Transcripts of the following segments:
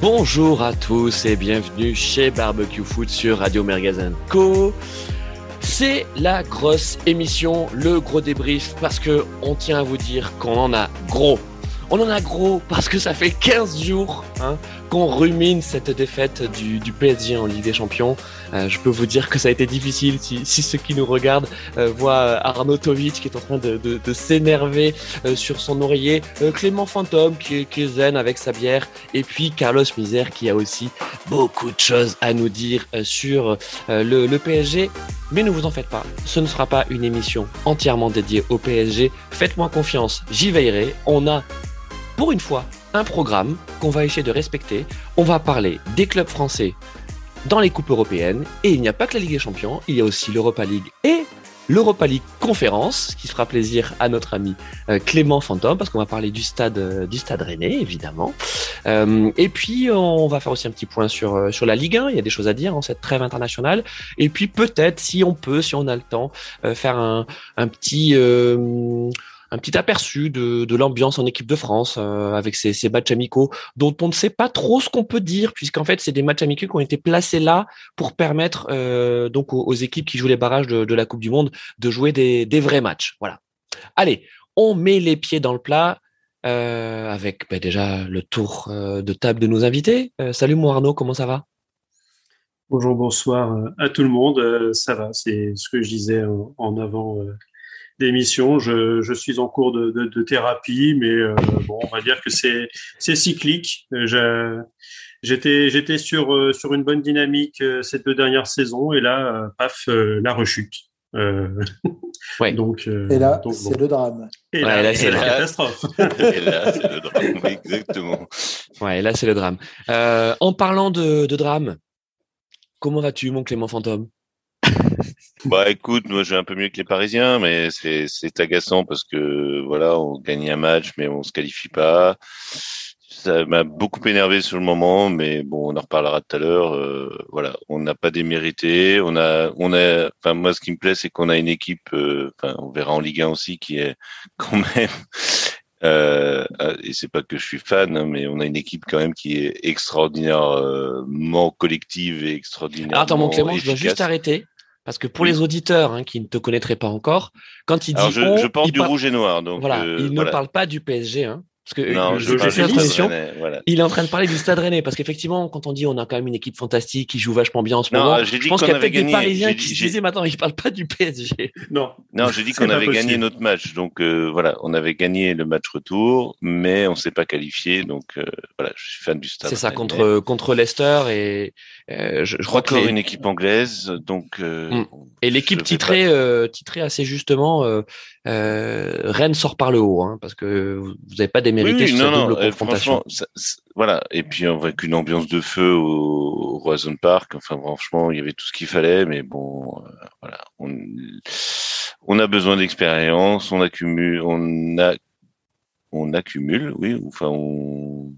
Bonjour à tous et bienvenue chez Barbecue Food sur Radio Mergazin Co. C'est la grosse émission, le gros débrief, parce que on tient à vous dire qu'on en a gros. On en a gros parce que ça fait 15 jours hein, qu'on rumine cette défaite du, PSG en Ligue des Champions. Euh, je peux vous dire que ça a été difficile si, ceux qui nous regardent euh, voient Arnautovic qui est en train de, s'énerver euh, sur son oreiller, euh, Clément Fantôme qui, est zen avec sa bière, et puis Carlos Misère qui a aussi beaucoup de choses à nous dire euh, sur le PSG. Mais ne vous en faites pas, ce ne sera pas une émission entièrement dédiée au PSG. Faites-moi confiance, j'y veillerai. On a pour une fois un programme qu'on va essayer de respecter. On va parler des clubs français dans les coupes européennes et il n'y a pas que la Ligue des Champions, il y a aussi l'Europa League et l'Europa League Conférence, qui fera plaisir à notre ami euh, Clément Fantôme, parce qu'on va parler du stade euh, du stade Rennais, évidemment. Euh, et puis on va faire aussi un petit point sur sur la Ligue 1. Il y a des choses à dire en cette trêve internationale. Et puis peut-être, si on peut, si on a le temps, faire un, un petit un petit aperçu de, l'ambiance en équipe de France euh, avec ces, matchs amicaux dont on ne sait pas trop ce qu'on peut dire puisqu'en fait c'est des matchs amicaux qui ont été placés là pour permettre euh, aux, équipes qui jouent les barrages de, la Coupe du Monde de jouer des, vrais matchs. Voilà. Allez, on met les pieds dans le plat. Euh, avec bah, déjà le tour de table de nos invités. Salut mon Arnaud, comment ça va? Bonjour, bonsoir à tout le monde. ça va, c'est ce que je disais en avant d'émission. Je, je, suis en cours de, de, de thérapie, mais euh, bon, on va dire que c'est c'est cyclique. J'étais j'étais sur euh, sur une bonne dynamique euh, ces deux dernières saisons et là, paf, la rechute. Euh, ouais. Donc, euh, et là, c'est bon. le drame. Et là, ouais, là c'est la catastrophe. et là, c'est le drame, exactement. Ouais, là, c'est le drame. Euh, en parlant de, de drame, comment vas-tu, mon Clément Fantôme? bah écoute, moi j'ai un peu mieux que les Parisiens, mais c'est agaçant parce que voilà, on gagne un match, mais on se qualifie pas. Ça m'a beaucoup énervé sur le moment, mais bon, on en reparlera tout à l'heure. Euh, voilà, on n'a pas démérité. On a, on a. Enfin, moi, ce qui me plaît, c'est qu'on a une équipe. Euh, enfin, on verra en Ligue 1 aussi, qui est quand même. Euh, et c'est pas que je suis fan, hein, mais on a une équipe quand même qui est extraordinairement collective et extraordinairement. Attends, mon Clément, efficace. je dois juste arrêter. Parce que pour les auditeurs hein, qui ne te connaîtraient pas encore, quand il dit Alors je, on, je porte il du rouge et noir, donc voilà, euh, il ne voilà. parle pas du PSG, hein, parce que Non, euh, je je voilà. Il est en train de parler du Stade Rennais parce qu'effectivement, quand on dit on a quand même une équipe fantastique qui joue vachement bien en ce Non, moment, je pense qu'il y a avait peut-être des. Parisiens qui se disaient maintenant il parle pas du PSG. Non. Non, j'ai dit qu'on avait possible. gagné notre match, donc euh, voilà, on avait gagné le match retour, mais on s'est pas qualifié, donc euh, voilà, je suis fan du Stade. C'est ça contre contre Leicester et euh, je, je crois que les- une équipe anglaise, donc euh, Mm. et l'équipe titrée euh, titrée assez justement euh, euh, Rennes sort par le haut hein, parce que vous n'avez pas démérité oui, non, cette non, double euh, confrontation. ça- voilà. Et puis avec une ambiance de feu au, au Roison Park. Enfin, franchement, il y avait tout ce qu'il fallait, mais bon, euh, voilà. On, on a besoin d'expérience, on accumule, on a, on accumule, oui. Enfin, on,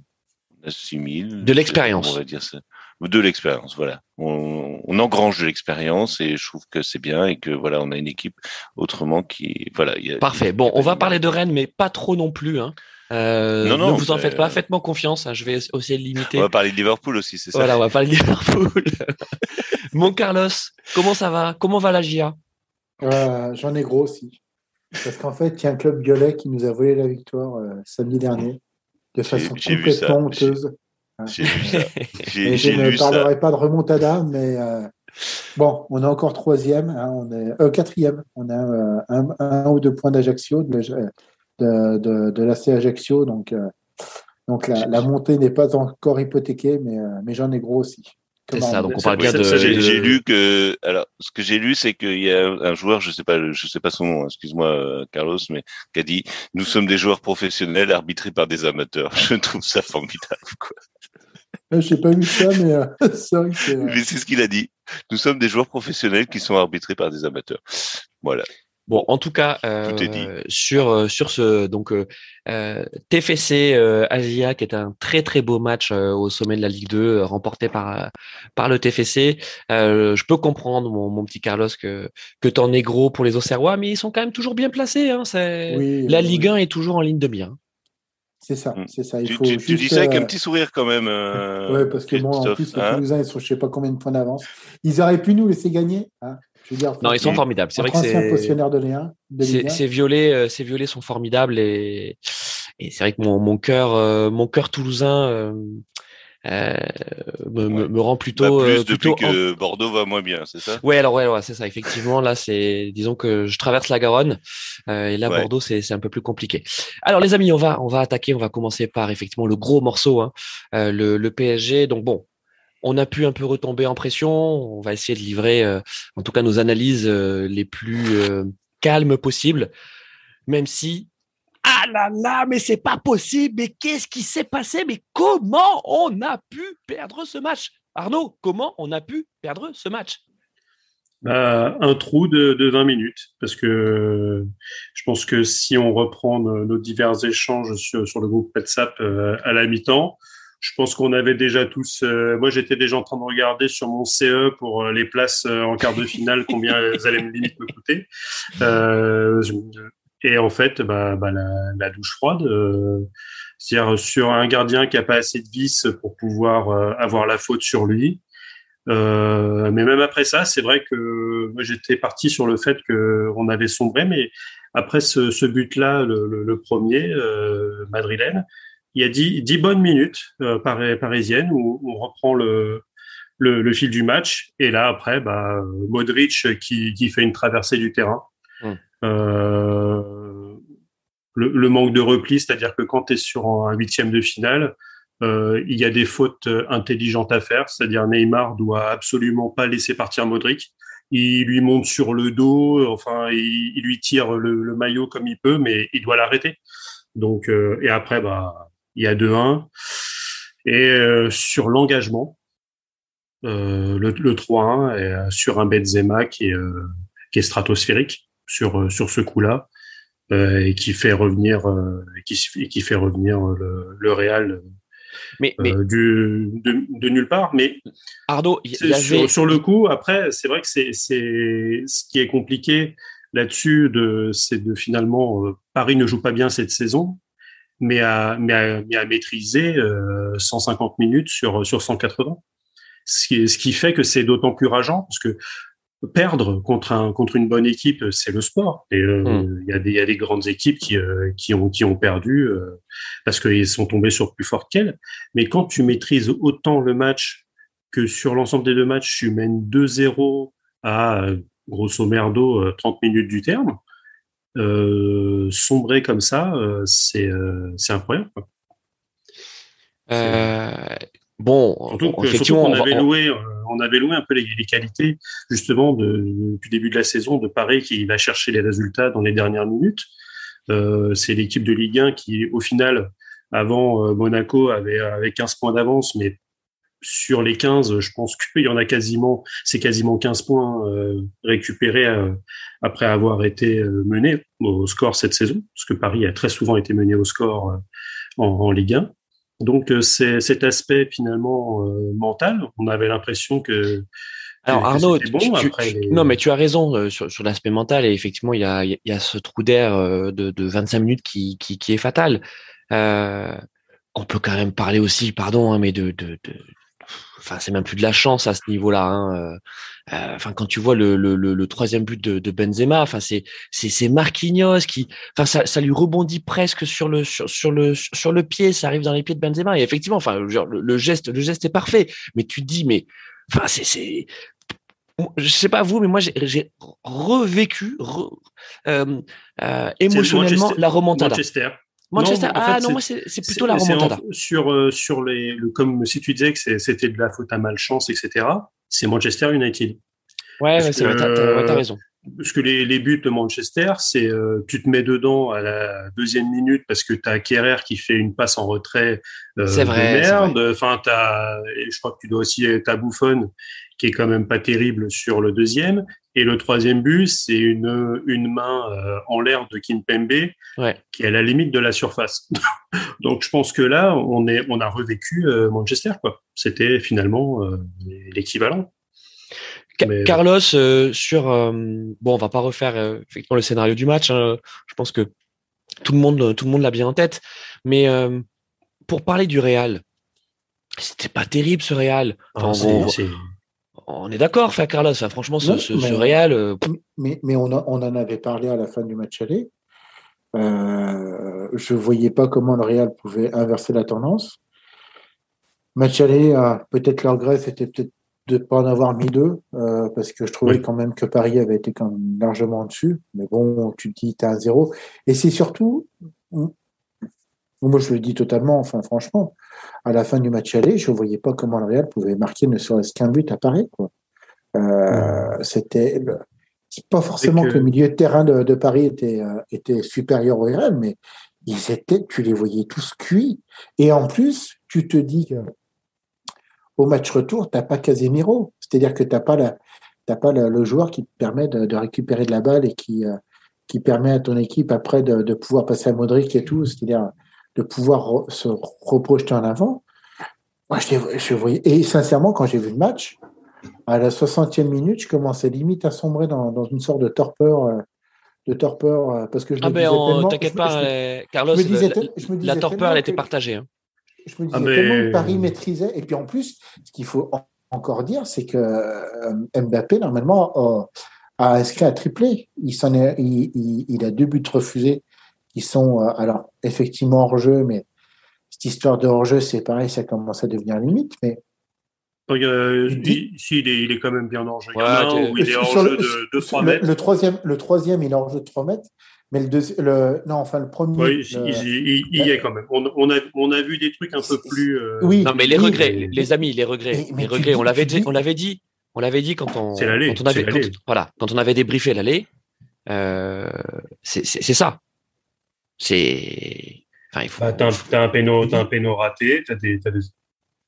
on assimile. De l'expérience. On va dire ça. De l'expérience, voilà. On, on engrange de l'expérience et je trouve que c'est bien et que voilà, on a une équipe autrement qui, voilà. il y a- Parfait. Bon, on va parler de Rennes, mais pas trop non plus. Hein. Euh, Non, non, ne vous en faites pas, faites-moi confiance. hein, Je vais essayer de limiter. On va parler de Liverpool aussi, c'est ça. Voilà, on va parler de Liverpool. Mon Carlos, comment ça va? Comment va la GIA Euh, J'en ai gros aussi. Parce qu'en fait, il y a un club violet qui nous a volé la victoire euh, samedi dernier de façon complètement honteuse. J'ai lu ça. J'ai Et je ne ça. parlerai pas de remontada, mais euh, bon, on est encore troisième, hein, on est euh, quatrième. On a euh, un, un ou deux points d'Ajaccio, de, de, de, de l'AC Ajaccio, donc, euh, donc la, la montée n'est pas encore hypothéquée, mais, euh, mais j'en ai gros aussi. C'est ça, donc on parle bien de. ça, J'ai lu que alors ce que j'ai lu c'est qu'il y a un joueur je sais pas je sais pas son nom excuse-moi Carlos mais qui a dit nous sommes des joueurs professionnels arbitrés par des amateurs je trouve ça formidable quoi Je n'ai pas vu ça, mais euh, c'est vrai que c'est. euh, mais c'est ce qu'il a dit nous sommes des joueurs professionnels qui sont arbitrés par des amateurs voilà Bon, en tout cas, euh, Tout est dit. sur euh, sur ce donc TFC euh, Agia qui est un très très beau match euh, au sommet de la Ligue 2 euh, remporté par euh, par le TFC. Euh, je peux comprendre mon, mon petit Carlos que que t'en es gros pour les Auxerrois, mais ils sont quand même toujours bien placés. Hein, c'est oui, la Ligue 1 est toujours en ligne de bien. C'est ça, Mm. c'est ça. Il Tu, faut tu- tu dis juste, ça avec euh, un petit sourire quand même. euh, Ouais, parce que bon, en plus, les hein Toulousains, ils sont je sais pas combien de points d'avance. Ils auraient pu nous laisser gagner. Hein. Je veux dire, Non, ils sont formidables. C'est vrai que c'est pensionnaires de Ligue 1, de Ligue c'est 1. ces violets, euh, ces violets sont formidables et et c'est vrai que mon mon cœur euh, mon cœur toulousain euh, me, me, Ouais. me rend plutôt plus euh, depuis plutôt en- que Bordeaux va moins bien, c'est ça? Ouais, alors ouais, ouais, c'est ça. Effectivement, là, c'est, disons que je traverse la Garonne euh, et là, Ouais. Bordeaux, c'est, c'est un peu plus compliqué. Alors, les amis, on va, on va attaquer. On va commencer par effectivement le gros morceau, hein, euh, le, le PSG. Donc bon, on a pu un peu retomber en pression. On va essayer de livrer, euh, en tout cas, nos analyses euh, les plus euh, calmes possibles, même si. Ah là là, mais c'est pas possible. Mais qu'est-ce qui s'est passé? Mais comment on a pu perdre ce match? Arnaud, comment on a pu perdre ce match? Bah, un trou de, de 20 minutes, parce que je pense que si on reprend nos, divers échanges sur, le groupe WhatsApp euh, à la mi-temps, je pense qu'on avait déjà tous. euh, moi, j'étais déjà en train de regarder sur mon CE pour euh, les places en quart de finale, combien elles allaient me limite me coûter. Et en fait, bah, bah, la, la douche froide. euh, c'est-à-dire sur un gardien qui a pas assez de vis pour pouvoir euh, avoir la faute sur lui. Euh, mais même après ça, c'est vrai que moi j'étais parti sur le fait que on avait sombré, mais après ce, ce but-là, le, le, le premier euh, madrilène, il y a dix, dix bonnes minutes euh, pari- parisiennes où on reprend le, le, le fil du match, et là après, bah, Modric qui, qui fait une traversée du terrain. Mm. Euh, le, le manque de repli, c'est-à-dire que quand tu es sur un huitième de finale, euh, il y a des fautes euh, intelligentes à faire, c'est-à-dire Neymar doit absolument pas laisser partir Modric. Il lui monte sur le dos, enfin, il, il lui tire le, le maillot comme il peut, mais il doit l'arrêter. Donc, euh, et après, bah, il y a 2-1. Et euh, sur l'engagement, euh, le, le 3-1 est euh, sur un Benzema qui est, qui est stratosphérique sur, sur ce coup-là et qui fait revenir, euh, et qui, et qui fait revenir le, le Real Mais, mais euh, du, de, de nulle part. Mais Arnaud, y, avait. sur, sur le coup, après, c'est vrai que c'est c'est ce qui est compliqué là-dessus, de c'est de finalement euh, Paris ne joue pas bien cette saison, mais à mais à, mais à maîtriser euh, 150 minutes sur sur 180. Ce qui ce qui fait que c'est d'autant plus rageant parce que perdre contre un contre une bonne équipe, c'est le sport. Et euh, il y a des y a des grandes équipes qui euh, qui ont qui ont perdu euh, parce qu'ils sont tombés sur plus fortes qu'elles. Mais quand tu maîtrises autant le match que sur l'ensemble des deux matchs, tu mènes 2-0 à grosso merdo euh, 30 minutes du terme, sombrer comme ça, c'est c'est incroyable. Bon, Surtout, que- effectivement, on va- avait on- loué, euh, on avait loué un peu les, les qualités justement de, du début de la saison de Paris qui va chercher les résultats dans les dernières minutes. Euh, c'est l'équipe de Ligue 1 qui, au final, avant euh, Monaco, avait, avait 15 points d'avance, mais sur les 15, je pense qu'il y en a quasiment, c'est quasiment 15 points euh, récupérés euh, après avoir été euh, mené au score cette saison, parce que Paris a très souvent été mené au score en, en Ligue 1. Donc euh, c'est cet aspect finalement euh, mental. On avait l'impression que Alors Arnaud, bon tu- après les- non mais tu as raison euh, sur, sur l'aspect mental et effectivement il y a, il y a ce trou d'air euh, de, de 25 minutes qui, qui, qui est fatal. Euh, on peut quand même parler aussi, pardon, hein, mais de enfin c'est même plus de la chance à ce niveau-là. Hein. euh, euh, Enfin quand tu vois le, le, le, le troisième but de, de Benzema, enfin c'est c'est Marquinhos qui, enfin ça, ça lui rebondit presque sur le sur, sur le sur le pied, ça arrive dans les pieds de Benzema et effectivement, enfin le, geste le geste est parfait, mais tu te dis mais enfin c'est c'est je sais pas vous, mais moi j'ai- revécu re- euh, euh, émotionnellement la remontada. Manchester. Manchester, Non, en ah non, c'est- moi c'est plutôt la en- remontada. sur euh, sur les le, comme si tu disais que c'était de la faute à malchance, etc. C'est Manchester United. Ouais, ouais, c'est t'as t'as- t'as que- raison. Parce que les, les buts de Manchester, c'est euh, tu te mets dedans à la deuxième minute parce que tu as Kerrer qui fait une passe en retrait euh, C'est vrai, de merde. Enfin, t'as, et je crois que tu dois aussi ta bouffonne qui est quand même pas terrible sur le deuxième. Et le troisième but, c'est une, une main euh, en l'air de Kimpembe Ouais. qui est à la limite de la surface. Donc je pense que là, on, est, on a revécu euh, Manchester. quoi. C'était finalement euh, l'équivalent. Mais- Carlos, sur bon, on va pas refaire effectivement le scénario du match. hein. Je pense que tout le monde, tout le monde l'a bien en tête. Mais pour parler du Real, c'était pas terrible ce Real. Enfin, on, est d'accord, enfin, Carlos. franchement, ce, ce, Real. Euh, mais, mais on, on, en avait parlé à la fin du match aller. Euh, je voyais pas comment le Real pouvait inverser la tendance. Match aller, euh, peut-être leur greffe était peut-être de ne pas en avoir mis deux, parce que je trouvais quand même que Paris avait été quand même largement dessus. Mais bon, tu te dis, tu as un zéro. Et c'est surtout, moi je le dis totalement, enfin franchement, à la fin du match aller, je ne voyais pas comment le Real pouvait marquer ne serait-ce qu'un but à Paris. Quoi. Euh, C'était pas forcément que... le milieu de terrain de, Paris était, euh, était supérieur au Real, mais ils étaient, tu les voyais tous cuits. Et en plus, tu te dis que au match retour, tu n'as pas Casemiro. C'est-à-dire que tu n'as pas, la, pas le, joueur qui te permet de, récupérer de la balle et qui, euh, qui permet à ton équipe après de, pouvoir passer à Modric et tout, c'est-à-dire de pouvoir se reprojeter en avant. Moi, je, voyais, et sincèrement, quand j'ai vu le match, à la 60e minute, je commençais limite à sombrer dans, une sorte de torpeur. Euh, de torpeur euh, parce que je ah ben t'inquiète pas Carlos la torpeur elle était partagée hein. Je me disais ah, tellement Paris maîtrisait. Et puis en plus, ce qu'il faut encore dire, c'est que euh, Mbappé, normalement, a, inscrit un triplé. Il, est, il, a deux buts refusés qui sont, euh, alors, effectivement hors jeu, mais cette histoire de hors jeu, c'est pareil, ça commence à devenir limite. Mais il, si, il est, quand même bien hors jeu. il, est hors jeu de, 3 mètres. Le, troisième, le troisième, il est hors jeu de 3 mètres. Mais le, deuxième, le non, enfin le premier. Oui, il, y est quand même. On, on, a, on a vu des trucs un peu plus. Euh... Oui. Non, mais les regrets, les amis, les regrets, les regrets. on l'avait dit, on l'avait dit, on l'avait dit quand on. C'est l'allée. Quand on avait, quand, voilà, quand on avait débriefé l'allée, euh, c'est ça. C'est. Enfin, il faut. Bah, t'as un, un péno, as un péno raté, t'as des, as des,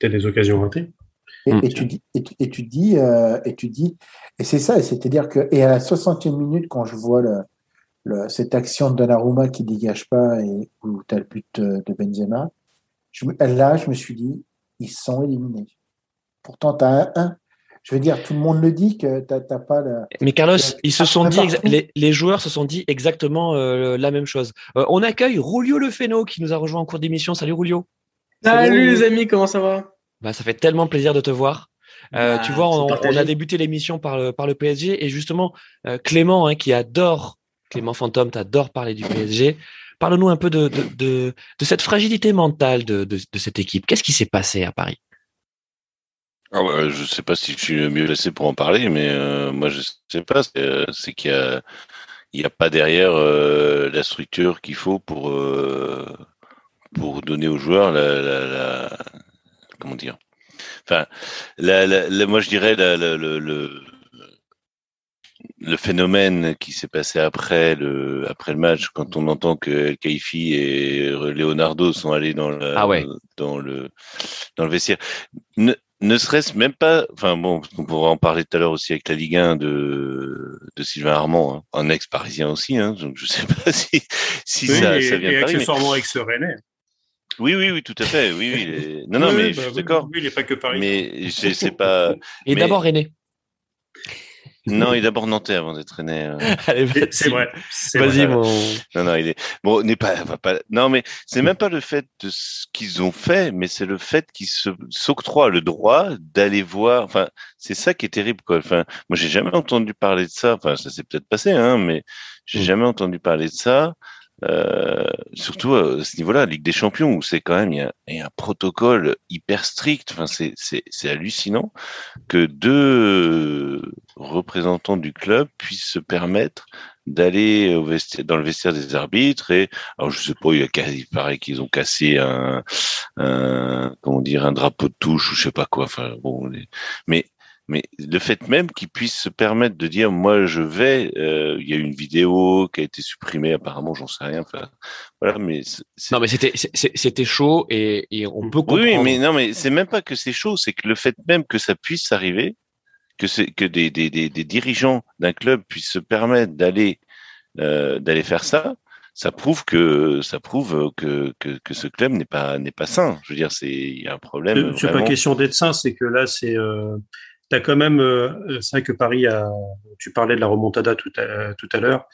as des occasions ratées. Et, et, tu dis, et, tu, et tu dis, euh, et tu dis, et c'est ça, c'est-à-dire que, et à la 60e minute, quand je vois le, cette action de Donnarumma qui dégage pas et où tu as le but de, Benzema, je, là, je me suis dit, ils sont éliminés. Pourtant, tu as un, Je veux dire, tout le monde le dit que tu n'as pas la. Mais Carlos, ils se sont dit, les, les, joueurs se sont dit exactement euh, la même chose. Euh, on accueille Rulio Lefeno qui nous a rejoint en cours d'émission. Salut Rulio. Salut les amis, comment ça va? Bah, Ça fait tellement plaisir de te voir. Euh, tu bah, vois, on, a débuté l'émission par le, par le PSG et justement, Clément, hein, qui adore Clément Fantôme, tu adores parler du PSG. Parle-nous un peu de, de, cette fragilité mentale de, cette équipe. Qu'est-ce qui s'est passé à Paris? Ah je ne sais pas si je suis le mieux placé pour en parler, mais euh, moi je ne sais pas. C'est euh, qu'il n'y a, il a pas derrière euh, la structure qu'il faut pour, pour donner aux joueurs la, comment dire? Enfin, moi je dirais le, le phénomène qui s'est passé après le après le match, quand on entend que Kaifi et Leonardo sont allés dans le ah dans le dans le vestiaire, ne, ne serait-ce même pas, enfin bon, on pourra en parler tout à l'heure aussi avec la Ligue 1 de, de Sylvain Armand, hein, un ex-parisien aussi, hein, donc je sais pas si, si ça, ça vient et de Paris. accessoirement ex-rennais. Oui, oui, oui, tout à fait. Oui, oui. Non, non, mais je suis bah d'accord. Oui, il n'est pas que Paris. Mais c'est pas. Et d'abord René. Non, il est d'abord nantais avant d'être né. Euh. c'est vrai. Vas-y, mon. Non, non, il est. Bon, n'est pas, pas. Non, mais c'est même pas le fait de ce qu'ils ont fait, mais c'est le fait qu'ils s'octroient le droit d'aller voir. Enfin, c'est ça qui est terrible, quoi. Enfin, moi, j'ai jamais entendu parler de ça. Enfin, ça s'est peut-être passé, hein, mais j'ai mm. jamais entendu parler de ça. Euh, surtout à ce niveau-là, Ligue des Champions, où c'est quand même il y, a, un protocole hyper strict. Enfin, c'est hallucinant que deux représentants du club puissent se permettre d'aller dans le vestiaire des arbitres et alors je sais pas il, y a, il paraît qu'ils ont cassé un, un comment dire un drapeau de touche ou je sais pas quoi enfin bon mais mais le fait même qu'ils puissent se permettre de dire moi je vais, euh, il y a une vidéo qui a été supprimée apparemment, j'en sais rien. Enfin, voilà, mais non, mais c'était c'était chaud et, et, on peut comprendre. Oui, mais non, mais c'est même pas que c'est chaud, c'est que le fait même que ça puisse arriver, que c'est que des, des, des, des dirigeants d'un club puissent se permettre d'aller euh, d'aller faire ça, ça prouve que ça prouve que, que, que ce club n'est pas n'est pas sain. Je veux dire, c'est il y a un problème. C'est pas question d'être sain, c'est que là c'est euh, as quand même, euh, c'est vrai que Paris a, tu parlais de la remontada tout à, tout à l'heure.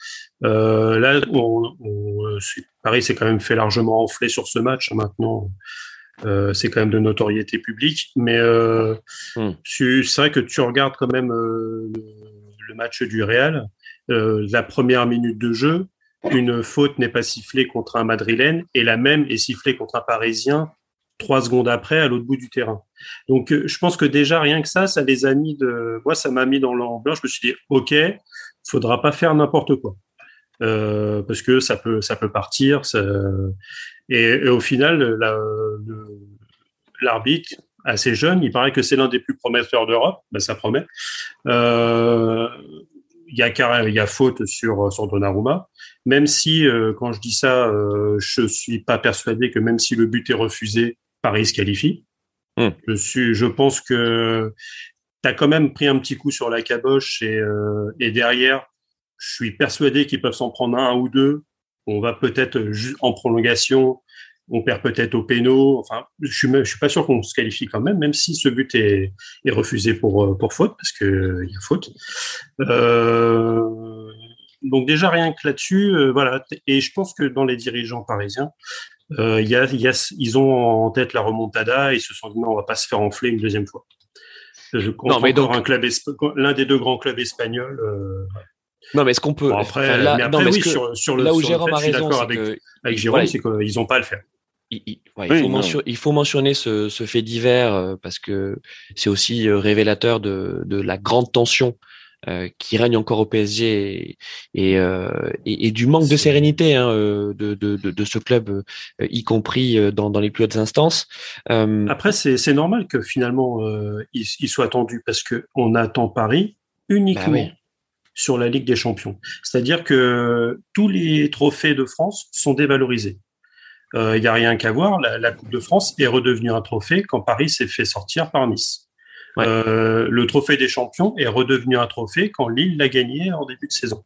Euh, là, on, Paris s'est quand même fait largement enfler sur ce match. Maintenant, euh, c'est quand même de notoriété publique. Mais hmm. c'est vrai que tu regardes quand même le, match du Real, la première minute de jeu, une faute n'est pas sifflée contre un Madrilène et la même est sifflée contre un Parisien trois secondes après à l'autre bout du terrain. Donc, je pense que déjà rien que ça, ça les a mis de, moi, ça m'a mis dans l'ambiance. Je me suis dit, ok, faudra pas faire n'importe quoi. Euh, parce que ça peut ça peut partir. Et, au final l'arbitre assez jeune il paraît que c'est l'un des plus prometteurs d'Europe ben, ça promet euh, il y a il y a faute sur sur Donnarumma même si euh, quand je dis ça euh, je suis pas persuadé que même si le but est refusé Paris se qualifie hmm. je suis je pense que tu as quand même pris un petit coup sur la caboche et, euh, et derrière je suis persuadé qu'ils peuvent s'en prendre un, ou deux. On va peut-être en prolongation, on perd peut-être au pénal. Enfin, je suis, je suis pas sûr qu'on se qualifie quand même, même si ce but est, est refusé pour, euh, pour faute, parce que il y a faute. Euh, donc déjà rien que là-dessus, euh, voilà. Et je pense que dans les dirigeants parisiens, euh, y a, y a, ils ont en tête la remontada et ils se sont dit non, on va pas se faire enfler une deuxième fois. Je compte non, mais donc... un club l'un des deux grands clubs espagnols. Euh, non, mais est-ce qu'on peut. après, là, mais après oui, sur, sur, le. Là où Jérôme a raison, c'est avec, que, avec Jérôme, c'est qu'ils n'ont pas à le faire. Il, il, ouais, oui, il, faut mentionner, il, faut mentionner ce, ce fait divers euh, parce que c'est aussi euh, révélateur de, de, la grande tension euh, qui règne encore au PSG et, et, euh, et du manque de sérénité hein, euh, de, de, de, ce club, y compris dans, dans les plus hautes instances. Après, c'est normal que finalement il, soit attendu parce que on attend Paris uniquement. Bah oui sur la Ligue des Champions. C'est-à-dire que tous les trophées de France sont dévalorisés. Il euh, n'y a rien qu'à voir, la, Coupe de France est redevenue un trophée quand Paris s'est fait sortir par Nice. Euh, le trophée des champions est redevenu un trophée quand Lille l'a gagné en début de saison.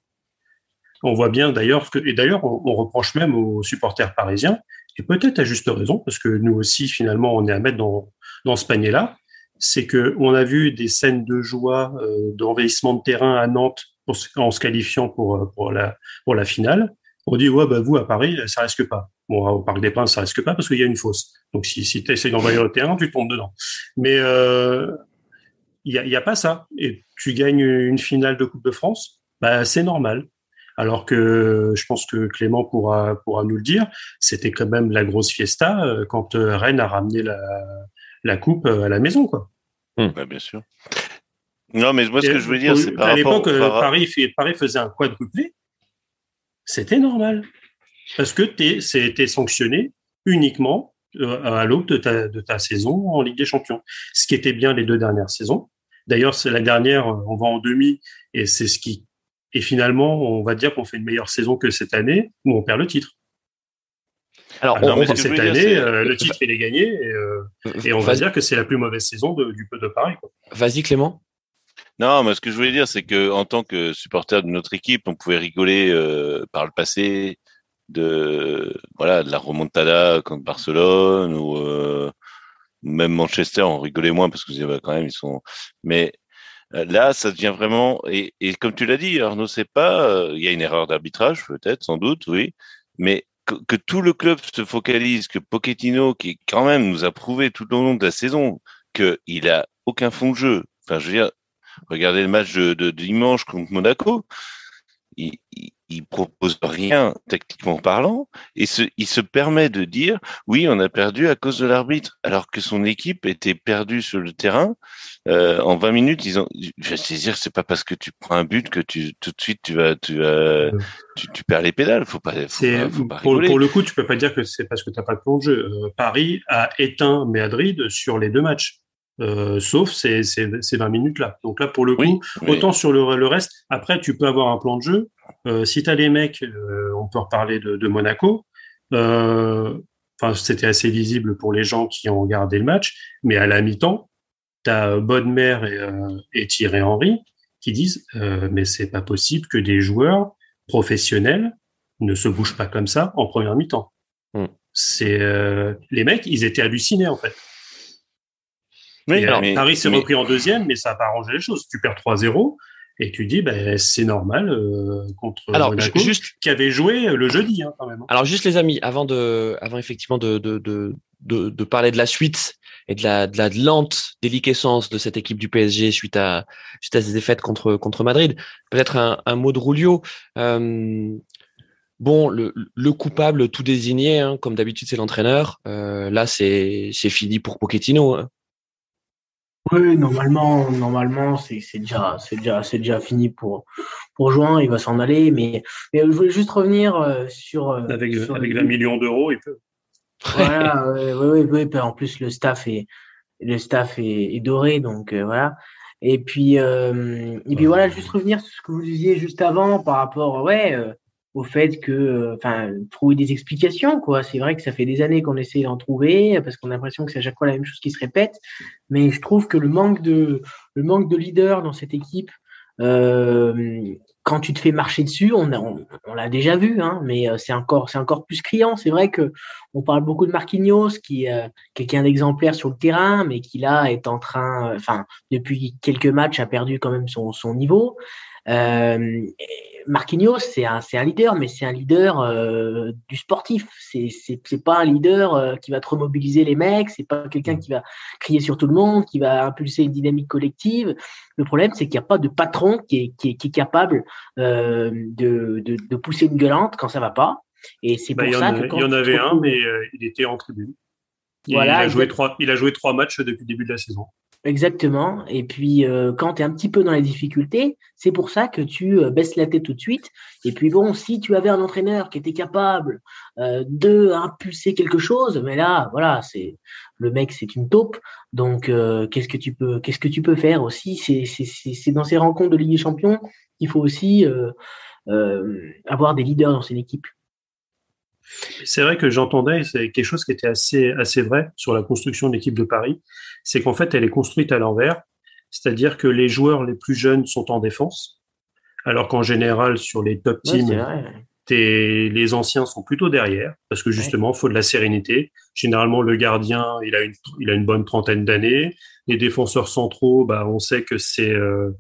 On voit bien d'ailleurs et d'ailleurs, on, reproche même aux supporters parisiens, et peut-être à juste raison, parce que nous aussi, finalement, on est à mettre dans, dans ce panier-là, c'est que on a vu des scènes de joie, euh, d'envahissement de terrain à Nantes en se qualifiant pour, euh, pour, la, pour la finale. On dit, ouais, bah, vous, à Paris, ça risque pas. Bon, au Parc des Princes, ça risque pas parce qu'il y a une fosse. Donc, si, si tu essaies d'envahir le terrain, tu tombes dedans. Mais euh, il euh, n'y a, a pas ça. Et tu gagnes une finale de Coupe de France, bah, c'est normal. Alors que je pense que Clément pourra, pourra nous le dire, c'était quand même la grosse fiesta euh, quand Rennes a ramené la, la coupe à la maison. Quoi. Mmh. bien sûr. Non, mais moi, ce que je veux dire, c'est par À l'époque, euh, Paris, Paris faisait un quadruplé. C'était normal. Parce que c'était sanctionné uniquement euh, à l'aube de ta, de ta saison en Ligue des Champions. Ce qui était bien les deux dernières saisons. D'ailleurs, c'est la dernière, euh, on va en demi, et c'est ce qui. Et finalement, on va dire qu'on fait une meilleure saison que cette année, où on perd le titre. Alors, on, cette année, le titre, il est gagné, et, et on va dire que c'est la plus mauvaise saison de, du peu de Paris. Vas-y, Clément. Non, mais ce que je voulais dire, c'est que en tant que supporter de notre équipe, on pouvait rigoler euh, par le passé de voilà de la remontada contre Barcelone ou euh, même Manchester, on rigolait moins parce que bah, quand même ils sont. Mais euh, là, ça devient vraiment et, comme tu l'as dit, Arnaud, c'est pas il y a une erreur d'arbitrage peut-être, sans doute, oui, mais que, tout le club se focalise, que Pochettino, qui quand même nous a prouvé tout au long de la saison qu'il a aucun fond de jeu. Enfin, je veux dire, Regardez le match de, dimanche contre Monaco. Propose rien tactiquement parlant et il se permet de dire oui on a perdu à cause de l'arbitre alors que son équipe était perdue sur le terrain euh, en 20 minutes ils ont je vais dire c'est pas parce que tu prends un but que tu tout de suite tu vas tu vas tu, perds les pédales faut pas, faut pas, pour, pour, le coup tu peux pas dire que c'est parce que tu n'as pas de plan de jeu euh, Paris a éteint Madrid sur les deux matchs euh, sauf ces, ces, ces 20 minutes-là. Donc là, pour le coup, autant sur le, le, reste, après, tu peux avoir un plan de jeu. Euh, si tu as les mecs, euh, on peut reparler de, de Monaco. Euh, enfin, c'était assez visible pour les gens qui ont regardé le match, mais à la mi-temps, tu as Bodmer et, euh, et Thierry Henry qui disent mais c'est pas possible que des joueurs professionnels ne se bougent pas comme ça en première mi-temps. Hmm. C'est les mecs, ils étaient hallucinés en fait. Oui, alors, Paris s'est repris en deuxième, mais ça n'a pas arrangé les choses. Tu perds 3-0 et tu dis ben, c'est normal euh, contre alors, Monaco, juste... qui avait joué le jeudi hein, quand même. Hein. Alors juste les amis, avant de, avant effectivement de, de, de, de, de parler de la suite et de la, de la lente déliquescence de cette équipe du PSG suite à suite à ses défaites contre contre Madrid, peut-être un, un mot de Rulio. Euh, bon, le, le, coupable tout désigné, hein, comme d'habitude c'est l'entraîneur. Euh, là c'est c'est fini pour Pochettino. Hein. Oui, normalement, normalement, c'est déjà, c'est déjà, c'est déjà fini pour pour Juin. Il va s'en aller, mais, mais je voulais juste revenir euh, sur euh, avec avec 20 millions d'euros, il peut. Voilà, oui, oui, oui, En plus, le staff est le staff est, est doré, donc euh, voilà. Et puis et puis voilà, juste revenir sur ce que vous disiez juste avant par rapport, ouais au fait que, euh, enfin, trouver des explications, quoi. C'est vrai que ça fait des années qu'on essaie d'en trouver parce qu'on a l'impression que c'est à chaque fois la même chose qui se répète. Mais je trouve que le manque de, le manque de leader dans cette équipe, euh, quand tu te fais marcher dessus, on, on, l'a déjà vu, hein, mais euh, c'est encore, c'est encore plus criant. C'est vrai que on parle beaucoup de Marquinhos, qui est quelqu'un d'exemplaire sur le terrain, mais qui là est en train, enfin, depuis quelques matchs, a perdu quand même son, son niveau. Euh, Marquinhos, c'est un, c'est un leader, mais c'est un leader euh, du sportif. C'est, c'est, c'est pas un leader euh, qui va trop mobiliser les mecs. C'est pas quelqu'un qui va crier sur tout le monde, qui va impulser une dynamique collective. Le problème, c'est qu'il n'y a pas de patron qui est, qui est, qui est capable euh, de, de, de, pousser une gueulante quand ça va pas. Et c'est bah, pour ça que il y en avait un, mais il était en tribune. Voilà, il a joué trois, il a joué trois matchs depuis le début de la saison. Exactement. Et puis, euh, quand tu es un petit peu dans les difficultés, c'est pour ça que tu euh, baisses la tête tout de suite. Et puis, bon, si tu avais un entraîneur qui était capable euh, de impulser quelque chose, mais là, voilà, c'est le mec, c'est une taupe. Donc, qu'est-ce que tu peux, qu'est-ce que tu peux faire aussi? C'est dans ces rencontres de Ligue des Champions qu'il faut aussi avoir des leaders dans une équipe. C'est vrai que j'entendais, c'est quelque chose qui était assez, assez vrai sur la construction de l'équipe de Paris, c'est qu'en fait, elle est construite à l'envers, c'est-à-dire que les joueurs les plus jeunes sont en défense, alors qu'en général, sur les top teams, les anciens sont plutôt derrière, parce que justement, il faut de la sérénité. Généralement, le gardien, il a une, il a une bonne trentaine d'années. Les défenseurs centraux, bah, on sait que c'est, euh,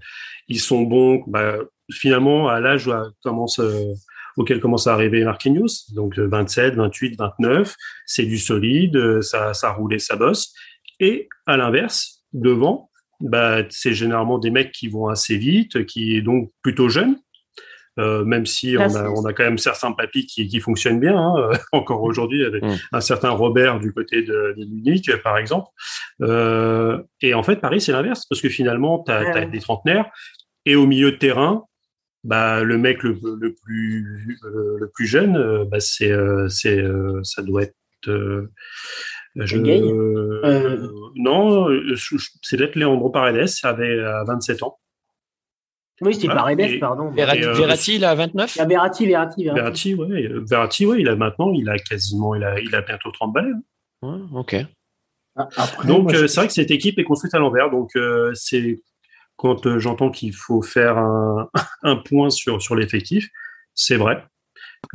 ils sont bons. Bah, finalement, à l'âge où commence euh, auquel commence à arriver Marquinhos, donc 27, 28, 29, c'est du solide, euh, ça, ça roule et ça bosse. Et à l'inverse, devant, bah, c'est généralement des mecs qui vont assez vite, qui est donc plutôt jeunes, euh, même si on a, on a quand même certains papis qui, qui fonctionnent bien, hein, encore aujourd'hui, avec mm. un certain Robert du côté de, de Munich, par exemple. Euh, et en fait, Paris, c'est l'inverse, parce que finalement, tu as, des trentenaires, et au milieu de terrain, bah le mec le, le plus euh, le plus jeune euh, bah c'est euh, c'est ça doit être je, non c'est d'être Leandro Paredes avait à 27 ans oui, c'est Paredes, pardon. Verratti, il a 29 Il Verratti, Verratti, Verratti. ouais. Verratti, ouais, il a maintenant, il a quasiment, il a, il a bientôt 30 balais. Hein. ok. Ah, donc, c'est vrai que cette équipe est construite à l'envers. Donc, c'est quand euh, j'entends qu'il faut faire un, un, point sur, sur l'effectif, c'est vrai.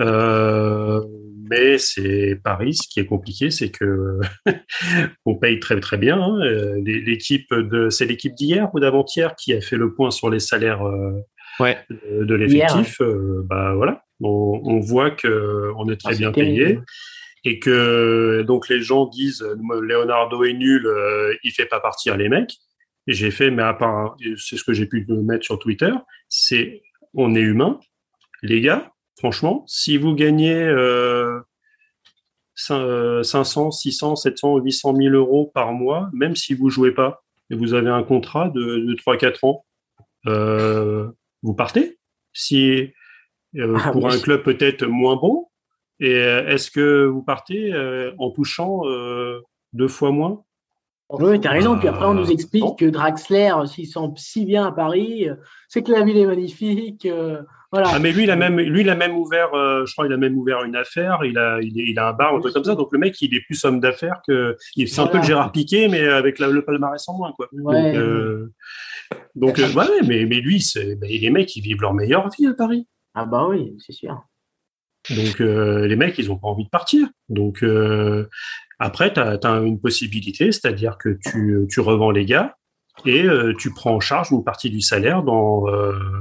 Euh, mais c'est Paris, ce qui est compliqué, c'est que on paye très très bien. Hein. Euh, l'équipe de, c'est l'équipe d'hier ou d'avant-hier qui a fait le point sur les salaires euh, ouais. de, de l'effectif. Euh, bah voilà, on, on voit que on est très ah, bien payé et que donc les gens disent Leonardo est nul, il fait pas partir les mecs j'ai fait, mais à part, c'est ce que j'ai pu mettre sur Twitter, c'est on est humain. Les gars, franchement, si vous gagnez euh, 500, 600, 700, 800 000 euros par mois, même si vous jouez pas, et vous avez un contrat de, de 3-4 ans, euh, vous partez. Si euh, ah, pour un club peut-être moins bon, et euh, est-ce que vous partez en touchant deux fois moins? Oui, tu as raison. Puis après, on nous explique que Draxler, s'il sent si bien à Paris, c'est que la ville est magnifique. Euh, voilà. Ah, mais lui, il a même, lui, il a même ouvert, euh, je crois, il a même ouvert une affaire. Il a, il, il a un bar, un truc comme ça. Donc le mec, il est plus homme d'affaires que, c'est un peu le Gérard Piqué, mais avec le palmarès en moins, quoi. Ouais. Donc, euh, donc ouais, mais, mais lui, c'est, les mecs, ils vivent leur meilleure vie à Paris. Ah bah oui, c'est sûr. Donc les mecs, ils ont pas envie de partir. Donc Après, tu as, une possibilité, c'est-à-dire que tu, tu revends les gars et tu prends en charge une partie du salaire dans,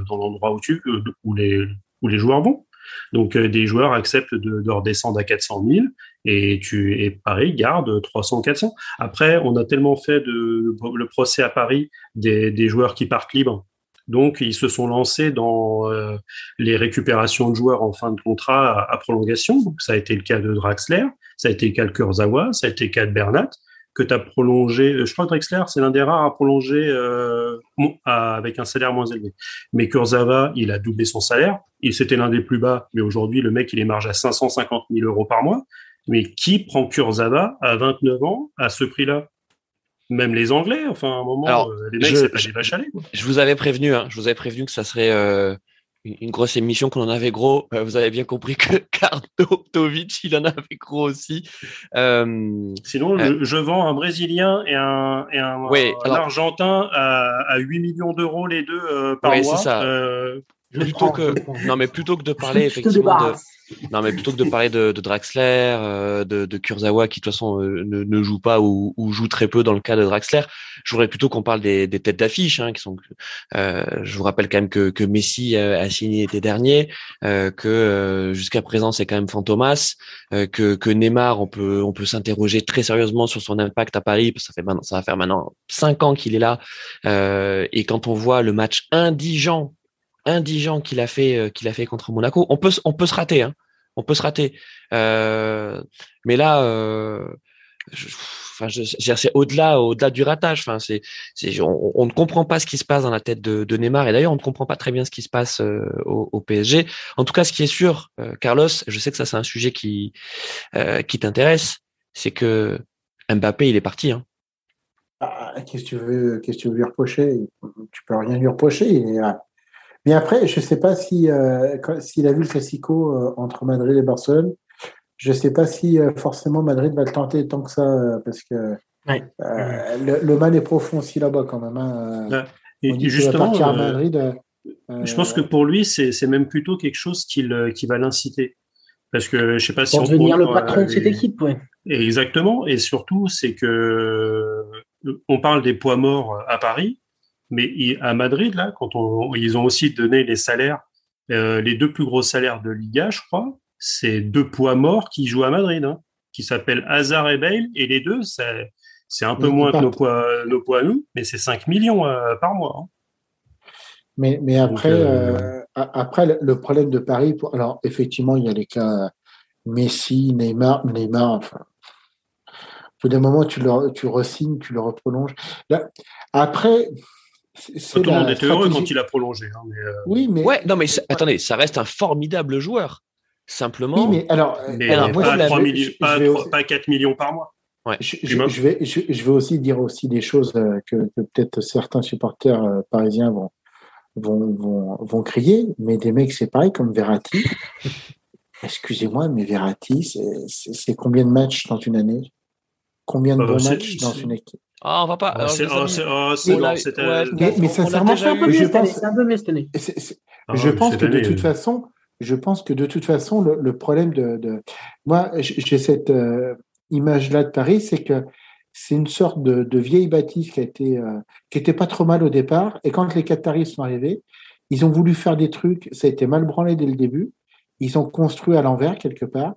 dans l'endroit où, tu, où, les, où les joueurs vont. Donc des joueurs acceptent de, de redescendre à 400 000 et tu et Paris garde 300 400 après on a tellement fait de le procès à Paris des, des joueurs qui partent libres donc ils se sont lancés dans euh, les récupérations de joueurs en fin de contrat à, prolongation. Ça a été le cas de Draxler ça a été le cas de Kurzawa ça a été le cas de Bernat que tu as prolongé euh, je crois que Draxler c'est l'un des rares à prolonger euh, avec un salaire moins élevé. Mais Kurzawa il a doublé son salaire. Il c'était l'un des plus bas mais aujourd'hui le mec il est marge à 550 000 euros par mois. Mais qui prend Kurzawa à 29 ans à ce prix-là? Même les Anglais, enfin, à un moment, euh, les mecs, c'est pas des vaches Je vous avais prévenu, hein, je vous avais prévenu que ça serait euh, une grosse émission, qu'on en avait gros. Euh, vous avez bien compris que Kardotovic, il en avait gros aussi. Sinon, je, vends un Brésilien et un, et un, Argentin à, à, 8 millions d'euros les deux par oui, mois. Ça. Plutôt que, non, mais plutôt que de parler effectivement de non, mais plutôt que de parler de, de Draxler, euh, de, de, Kurzawa qui de toute façon euh, ne, ne, joue pas ou, ou, joue très peu dans le cas de Draxler, je voudrais plutôt qu'on parle des, des têtes d'affiche, hein, qui sont. Euh, je vous rappelle quand même que, que Messi a signé l'été dernier, euh, que jusqu'à présent c'est quand même Fantomas, que, que Neymar, on peut on peut s'interroger très sérieusement sur son impact à Paris, parce que ça fait maintenant, ça va faire maintenant cinq ans qu'il est là, et quand on voit le match indigent indigent qu'il a fait euh, qu'il a fait contre Monaco. On peut on se rater, hein. On peut se rater. Euh, mais là, euh, c'est au-delà, au-delà du ratage. Enfin, c'est, on, ne comprend pas ce qui se passe dans la tête de, de Neymar et d'ailleurs, on ne comprend pas très bien ce qui se passe au, PSG. En tout cas, ce qui est sûr, Carlos, je sais que ça c'est un sujet qui t'intéresse, c'est que Mbappé, il est parti. Hein. Ah, qu'est-ce que tu veux, qu'est-ce que tu veux lui reprocher? Tu peux rien lui reprocher. Il est, mais après, je ne sais pas si euh, s'il a vu le classico euh, entre Madrid et Barcelone. Je ne sais pas si euh, forcément Madrid va le tenter tant que ça, parce que le, mal est profond aussi là-bas quand même. Hein. Et justement, Madrid, je pense que pour lui, c'est même plutôt quelque chose qui, qui va l'inciter. Parce que je sais pas si on devenir le patron de cette équipe, ouais. Exactement. Et surtout, c'est que on parle des poids morts à Paris, mais à Madrid, là, quand on, ils ont aussi donné les salaires, euh, les deux plus gros salaires de Liga, je crois, c'est deux poids morts qui jouent à Madrid, hein, qui s'appellent Hazard et Bale, et les deux, c'est, c'est un peu moins que nos poids, nos poids à nous, mais c'est 5 millions euh, par mois. Hein. Mais, mais après, euh, après, le problème de Paris, pour, alors effectivement, il y a les cas Messi, Neymar, Neymar, enfin, au bout moment, tu le, tu resignes, tu le reprolonges. Là, après, tout le monde était heureux quand il a prolongé. Hein, euh, Oui, mais. Ouais, non, mais attendez, ça reste un formidable joueur. Simplement. Oui, mais alors. Mais alors, pas, 3 millions, pas, 4 millions par mois. Ouais. Je, je, vais, je, vais aussi dire aussi des choses euh, que, peut-être certains supporters euh, parisiens vont, vont, vont, vont, crier, mais des mecs, c'est pareil, comme Verratti. Excusez-moi, mais Verratti, c'est combien de matchs dans une année? Combien de bons matchs dans une équipe? Ah, on va pas. mais, sincèrement, pense, un peu je pense que de toute façon, je pense que de toute façon, le, problème de, moi, j'ai cette euh, image-là de Paris, c'est que c'est une sorte de, vieille bâtisse qui a été, euh, qui était pas trop mal au départ, et quand les Qataris sont arrivés, ils ont voulu faire des trucs, ça a été mal branlé dès le début. Ils ont construit à l'envers quelque part,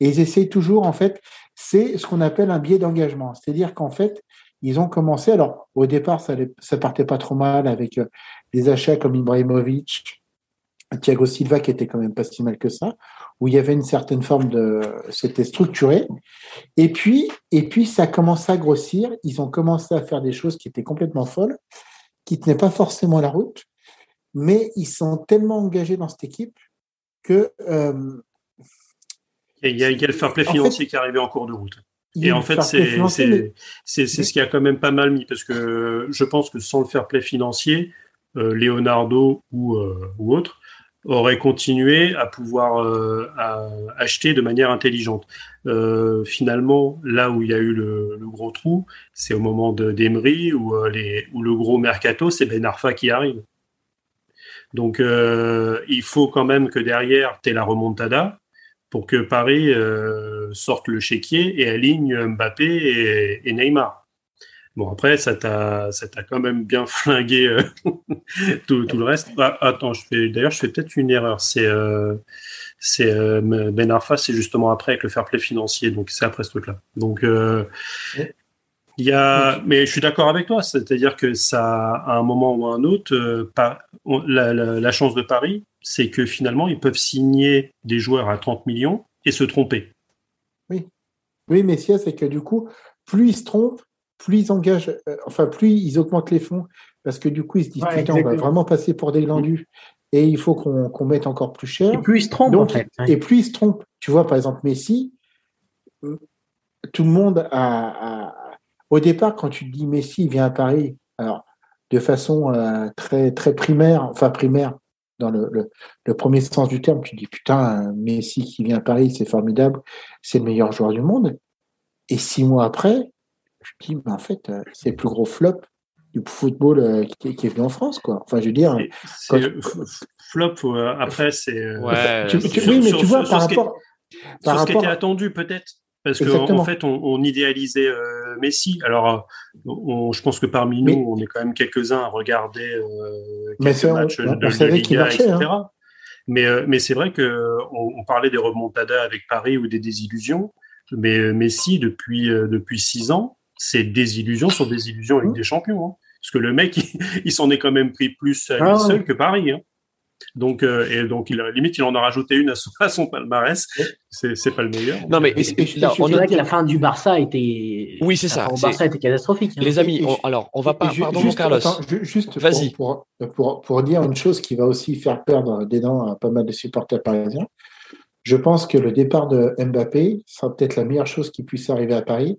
et ils essayent toujours, en fait, c'est ce qu'on appelle un biais d'engagement, c'est-à-dire qu'en fait, ils ont commencé. Alors, au départ, ça, ça partait pas trop mal avec euh, des achats comme Ibrahimovic, Thiago Silva, qui était quand même pas si mal que ça, où il y avait une certaine forme de, c'était structuré. Et puis, et puis, ça a commencé à grossir. Ils ont commencé à faire des choses qui étaient complètement folles, qui tenaient pas forcément la route, mais ils sont tellement engagés dans cette équipe que. Euh, il y, a, il y a le fair play financier qui est arrivé en cours de route. Et en fait, c'est c'est ce qui a quand même pas mal mis parce que je pense que sans le fair play financier, euh, Leonardo ou, euh, ou autre aurait continué à pouvoir euh, acheter de manière intelligente. finalement, là où il y a eu le, le gros trou, c'est au moment d'Emery où, les, où le gros mercato, c'est Ben Arfa qui arrive. Donc, il faut quand même que derrière, tu aies la remontada pour que Paris sorte le chéquier et aligne Mbappé et Neymar. Bon, après, ça t'a, ça t'a quand même bien flingué euh, tout, tout, le reste. Ah, attends, je fais, d'ailleurs, je fais peut-être une erreur. C'est, euh, c'est euh, Ben Arfa, c'est justement après avec le fair play financier, donc c'est après ce truc-là. Donc, il y a, mais je suis d'accord avec toi, c'est-à-dire que ça, à un moment ou à un autre, la, la, chance de Paris, c'est que finalement, ils peuvent signer des joueurs à 30 millions et se tromper. Oui, oui, mais si c'est que du coup, plus ils se trompent, plus ils engagent, euh, enfin, plus ils augmentent les fonds, parce que du coup, ils se disent, putain, on va vraiment passer pour des glandus, et il faut qu'on mette encore plus cher. Et plus ils se trompent, Et plus ils se trompent. Tu vois, par exemple, Messi, euh, tout le monde a, au départ, quand tu dis Messi vient à Paris, alors, de façon euh, très, très primaire, enfin, primaire, dans le, le, premier sens du terme, tu dis, putain, Messi qui vient à Paris, c'est formidable, c'est le meilleur joueur du monde. Et six mois après, je dis, mais en fait, euh, c'est le plus gros flop du football euh, qui, est venu en France, quoi. Enfin, je veux dire. Flop, euh, après, c'est. Ouais, oui, mais tu vois, par rapport. Par ce qui était attendu, peut-être. Parce qu'en en fait, on, idéalisait Messi. Alors, je pense que parmi nous, on est quand même quelques-uns à regarder quelques matchs de, de Liga, etc. Hein. Mais, mais c'est vrai que on, parlait des remontadas avec Paris ou des désillusions. Mais Messi, depuis, depuis six ans, c'est des illusions sur des illusions avec mmh. des champions. Hein. Parce que le mec, il, s'en est quand même pris plus à lui ah seul que Paris. Hein. Donc, euh, et donc, il, limite, il en a rajouté une à son, palmarès. C'est, pas le meilleur. Non, mais on a que la fin du Barça était. Oui, c'est ça. Le Barça était catastrophique. Hein. Les amis, alors, on va pas. pardon, juste, Carlos. juste Vas-y. Pour, pour, pour, dire une chose qui va aussi faire perdre des dents à pas mal de supporters parisiens. Je pense que le départ de Mbappé sera peut-être la meilleure chose qui puisse arriver à Paris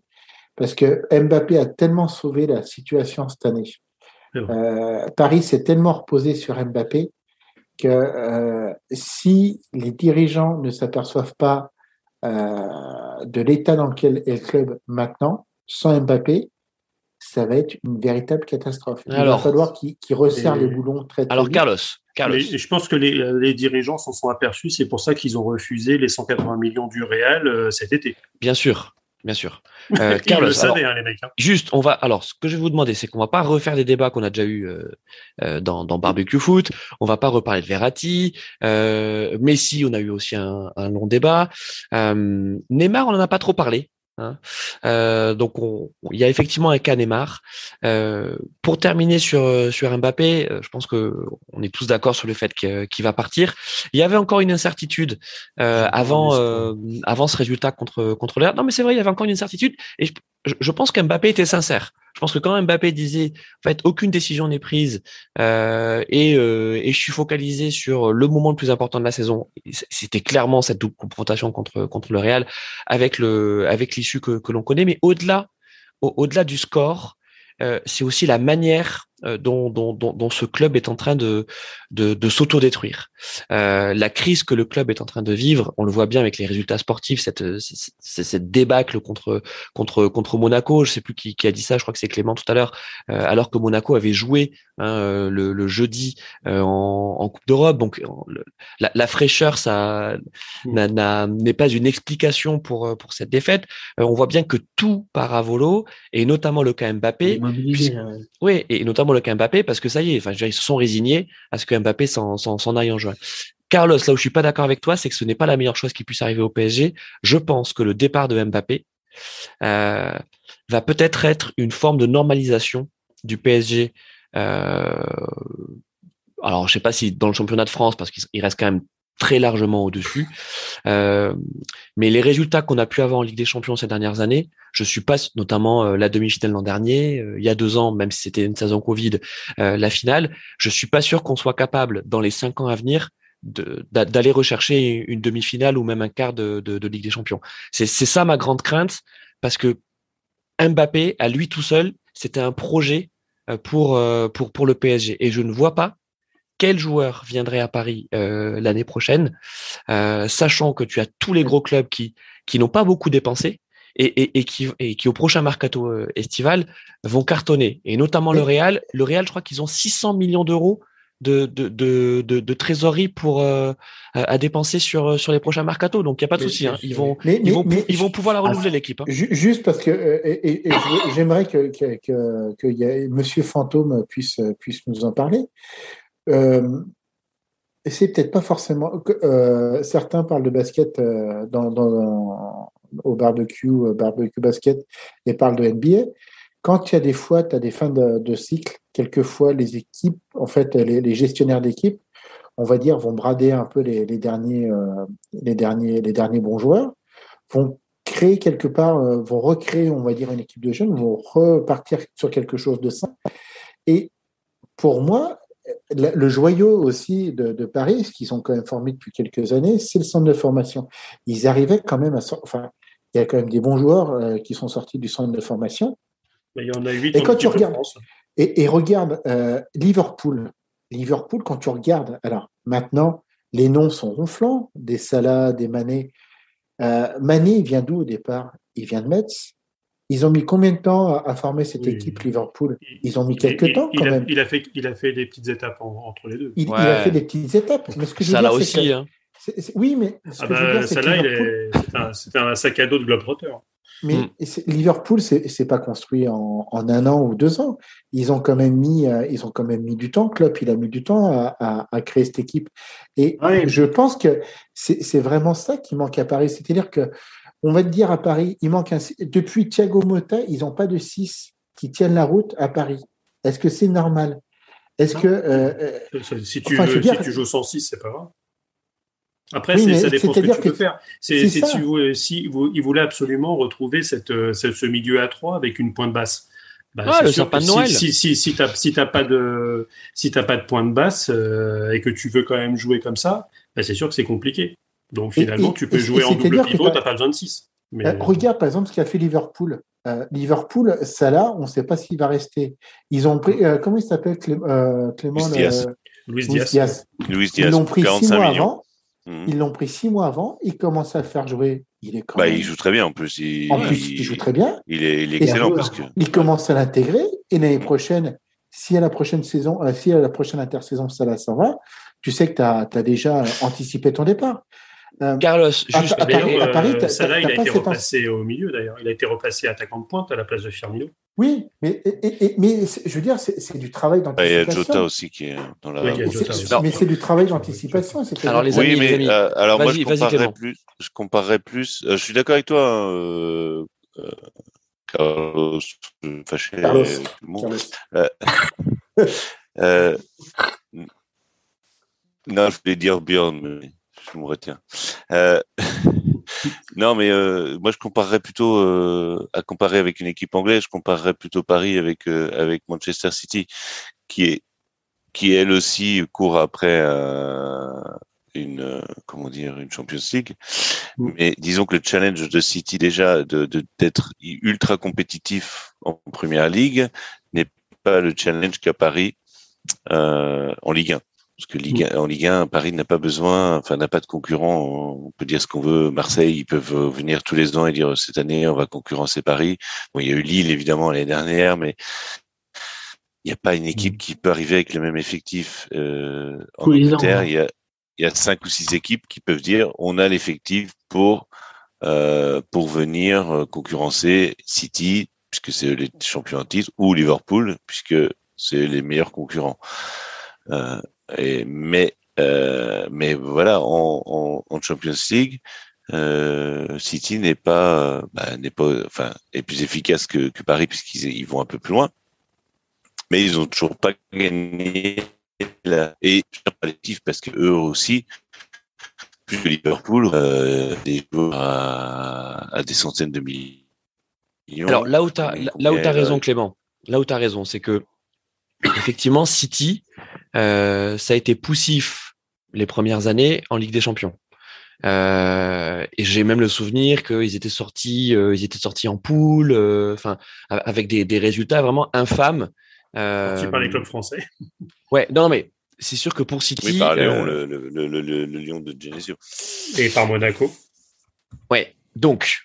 parce que Mbappé a tellement sauvé la situation cette année. Euh, Paris s'est tellement reposé sur Mbappé que euh, si les dirigeants ne s'aperçoivent pas euh, de l'état dans lequel est le club maintenant, sans Mbappé, ça va être une véritable catastrophe. Il va falloir qu'ils resserrent les boulons très, très Alors, Carlos, Carlos. je pense que les, les dirigeants s'en sont aperçus. C'est pour ça qu'ils ont refusé les 180 millions du Real cet été. Bien sûr bien sûr. Euh, Carlos, hein, hein. Juste, on va. Alors, ce que je vais vous demander, c'est qu'on va pas refaire des débats qu'on a déjà eu euh, euh, dans, dans, barbecue foot. On va pas reparler de Verratti. Euh, Messi, on a eu aussi un, un long débat. Neymar, on en a pas trop parlé. Hein. Euh, donc il y a effectivement un cas Neymar. Euh, pour terminer sur sur Mbappé, euh, je pense que on est tous d'accord sur le fait qu'il va partir. Il y avait encore une incertitude avant avant ce résultat contre contre l'air. Non mais c'est vrai, il y avait encore une incertitude et je, je pense qu'Mbappé était sincère. Je pense que quand Mbappé disait, en fait, aucune décision n'est prise euh, et, euh, et, je suis focalisé sur le moment le plus important de la saison. C'était clairement cette double confrontation contre contre le Real avec le avec l'issue que, que l'on connaît. Mais au-delà au-delà du score, euh, c'est aussi la manière euh, dont, dont, dont, ce club est en train de, de, de s'autodétruire. Euh, la crise que le club est en train de vivre, on le voit bien avec les résultats sportifs, cette, cette, cette débâcle contre, contre, contre Monaco, je sais plus qui, qui a dit ça, je crois que c'est Clément tout à l'heure, euh, alors que Monaco avait joué hein, euh, le, le, jeudi en, en, Coupe d'Europe. Donc la, la, fraîcheur, ça mmh. n'est pas une explication pour, pour cette défaite. on voit bien que tout part à volo, et notamment le cas Mbappé. oui, et notamment Mbappé parce que ça y est, enfin, ils se sont résignés à ce que Mbappé s'en aille en juin. Carlos, là où je suis pas d'accord avec toi, c'est que ce n'est pas la meilleure chose qui puisse arriver au PSG. Je pense que le départ de Mbappé euh, va peut-être être une forme de normalisation du PSG. Euh, alors, je sais pas si dans le championnat de France, parce qu'il reste quand même très largement au-dessus. Euh, mais les résultats qu'on a pu avoir en Ligue des Champions ces dernières années, je suis pas, notamment euh, la demi-finale l'an dernier, euh, il y a deux ans, même si c'était une saison Covid, la finale, je suis pas sûr qu'on soit capable dans les cinq ans à venir d'aller rechercher une demi-finale ou même un quart de, de, Ligue des Champions. C'est ça ma grande crainte parce que Mbappé, à lui tout seul, c'était un projet pour, pour, pour le PSG. Et je ne vois pas quel joueur viendrait à Paris euh, l'année prochaine, euh, sachant que tu as tous les gros clubs qui qui n'ont pas beaucoup dépensé et, et, qui, et qui au prochain mercato euh, estival vont cartonner, et notamment le Real. Le Real, je crois qu'ils ont 600 millions d'euros de, de, de, de, trésorerie pour à dépenser sur sur les prochains mercato. Donc il y a pas de souci. Hein. Ils vont ils vont ils vont pouvoir la renouveler l'équipe. Hein. Juste parce que et, j'aimerais que que, que, que y a, Monsieur Fantôme puisse puisse nous en parler. Euh, c'est peut-être pas forcément. Euh, certains parlent de basket euh, dans, au barbecue, barbecue basket, et parlent de NBA. Quand il y a des fois, tu as des fins de, de, cycle, quelquefois les équipes, en fait, les, gestionnaires d'équipe, on va dire, vont brader un peu les, derniers, les derniers, les derniers bons joueurs, vont créer quelque part, vont recréer, on va dire, une équipe de jeunes, vont repartir sur quelque chose de sain. Et pour moi, le joyau aussi de, Paris, ce qu'ils sont quand même formés depuis quelques années, c'est le centre de formation. Ils arrivaient quand même à. Enfin, il y a quand même des bons joueurs euh, qui sont sortis du centre de formation. Mais il y en a huit. Et quand tu regardes, et, regarde euh, Liverpool, Liverpool, quand tu regardes, alors maintenant, les noms sont ronflants, des Salah, des Mané. Euh, Mané, il vient d'où au départ? Il vient de Metz. Ils ont mis combien de temps à, former cette équipe Liverpool? Ils ont mis quelques temps quand il même. A, il a, fait, il a fait des petites étapes entre les deux. Il, a fait des petites étapes. Mais ce que ça là aussi. hein. oui, mais ce ah que je veux bah, dire, c'est que c'est un, sac à dos de Globetrotter. Mais mm. Liverpool, c'est pas construit en, un an ou deux ans. Ils ont quand même mis, euh, ils ont quand même mis du temps. Klopp, il a mis du temps à, à, créer cette équipe. Et je pense que c'est vraiment ça qui manque à Paris. C'est-à-dire que on va te dire à Paris, il manque un. Depuis Thiago Motta, ils n'ont pas de 6 qui tiennent la route à Paris. Est-ce que c'est normal? Est-ce que. Euh, euh, si, tu, si tu joues sans 6, c'est pas grave. Après, ça dépend ce que tu peux faire. C'est si, vous, si vous, il voulait absolument retrouver cette, euh, ce milieu à 3 avec une pointe basse. Bah, ah, le sapin de Noël. Si, si, si, tu n'as pas de si pas de pointe basse et que tu veux quand même jouer comme ça, bah, c'est sûr que c'est compliqué. Donc finalement, tu peux jouer en double pivot, tu n'as pas besoin de 6. Mais... Euh, regarde par exemple ce qu'a fait Liverpool. Euh, Liverpool, ça là, on ne sait pas s'il va rester. Ils ont pris, euh, comment il s'appelle Clément Louis Diaz. Louis Diaz. Ils l'ont pris six mois avant. Mmh. Ils l'ont pris six mois avant. Il commence à le faire jouer. Il est quand bah, il joue très bien en plus. Il, en plus, il, joue très bien. Il est, il est excellent parce que. Il commence à l'intégrer et l'année prochaine, si à la prochaine saison, si à la prochaine intersaison ça là s'en va, tu sais que tu as, as, déjà anticipé ton départ. Euh, Carlos, juste à, Paris, à Paris euh, il a été replacé au milieu d'ailleurs. Il a été replacé attaquant de pointe à la place de Firmino. Oui, mais, mais je veux dire, c'est du travail d'anticipation. Il y a Jota aussi qui est dans la. mais c'est du travail d'anticipation. Alors les amis, oui, mais euh, alors moi je comparerais plus. Je comparerais plus. je suis d'accord avec toi. Hein, Carlos, fâché. Carlos. non, je voulais dire Bjorn, mais je me retiens. Euh, non, mais euh, moi je comparerais plutôt euh, à comparer avec une équipe anglaise, je comparerais plutôt Paris avec avec Manchester City, qui est qui elle aussi court après une comment dire une Champions League. Mm. Mais disons que le challenge de City déjà de d'être ultra compétitif en Première Ligue n'est pas le challenge qu'a Paris en Ligue 1. Parce que Ligue, en Ligue 1, Paris n'a pas besoin, enfin n'a pas de concurrent. On peut dire ce qu'on veut. Marseille, ils peuvent venir tous les ans et dire cette année on va concurrencer Paris. Bon, il y a eu Lille évidemment l'année dernière, mais il n'y a pas une équipe qui peut arriver avec le même effectif euh, en Angleterre. Il y, a, il y a cinq ou six équipes qui peuvent dire on a l'effectif pour euh, pour venir euh, concurrencer City puisque c'est les champions en titre ou Liverpool puisque c'est les meilleurs concurrents. Euh, et, mais euh, mais voilà, en, en, Champions League, euh, City n'est pas, bah, n'est pas, enfin, est plus efficace que, que Paris puisqu'ils ils vont un peu plus loin, mais ils ont toujours pas gagné la, et collectif parce que eux aussi, plus que Liverpool, euh, des joueurs à, à, des centaines de millions. Alors là où tu as, là où as raison, Clément, là où tu as raison, c'est que effectivement, City, euh, ça a été poussif les premières années en Ligue des Champions. Euh, et j'ai même le souvenir qu'ils étaient sortis, euh, ils étaient sortis en poule, euh, enfin avec des, des, résultats vraiment infâmes. Euh, par les clubs français. Ouais, non mais c'est sûr que pour City. Oui, par Lyon, le, le, le, le, Lyon de Genesio. Et par Monaco. Ouais, donc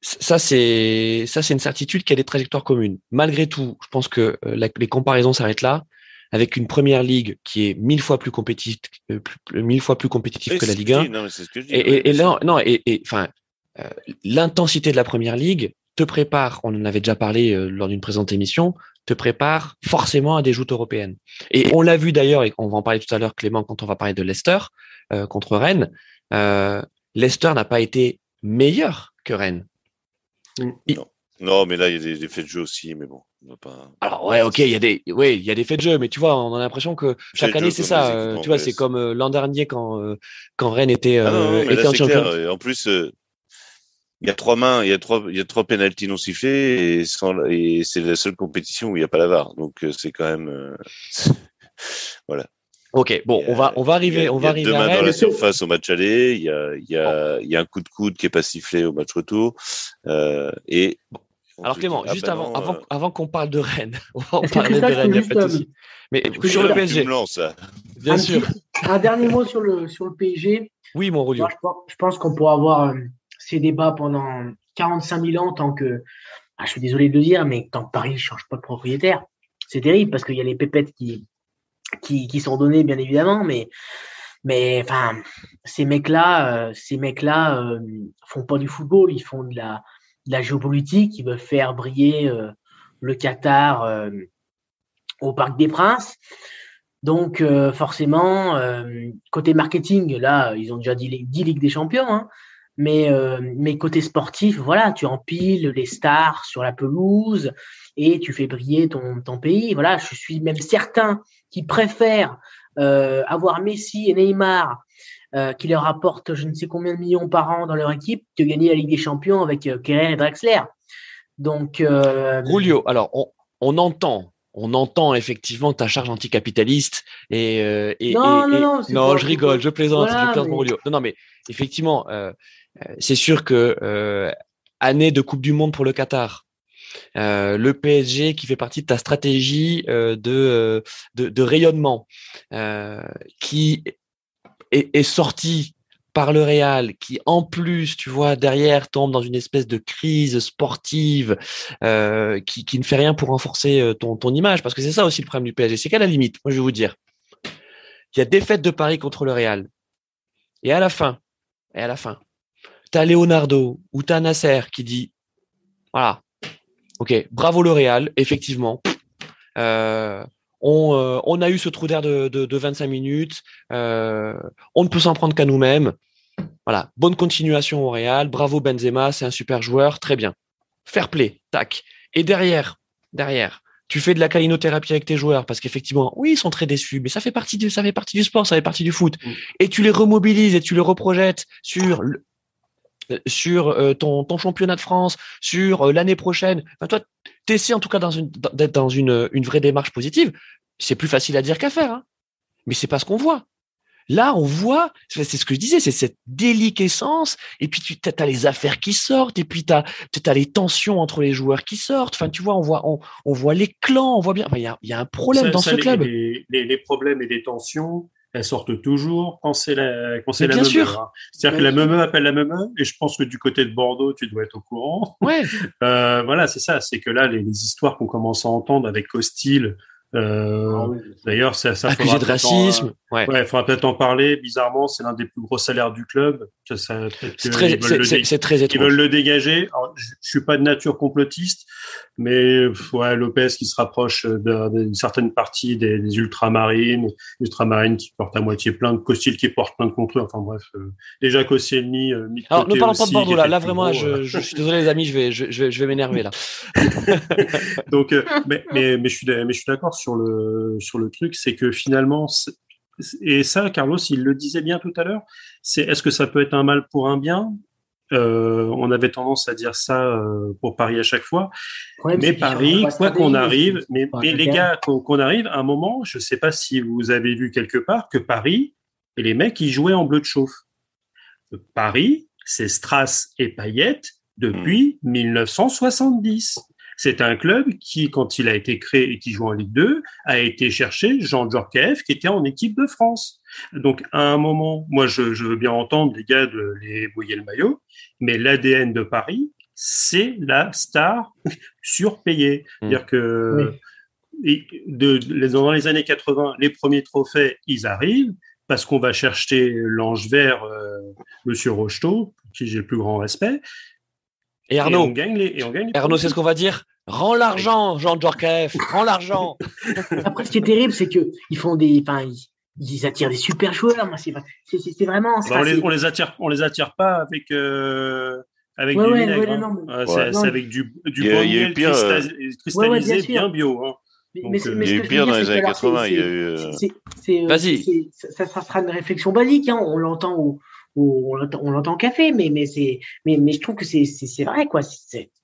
ça c'est ça c'est une certitude qu'il y a des trajectoires communes. Malgré tout, je pense que les comparaisons s'arrêtent là. Avec une première ligue qui est mille fois plus compétitive, euh, mille fois plus compétitive que la Ligue 1. je dis, non, mais c'est ce que je dis, Et, ouais, là, non, et, enfin, euh, l'intensité de la première ligue te prépare, on en avait déjà parlé euh, lors d'une présente émission, te prépare forcément à des joutes européennes. Et on l'a vu d'ailleurs, et on va en parler tout à l'heure, Clément, quand on va parler de Leicester euh, contre Rennes. Euh, Leicester n'a pas été meilleur que Rennes. Non, mais là, il y a des, faits de jeu aussi, mais bon, pas. Alors ouais, ok, il y a des, ouais, il y a des faits de jeu, mais tu vois, on a l'impression que chaque année c'est ça. euh, tu vois, c'est comme euh, l'an dernier quand euh, quand Rennes était Ah non, non, euh, mais était là, en. Et En plus, euh, il y a trois mains, il y a trois, il y a trois pénaltys non sifflés et, sans, et c'est la seule compétition où il n'y a pas la VAR. Donc, euh, c'est quand même. euh, Ok, bon, a- on va on va y a- arriver, on va a arriver deux à mains dans la surface au match aller. Il y a, il y a, il y a un coup de coude qui est pas sifflé au match retour. Euh, et on Alors Clément, dit, ah juste bah avant, non, avant, euh, avant qu'on parle de Rennes, on va en parler de Rennes, il n'y a juste, pas de souci. Mais sur le PSG, là. bien un, sûr. petit- un dernier mot sur le, sur le PSG. Oui, mon Rolio. Je pense, je pense qu'on pourra avoir euh, ces débats pendant 45 000 ans tant que, ah, je suis désolé de le dire, mais tant que Paris ne change pas de propriétaire. C'est terrible parce qu'il y a les pépettes qui, qui, qui sont données, bien évidemment, mais, mais enfin, ces mecs-là, euh, ces mecs-là euh, font pas du football, ils font de la, de la géopolitique, ils veulent faire briller euh, le Qatar euh, au Parc des Princes. Donc, euh, forcément, euh, côté marketing, là, ils ont déjà dit 10 Ligues des Champions, hein, mais, euh, mais côté sportif, voilà, tu empiles les stars sur la pelouse et tu fais briller ton, ton pays. Voilà, je suis même certain qu'ils préfèrent avoir Messi et Neymar euh, qui leur apportent je ne sais combien de millions par an dans leur équipe que gagner la Ligue des Champions avec euh, et Draxler. Donc, euh, Rulio, alors on, on entend, on entend effectivement ta charge anticapitaliste et, euh, et, Non, et- non, non, non, je rigole, je plaisante, Voilà, je plaisante, mais- mon. Non, non, mais effectivement, euh, c'est sûr que année de Coupe du Monde pour le Qatar. euh, le PSG qui fait partie de ta stratégie euh, de, de, de rayonnement, euh, qui est, sorti par le Real, qui en plus, tu vois, derrière tombe dans une espèce de crise sportive, euh, qui, qui ne fait rien pour renforcer euh, ton, ton image, parce que c'est ça aussi le problème du PSG, c'est qu'à la limite, moi je vais vous dire, il y a défaite de Paris contre le Real, et à la fin, et à la fin, t'as Leonardo ou t'as Nasser qui dit, voilà, ok, bravo le Real, effectivement, euh, on, euh, on a eu ce trou d'air de, de, de 25 minutes, euh, on ne peut s'en prendre qu'à nous-mêmes. Voilà, bonne continuation au Real, bravo Benzema, c'est un super joueur, très bien. Fair play, tac. Et derrière, derrière, tu fais de la calinothérapie avec tes joueurs parce qu'effectivement, oui, ils sont très déçus, mais ça fait partie du, ça fait partie du sport, ça fait partie du foot. Mm. Et tu les remobilises et tu les reprojettes sur le- sur euh, ton, ton championnat de France, sur euh, l'année prochaine. Enfin, toi, tu essaies en tout cas dans une- d'être dans une, une vraie démarche positive. C'est plus facile à dire qu'à faire, hein. mais c'est pas ce qu'on voit. Là, on voit, c'est ce que je disais, c'est cette déliquescence, et puis tu as, les affaires qui sortent, et puis tu as, les tensions entre les joueurs qui sortent. Enfin, tu vois, on voit, on, on voit les clans, on voit bien. Enfin, Il y, a, il y a un problème Ça- dans ça, ce les- club. Les, les- les problèmes et les tensions, elles sortent toujours quand c'est la, quand c'est Mais la bien meumeu, sûr. hein. C'est-à-dire que la meumeu appelle la meumeu, et je pense que du côté de Bordeaux, tu dois être au courant. Ouais, Euh, voilà, c'est ça. C'est que là, les, les histoires qu'on commence à entendre avec Costil, euh, Ah oui. d'ailleurs, ça, ça accusé de peut-être en- racisme. Ouais. Ouais, il faudra peut-être en parler. Bizarrement, c'est l'un des plus gros salaires du club. C'est très, dé- c'est très ils étrange. veulent le dégager. Alors, je, je suis pas de nature complotiste, mais ouais, Lopez qui se rapproche d'un- d'une certaine partie des, des ultramarines, ultramarines qui portent à moitié plainte, Costil qui porte plainte contre eux. Enfin bref, euh, déjà Koscielny euh, mis de Alors, ne parlons pas de Bordeaux là. Là, vraiment, gros, je, euh. je suis désolé, les amis, je vais, je, je vais, je vais m'énerver là. Donc, euh, mais, mais, mais je suis, d'a- mais je suis d'accord sur le, sur le truc, c'est que finalement, et ça, Carlos, il le disait bien tout à l'heure, c'est est-ce que ça peut être un mal pour un bien? Euh, On avait tendance à dire ça euh, pour Paris à chaque fois, mais Paris, quoi qu'on arrive, mais, les gars, qu'on arrive à un moment, je sais pas si vous avez vu quelque part que Paris et les mecs ils jouaient en bleu de chauffe. Paris, c'est Strass et Payet depuis 1970. C'est un club qui, quand il a été créé et qui joue en Ligue 2, a été chercher Jean Djorkaeff qui était en équipe de France. Donc, à un moment, moi, je, je veux bien entendre les gars de les bouiller le maillot, mais l'ADN de Paris, c'est la star surpayée. Mm. C'est-à-dire que de, dans les années 80, les premiers trophées, ils arrivent parce qu'on va chercher l'ange vert, euh, Monsieur Rocheteau, qui j'ai le plus grand respect. Et Arnaud, on gagne les, et on gagne Arnaud, c'est ce qu'on va dire. Rends l'argent, Jean Djorkaeff, rends l'argent. Après, ce qui est terrible, c'est que ils font des, enfin, ils, attirent des super joueurs. Moi, c'est, c'est, vraiment. Bah, on, les, on les attire, on les attire pas avec. Euh, avec du vinaigre. Hein. c'est, avec du, du il y a, il y a eu pire, euh, cristallisé, bien, bien, bio. Hein. Donc, mais, mais, il y a eu pire dans les années 80. Il y a eu. Euh, Vas-y. Ça, ça, sera une réflexion basique. Hein. On l'entend au, on l'entend café, mais, mais, c'est, mais, mais je trouve que c'est, c'est, vrai, quoi.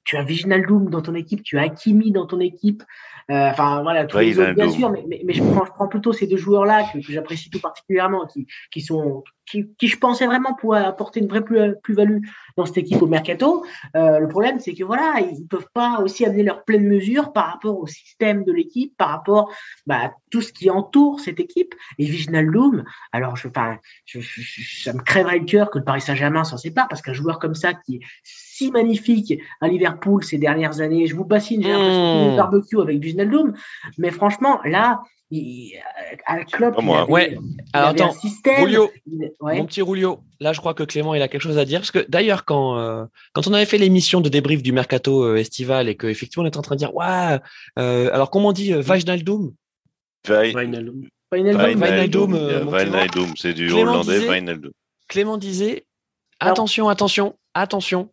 tu as Viginal Doom dans ton équipe, tu as Akimi dans ton équipe, euh, enfin voilà, tous les autres bien sûr, mais, mais, je, prends, je, prends, plutôt ces deux joueurs-là que, j'apprécie tout particulièrement, qui, qui sont qui, qui, je pensais vraiment pouvoir apporter une vraie plus-value dans cette équipe au mercato. Euh, le problème, c'est que voilà, ils peuvent pas aussi amener leur pleine mesure par rapport au système de l'équipe, par rapport bah, à tout ce qui entoure cette équipe. Et Viginal Doom, alors je, enfin, je, ça me crèverait le cœur que le Paris Saint-Germain s'en sépare parce qu'un joueur comme ça qui est si magnifique à Liverpool ces dernières années, je vous bassine, j'ai l'impression mmh. barbecue avec Viginal Doom, mais franchement, là, il, à Klopp, il avait, ouais. Alors, attends, un système. mon petit Rulio, là je crois que Clément il a quelque chose à dire. Parce que d'ailleurs quand euh, quand on avait fait l'émission de débrief du mercato euh, estival et que effectivement on était en train de dire euh, alors comment on dit Wijnaldum Wijnaldum Wijnaldum c'est du hollandais Wijnaldum Clément disait attention attention attention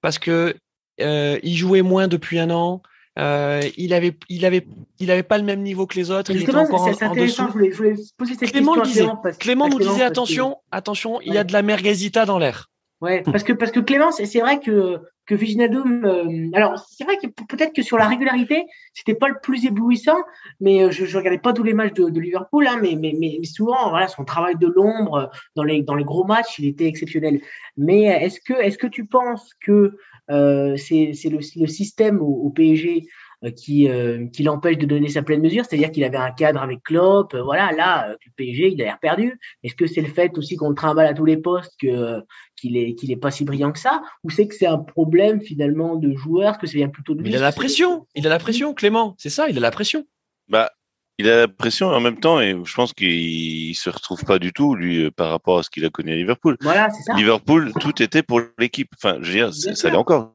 parce que il jouait moins depuis un an euh, il avait, il avait, il avait pas le même niveau que les autres. Il était encore en, en dessous. Je voulais, je voulais poser cette Clément, disait, Clément, Clément nous disait attention, attention, il y a de la merguezita dans l'air. Ouais, parce que parce que Clément, c'est vrai que que Viginaldum, euh, alors c'est vrai que peut-être que sur la régularité, c'était pas le plus éblouissant, mais euh, je, je regardais pas tous les matchs de, de Liverpool, hein, mais, mais, mais souvent voilà son travail de l'ombre dans les dans les gros matchs, il était exceptionnel. Mais est-ce que est-ce que tu penses que euh, c'est le, le, système au, PSG euh, qui, euh, qui l'empêche de donner sa pleine mesure, c'est-à-dire qu'il avait un cadre avec Klopp, voilà, là, le PSG, il a l'air perdu. Est-ce que c'est le fait aussi qu'on le trimballe à tous les postes que qu'il est qu'il est pas si brillant que ça, ou c'est que c'est un problème finalement de joueur, que ça vient plutôt de lui Il a la pression, il a la pression, Clément, c'est ça, il a la pression. Bah, il a la pression en même temps et je pense qu'il se retrouve pas du tout lui par rapport à ce qu'il a connu à Liverpool. Voilà, c'est ça. Liverpool, tout était pour l'équipe. Enfin, je veux dire, ça l'est encore.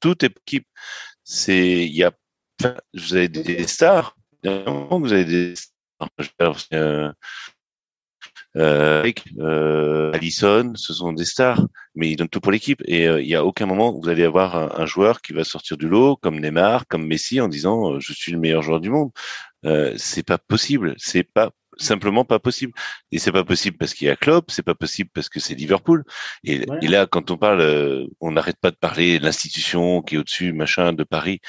Tout est équipe. C'est, il y a, vous avez des stars. Vous avez des stars. Euh, euh, euh, Allison, ce sont des stars, mais ils donnent tout pour l'équipe. Et euh, il n'y a aucun moment où vous allez avoir un, un, joueur qui va sortir du lot, comme Neymar, comme Messi, en disant euh, je suis le meilleur joueur du monde. Euh, c'est pas possible. C'est pas simplement pas possible. Et c'est pas possible parce qu'il y a Klopp, c'est pas possible parce que c'est Liverpool. Et, et, là, quand on parle, euh, on n'arrête pas de parler de l'institution qui est au-dessus, machin, de Paris.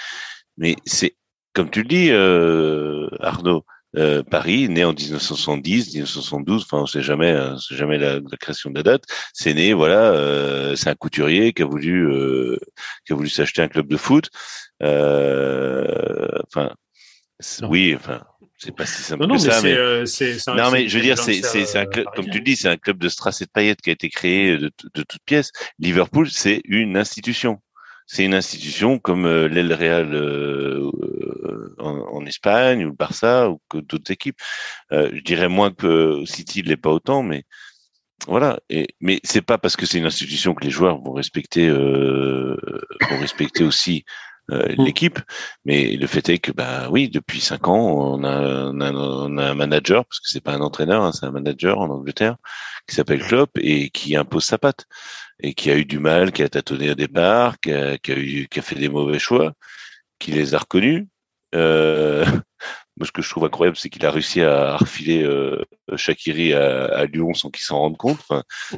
Mais c'est, comme tu le dis, euh, Arnaud, euh, Paris, né en 1970, 1972, enfin on sait jamais, hein, c'est jamais la, la, création de la date. C'est né, voilà, euh, c'est un couturier qui a voulu, euh, qui a voulu s'acheter un club de foot. Enfin, oui, enfin, c'est pas si simple non, que ça. Mais, euh, c'est, non, mais je veux dire, c'est, un club, comme tu le dis, c'est un club de strass et de paillettes qui a été créé de, de toutes pièces. Liverpool, c'est une institution. C'est une institution comme euh, l'El Real euh, en, en, Espagne ou le Barça ou que d'autres équipes. Euh, je dirais moins que City l'est pas autant, mais voilà. Et, mais c'est pas parce que c'est une institution que les joueurs vont respecter vont respecter aussi euh. L'équipe. Mais le fait est que, bah oui, depuis cinq ans, on a, on a, on a un manager, parce que c'est pas un entraîneur, hein, c'est un manager en Angleterre, qui s'appelle Klopp et qui impose sa patte et qui a eu du mal, qui a tâtonné au départ, qui a, qui a, eu, qui a fait des mauvais choix, qui les a reconnus. Euh, moi, ce que je trouve incroyable, c'est qu'il a réussi à refiler euh, Shakiri à, à, Lyon sans qu'il s'en rende compte. Enfin,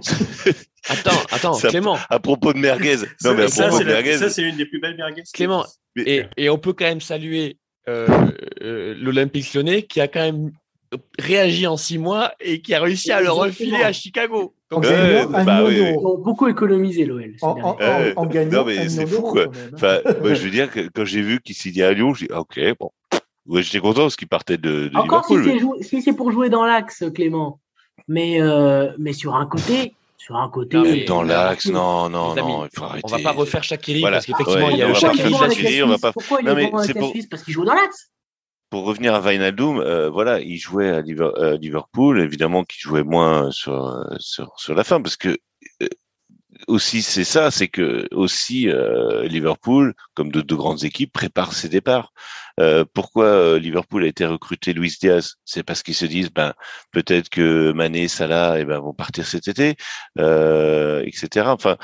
attends, attends, Clément. À, propos de merguez. Non, mais à ça, propos de merguez. Ça, c'est une des plus belles merguez. Clément. Et, et, on peut quand même saluer euh, euh, l'Olympique lyonnais qui a quand même réagi en six mois et qui a réussi à le refiler à Chicago. Donc, euh, bah, oui, Ils ont beaucoup économisé l'OL. En, en, en, en, gagnant. Non, mais c'est fou, quoi. Enfin, moi, je veux dire que quand j'ai vu qu'il signait à Lyon, j'ai dit, OK, bon, Ouais, j'étais content parce qu'il partait de, de Encore Liverpool. si c'est pour jouer dans l'axe, Clément. Mais, euh, mais sur un côté, sur un côté. Non, dans l'axe, non, non, non, il faut arrêter. On va pas refaire Shakiri voilà. parce qu'effectivement, ouais, il y a le Shakiri. On va pas... Pourquoi il est la Suisse Parce qu'il joue dans l'axe? pour revenir à Wijnaldum, euh, voilà, il jouait à Liverpool, évidemment qu'il jouait moins sur, sur, sur la fin, parce que euh, aussi c'est ça, c'est que aussi euh, Liverpool, comme de grandes équipes, prépare ses départs. Euh, pourquoi Liverpool a été recruté Luis Diaz? C'est parce qu'ils se disent, ben peut-être que Mané, Salah, eh ben vont partir cet été, etc. Enfin,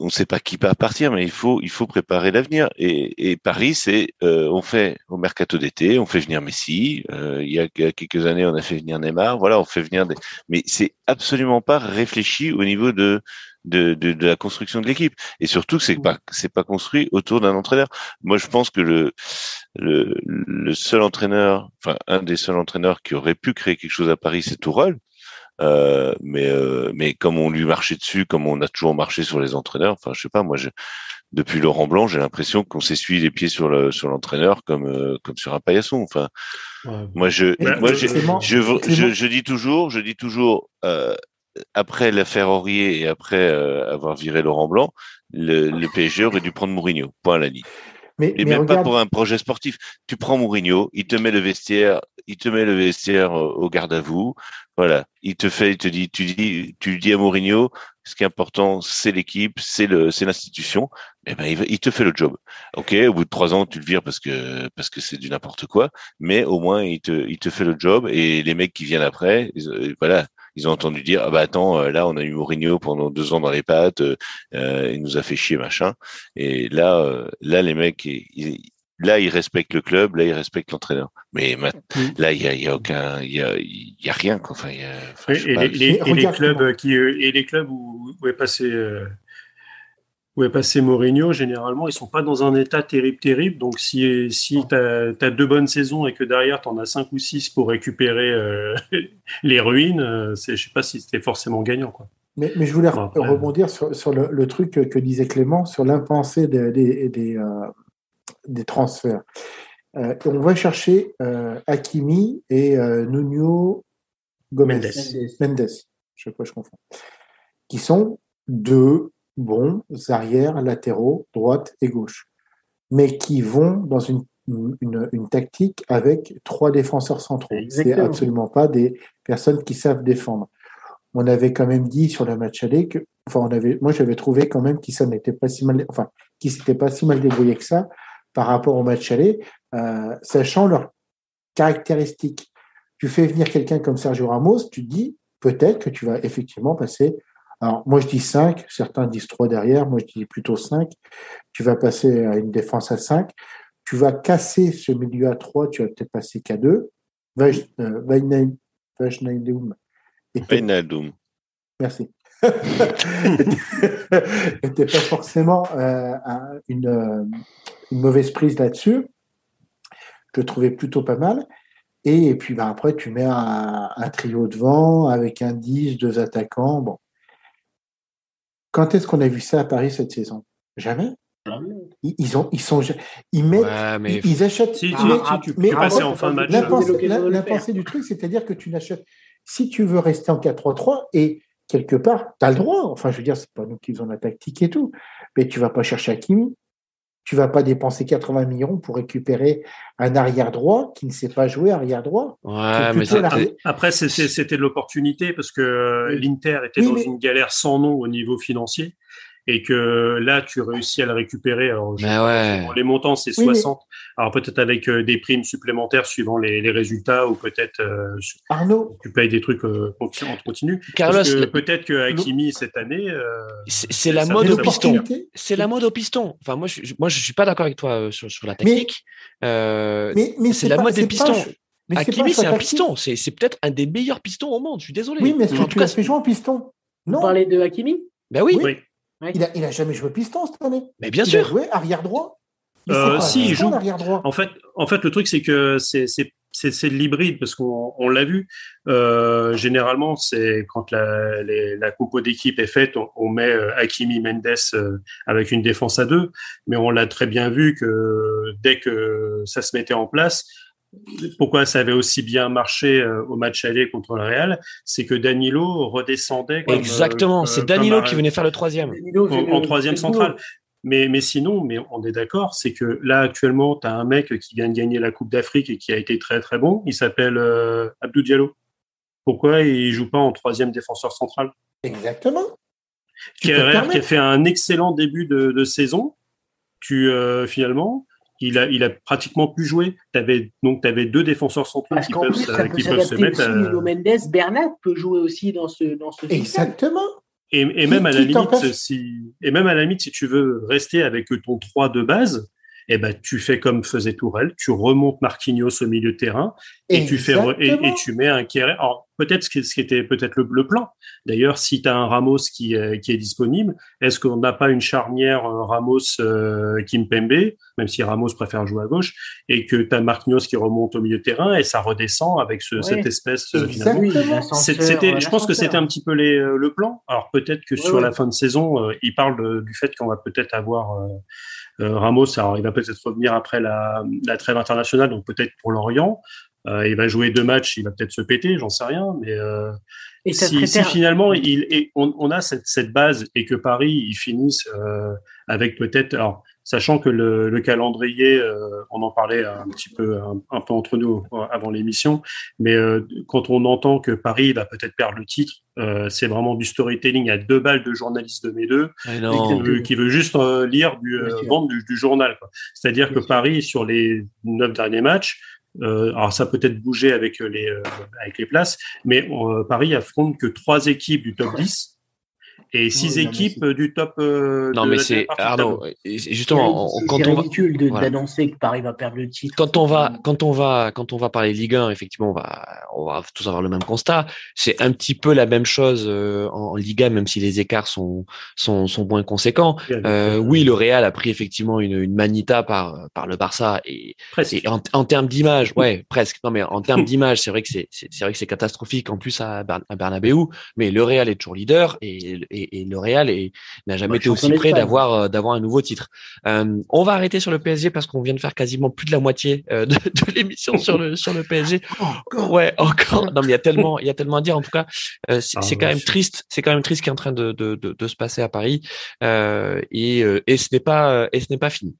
on ne sait pas qui va partir, mais il faut il faut préparer l'avenir. Et, Paris, c'est euh, on fait au mercato d'été, on fait venir Messi. Euh, il, y a, quelques années, on a fait venir Neymar. Voilà, on fait venir des. Mais c'est absolument pas réfléchi au niveau de de, de, la construction de l'équipe. Et surtout, c'est pas c'est pas construit autour d'un entraîneur. Moi, je pense que le, le le seul entraîneur, enfin un des seuls entraîneurs qui aurait pu créer quelque chose à Paris, c'est Tourelle. Euh, mais euh, mais comme on lui marchait dessus, comme on a toujours marché sur les entraîneurs, enfin je sais pas, moi je, depuis Laurent Blanc, j'ai l'impression qu'on s'essuie les pieds sur le sur l'entraîneur comme euh, comme sur un paillasson. Enfin, moi je moi je, je, je, dis toujours, je dis toujours après l'affaire Aurier et après avoir viré Laurent Blanc, le, le PSG aurait dû prendre Mourinho. Point à la ligne. Mais, et même pas pour un projet sportif. Tu prends Mourinho, il te met le vestiaire, il te met le vestiaire au garde à vous. Voilà, il te fait, il te dit, tu dis, tu dis à Mourinho, ce qui est important, c'est l'équipe, c'est le, c'est l'institution. Eh ben, il, te fait le job. Ok, au bout de trois ans, tu le vires parce que parce que c'est du n'importe quoi, mais au moins il te, il te fait le job. Et les mecs qui viennent après, voilà, ils ont entendu dire ah bah attends euh, là on a eu Mourinho pendant deux ans dans les pattes euh, euh il nous a fait chier machin. Et là euh, là les mecs là ils respectent le club là ils respectent l'entraîneur. Mais là il y a, y a, aucun il y a, y a rien quoi. Enfin, y a, et, les, et, les, clubs qui et les clubs où, où est passé où est passé Mourinho, généralement, ils sont pas dans un état terrible, terrible. Donc, si, si tu as, deux bonnes saisons et que derrière, tu en as cinq ou six pour récupérer euh, les ruines, euh, je sais pas si c'était forcément gagnant. Quoi. Mais, mais je voulais rebondir sur, sur le, truc que, disait Clément, sur l'impensé des, des, des, euh, des transferts. on va chercher Hakimi et Nuno Gomez. Mendes. Mendes. Je sais pas, je confonds. Qui sont deux bons arrières, latéraux, droite et gauche, mais qui vont dans une, une, tactique avec trois défenseurs centraux. C'est absolument pas des personnes qui savent défendre. On avait quand même dit sur le match aller que, enfin, on avait, moi j'avais trouvé quand même qu'ils n'était pas si mal, enfin, qui s'était pas si mal débrouillé que ça par rapport au match aller, euh, sachant leurs caractéristiques. Tu fais venir quelqu'un comme Sergio Ramos, tu dis peut-être que tu vas effectivement passer alors, moi, je dis 5, certains disent 3 derrière, moi, je dis plutôt 5. Tu vas passer à une défense à 5. Tu vas casser ce milieu à 3, tu vas peut-être passer qu'à 2. Vajnaidum. Vajnaidum. Merci. n'était pas forcément euh, une, euh, une, mauvaise prise là-dessus. Je le trouvais plutôt pas mal. Et, puis ben, après, tu mets un, un, trio devant avec un 10, deux attaquants. Bon, quand est-ce qu'on a vu ça à Paris cette saison? Jamais. Ils, ont, ils sont, ils mettent, ils, achètent. Si, tu, mais en fin de match. La pensée, du truc, c'est-à-dire que tu n'achètes. Si tu veux rester en 4-3-3 et quelque part, tu as le droit. Enfin, je veux dire, c'est pas nous qui faisons la tactique et tout, mais tu vas pas chercher Hakimi. Tu vas pas dépenser 80 millions pour récupérer un arrière droit qui ne sait pas jouer arrière droit. Ouais, mais après, c'était de l'opportunité parce que l'Inter était dans une galère sans nom au niveau financier et que là, tu réussis à le récupérer. Alors, Les montants, c'est 60. Alors, peut-être avec euh, des primes supplémentaires suivant les, les résultats ou peut-être. Euh, Arnaud. Tu payes des trucs euh, en continu. Carlos. Peut-être que Hakimi, cette année. c'est la mode au piston. C'est la mode au piston. Enfin, moi, je, moi, je suis pas d'accord avec toi sur, sur la technique. Mais, mais, c'est la mode des pistons. Hakimi, c'est un piston. C'est peut-être un des meilleurs pistons au monde. Je suis désolé. Oui, mais est-ce que tu l'as fait jouer en piston? Non. Vous parlez de Hakimi? Ben oui. oui. Il, a, il a jamais joué piston cette année. Mais bien sûr. Il a joué arrière droit. Euh, si, il joue. Arrière droit. En fait, en fait, le truc c'est que c'est c'est l'hybride parce qu'on on, l'a vu. Euh, généralement, c'est quand la, la compo d'équipe est faite, on, met euh, Hakimi Mendes euh, avec une défense à deux, mais on l'a très bien vu que dès que ça se mettait en place, pourquoi ça avait aussi bien marché euh, au match aller contre le Real, c'est que Danilo redescendait. Exactement, c'est Danilo qui venait faire le troisième. en, troisième central. Mais, mais sinon, mais on est d'accord, c'est que là, actuellement, tu as un mec qui vient de gagner la Coupe d'Afrique et qui a été très très bon. Il s'appelle euh, Abdou Diallo. Pourquoi il joue pas en troisième défenseur central? Exactement. Qui a, qui a, fait un excellent début de, de saison. Tu, euh, finalement, il a, il a pratiquement pu jouer. Avais, donc, tu avais deux défenseurs centraux Parce qui peuvent, plus, ça se- peut qui peuvent se mettre. aussi. euh, Nuno Mendes, Bernat peut jouer aussi dans ce, dans ce système. Exactement. Et, et Qui- même à la limite, si et même à la limite, si tu veux rester avec ton 3 de base, eh ben tu fais comme faisait Tourelle, tu remontes Marquinhos au milieu de terrain et tu fais et, et tu mets un Kéré. Alors peut-être ce qui, était peut-être le, le plan. D'ailleurs, si tu as un Ramos qui, euh, qui est disponible, est-ce qu'on n'a pas une charnière euh, Ramos euh, Kimpembe, même si Ramos préfère jouer à gauche, et que tu as Marquinhos qui remonte au milieu de terrain et ça redescend avec ce, cette espèce finalement C'était, je pense que c'était un petit peu les, le plan. Alors peut-être que sur la fin de saison, il parle du fait qu'on va peut-être avoir Ramos. Alors il va peut-être revenir après la, la trêve internationale, donc peut-être pour Lorient. Euh, il va jouer deux matchs, il va peut-être se péter, j'en sais rien. Mais euh, Et ça si, si finalement il, et on, on a cette, cette base et que Paris ils finissent euh, avec peut-être, alors sachant que le, le calendrier, euh, on en parlait un petit peu un, un peu entre nous euh, avant l'émission, mais euh, quand on entend que Paris va peut-être perdre le titre, euh, c'est vraiment du storytelling à deux balles de journalistes de mes deux Mais qui, qui veut juste euh, lire du euh, vendre du, du journal. quoi. C'est-à-dire que. Paris sur les neuf derniers matchs, euh, alors ça peut être bougé avec les euh, avec les places, mais euh, Paris affronte que trois équipes du top 10 et six Oui, non, mais équipes du top. euh, Non, de mais c'est Arnaud. Justement, on- quand on va, ridicule de- voilà. d'annoncer que Paris va perdre le titre. quand on va, quand on va, quand on va parler Ligue 1, effectivement, on va, on va tous avoir le même constat. C'est un petit peu la même chose euh, en, Liga, même si les écarts sont sont, sont moins conséquents. Euh, oui, le Real a pris effectivement une, une manita par par le Barça et, et en, en termes d'image, ouais, presque. Non, mais en termes d'image, c'est vrai que c'est c'est c'est vrai que c'est catastrophique en plus à, Bern- à Bernabeu. Mais le Real est toujours leader et et, et le Real n'a jamais Ouais, été aussi près d'avoir euh, d'avoir un nouveau titre. Euh, on va arrêter sur le PSG parce qu'on vient de faire quasiment plus de la moitié euh, de, de l'émission sur le sur le PSG. Encore. Ouais, encore. Non, mais il y a tellement, il y a tellement à dire. En tout cas, euh, c'est Ah, c'est quand même triste. C'est quand même triste ce qui est en train de, de, de, de se passer à Paris. Euh, et, et ce n'est pas, et ce n'est pas fini.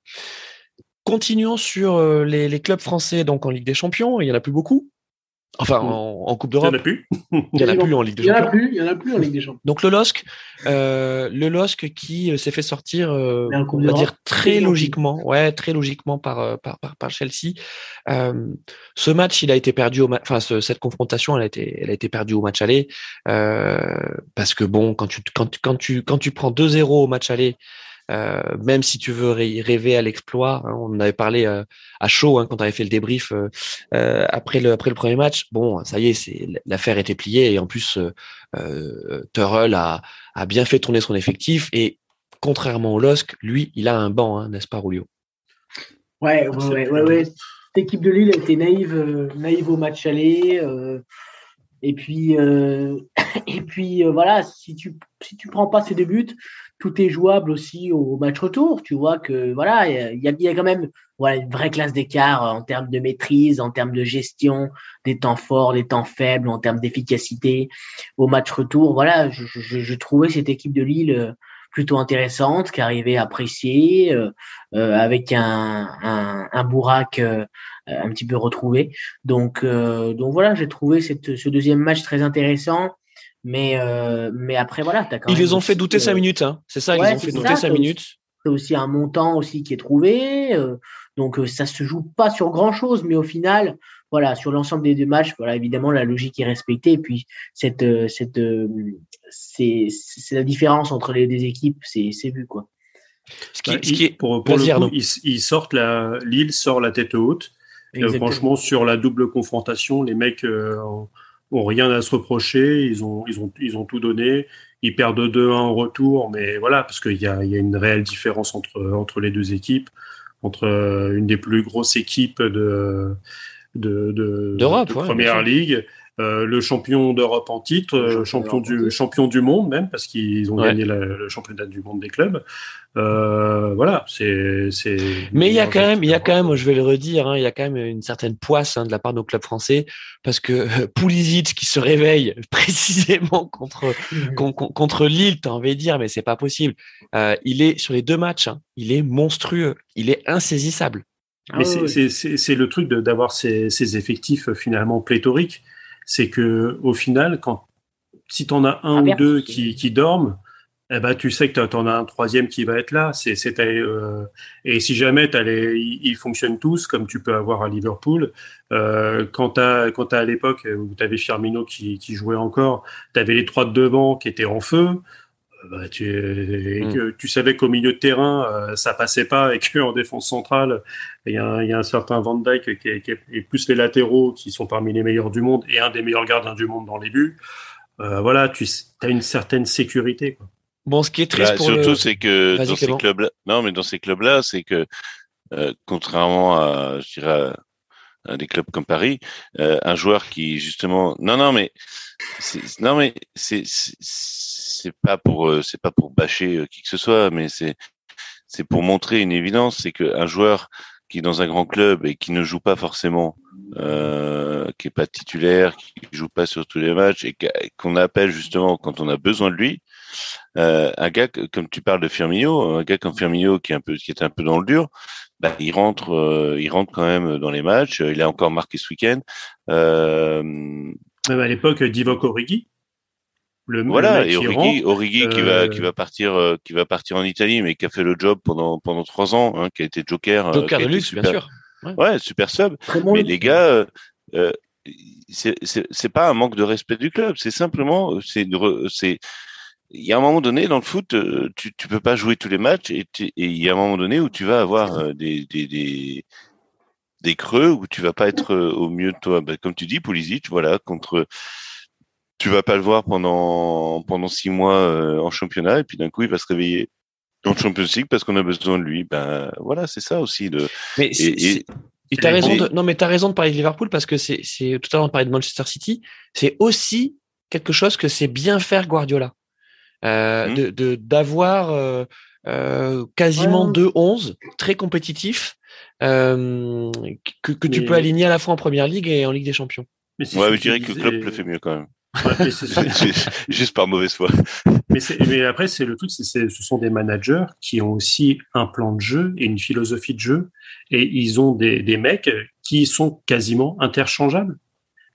Continuons sur les, les clubs français donc en Ligue des Champions. Il y en a plus beaucoup. Enfin, en, en Coupe Il y en d'Europe, a plus? il y en a plus en Ligue des Il y en a Champions. plus, il y en a plus en Ligue des Champions. Donc le LOSC, euh, le LOSC qui euh, s'est fait sortir, euh, on va d'Europe, dire très logiquement, ouais, très logiquement par euh, par par, par Chelsea. Euh, ce match, il a été perdu au, enfin ce- cette confrontation, elle a été, elle a été perdue au match aller euh, parce que bon, quand tu quand tu quand tu quand tu prends 2-0 au match aller. Euh, même si tu veux rêver à l'exploit, hein, on avait parlé euh, à chaud hein, quand on avait fait le débrief euh, après le après le premier match. Bon, ça y est, l'affaire était pliée et en plus euh, a bien fait tourner son effectif et contrairement au LOSC, lui, il a un banc, hein, n'est-ce pas, Rulio? Ouais, ouais, ouais, ouais, de Lille a été naïve, naïve au match aller. Euh, et puis, euh, et puis euh, voilà, si tu si tu prends pas ces deux buts, tout est jouable aussi au match retour. Tu vois que voilà, il y a- y, a, quand même voilà une vraie classe d'écart en termes de maîtrise, en termes de gestion des temps forts, des temps faibles, en termes d'efficacité au match retour. Voilà, je, je, je trouvais cette équipe de Lille euh, plutôt intéressante, qui arrivait à apprécier, euh, euh, avec un, un, un euh, un petit peu retrouvé. Donc, euh, donc voilà, j'ai trouvé cette, ce deuxième match très intéressant. Mais, euh, mais après, voilà. As quand Ils les ont fait douter euh, cinq minutes, hein. c'est ça, ils ouais, les ont fait douter ça, cinq t'as aussi- minutes. c'est aussi un montant aussi qui est trouvé. euh, donc euh, ça se joue pas sur grand chose, mais au final, voilà, sur l'ensemble des deux matchs, voilà, évidemment la logique est respectée. Et puis cette, euh, cette, euh, c'est, c'est la différence entre les deux équipes, c'est, c'est vu quoi. Ce qui, Bah, ce qui est... pour pour le coup, ils, ils sortent la Lille sort la tête haute. Euh, franchement, sur la double confrontation, les mecs euh, ont, rien à se reprocher. Ils ont, ils ont, ils ont tout donné. Ils perdent 2-1 en retour, mais voilà, parce qu'il y a, il y a une réelle différence entre, entre les deux équipes, entre une des plus grosses équipes de, de, de, D'Europe, de ouais, première ligue. euh, le champion d'Europe en titre, euh, champion du champion du monde même parce qu'ils ont gagné le championnat du monde des clubs. Euh, voilà, c'est c'est. Mais il y a quand même, il y a quand même, je vais le redire, hein, il y a quand même une certaine poisse hein, de la part de nos clubs français parce que euh, Pulisic qui se réveille précisément contre contre Lille, t'as envie de dire, mais c'est pas possible. Euh, il est sur les deux matchs, hein, il est monstrueux, il est insaisissable. Mais ah c'est le truc d'avoir ces, ces, effectifs finalement pléthoriques. C'est que au final, quand si tu en as un ou deux qui, qui dorment, eh ben, tu sais que tu en as un troisième qui va être là. C'est, c'est, euh, et si jamais les, ils, fonctionnent tous, comme tu peux avoir à Liverpool, euh, quand tu quand à l'époque où tu avais Firmino qui, qui jouait encore, tu avais les trois de devant qui étaient en feu, bah, tu, hmm. tu savais qu'au milieu de terrain, euh, ça passait pas et qu'en défense centrale, il y, a un, y a un certain Van Dyke qui est, qui est, et plus les latéraux qui sont parmi les meilleurs du monde et un des meilleurs gardiens du monde dans les buts. Euh, voilà, tu as une certaine sécurité. Quoi. Bon, ce qui est triste bah, surtout, c'est que dans ces clubs-là, non, mais dans ces clubs-là, c'est que euh, contrairement à, je dirais, à, des clubs comme Paris, euh, un joueur qui justement, non, non, mais non, mais c'est c'est pas pour euh, c'est pas pour bâcher euh, qui que ce soit, mais c'est c'est pour montrer une évidence, c'est qu'un joueur qui est dans un grand club et qui ne joue pas forcément, euh, qui est pas titulaire, qui joue pas sur tous les matchs et qu'on appelle justement quand on a besoin de lui, un gars comme tu parles de Firmino, un gars comme Firmino qui est un peu qui est un peu dans le dur, bah, il rentre il rentre quand même dans les matchs. Il a encore marqué ce week-end. Euh, à l'époque, Divock Origi, voilà, et Origi, qui va qui euh, va partir euh, qui va partir en Italie, mais qui a fait le job pendant pendant trois ans, hein, qui a été Joker. Euh, Joker de luxe, bien sûr. Ouais. super sub. mais les gars, euh, c'est c'est pas un manque de respect du club, c'est simplement c'est c'est il y a un moment donné dans le foot, tu tu peux pas jouer tous les matchs et il y a un moment donné où tu vas avoir des des, des des creux où tu vas pas être au mieux de toi. Bah, comme tu dis, Pulisic, voilà, contre tu vas pas le voir pendant pendant six mois euh, en championnat et puis d'un coup il va se réveiller en Champions League parce qu'on a besoin de lui. Ben voilà, c'est ça aussi de. Mais et, t'as raison. De, non, mais t'as raison de parler de Liverpool parce que c'est c'est tout à l'heure on parlait de Manchester City. C'est aussi quelque chose que c'est bien faire Guardiola, euh, mmh. de d'avoir euh, euh, quasiment deux 11 très compétitifs euh, que, que tu peux aligner à la fois en première ligue et en Ligue des Champions. Mais ouais, je dirais que le club le fait mieux quand même. Juste par mauvaise foi. Mais, mais après, c'est le truc, c'est ce sont des managers qui ont aussi un plan de jeu et une philosophie de jeu, et ils ont des, des mecs qui sont quasiment interchangeables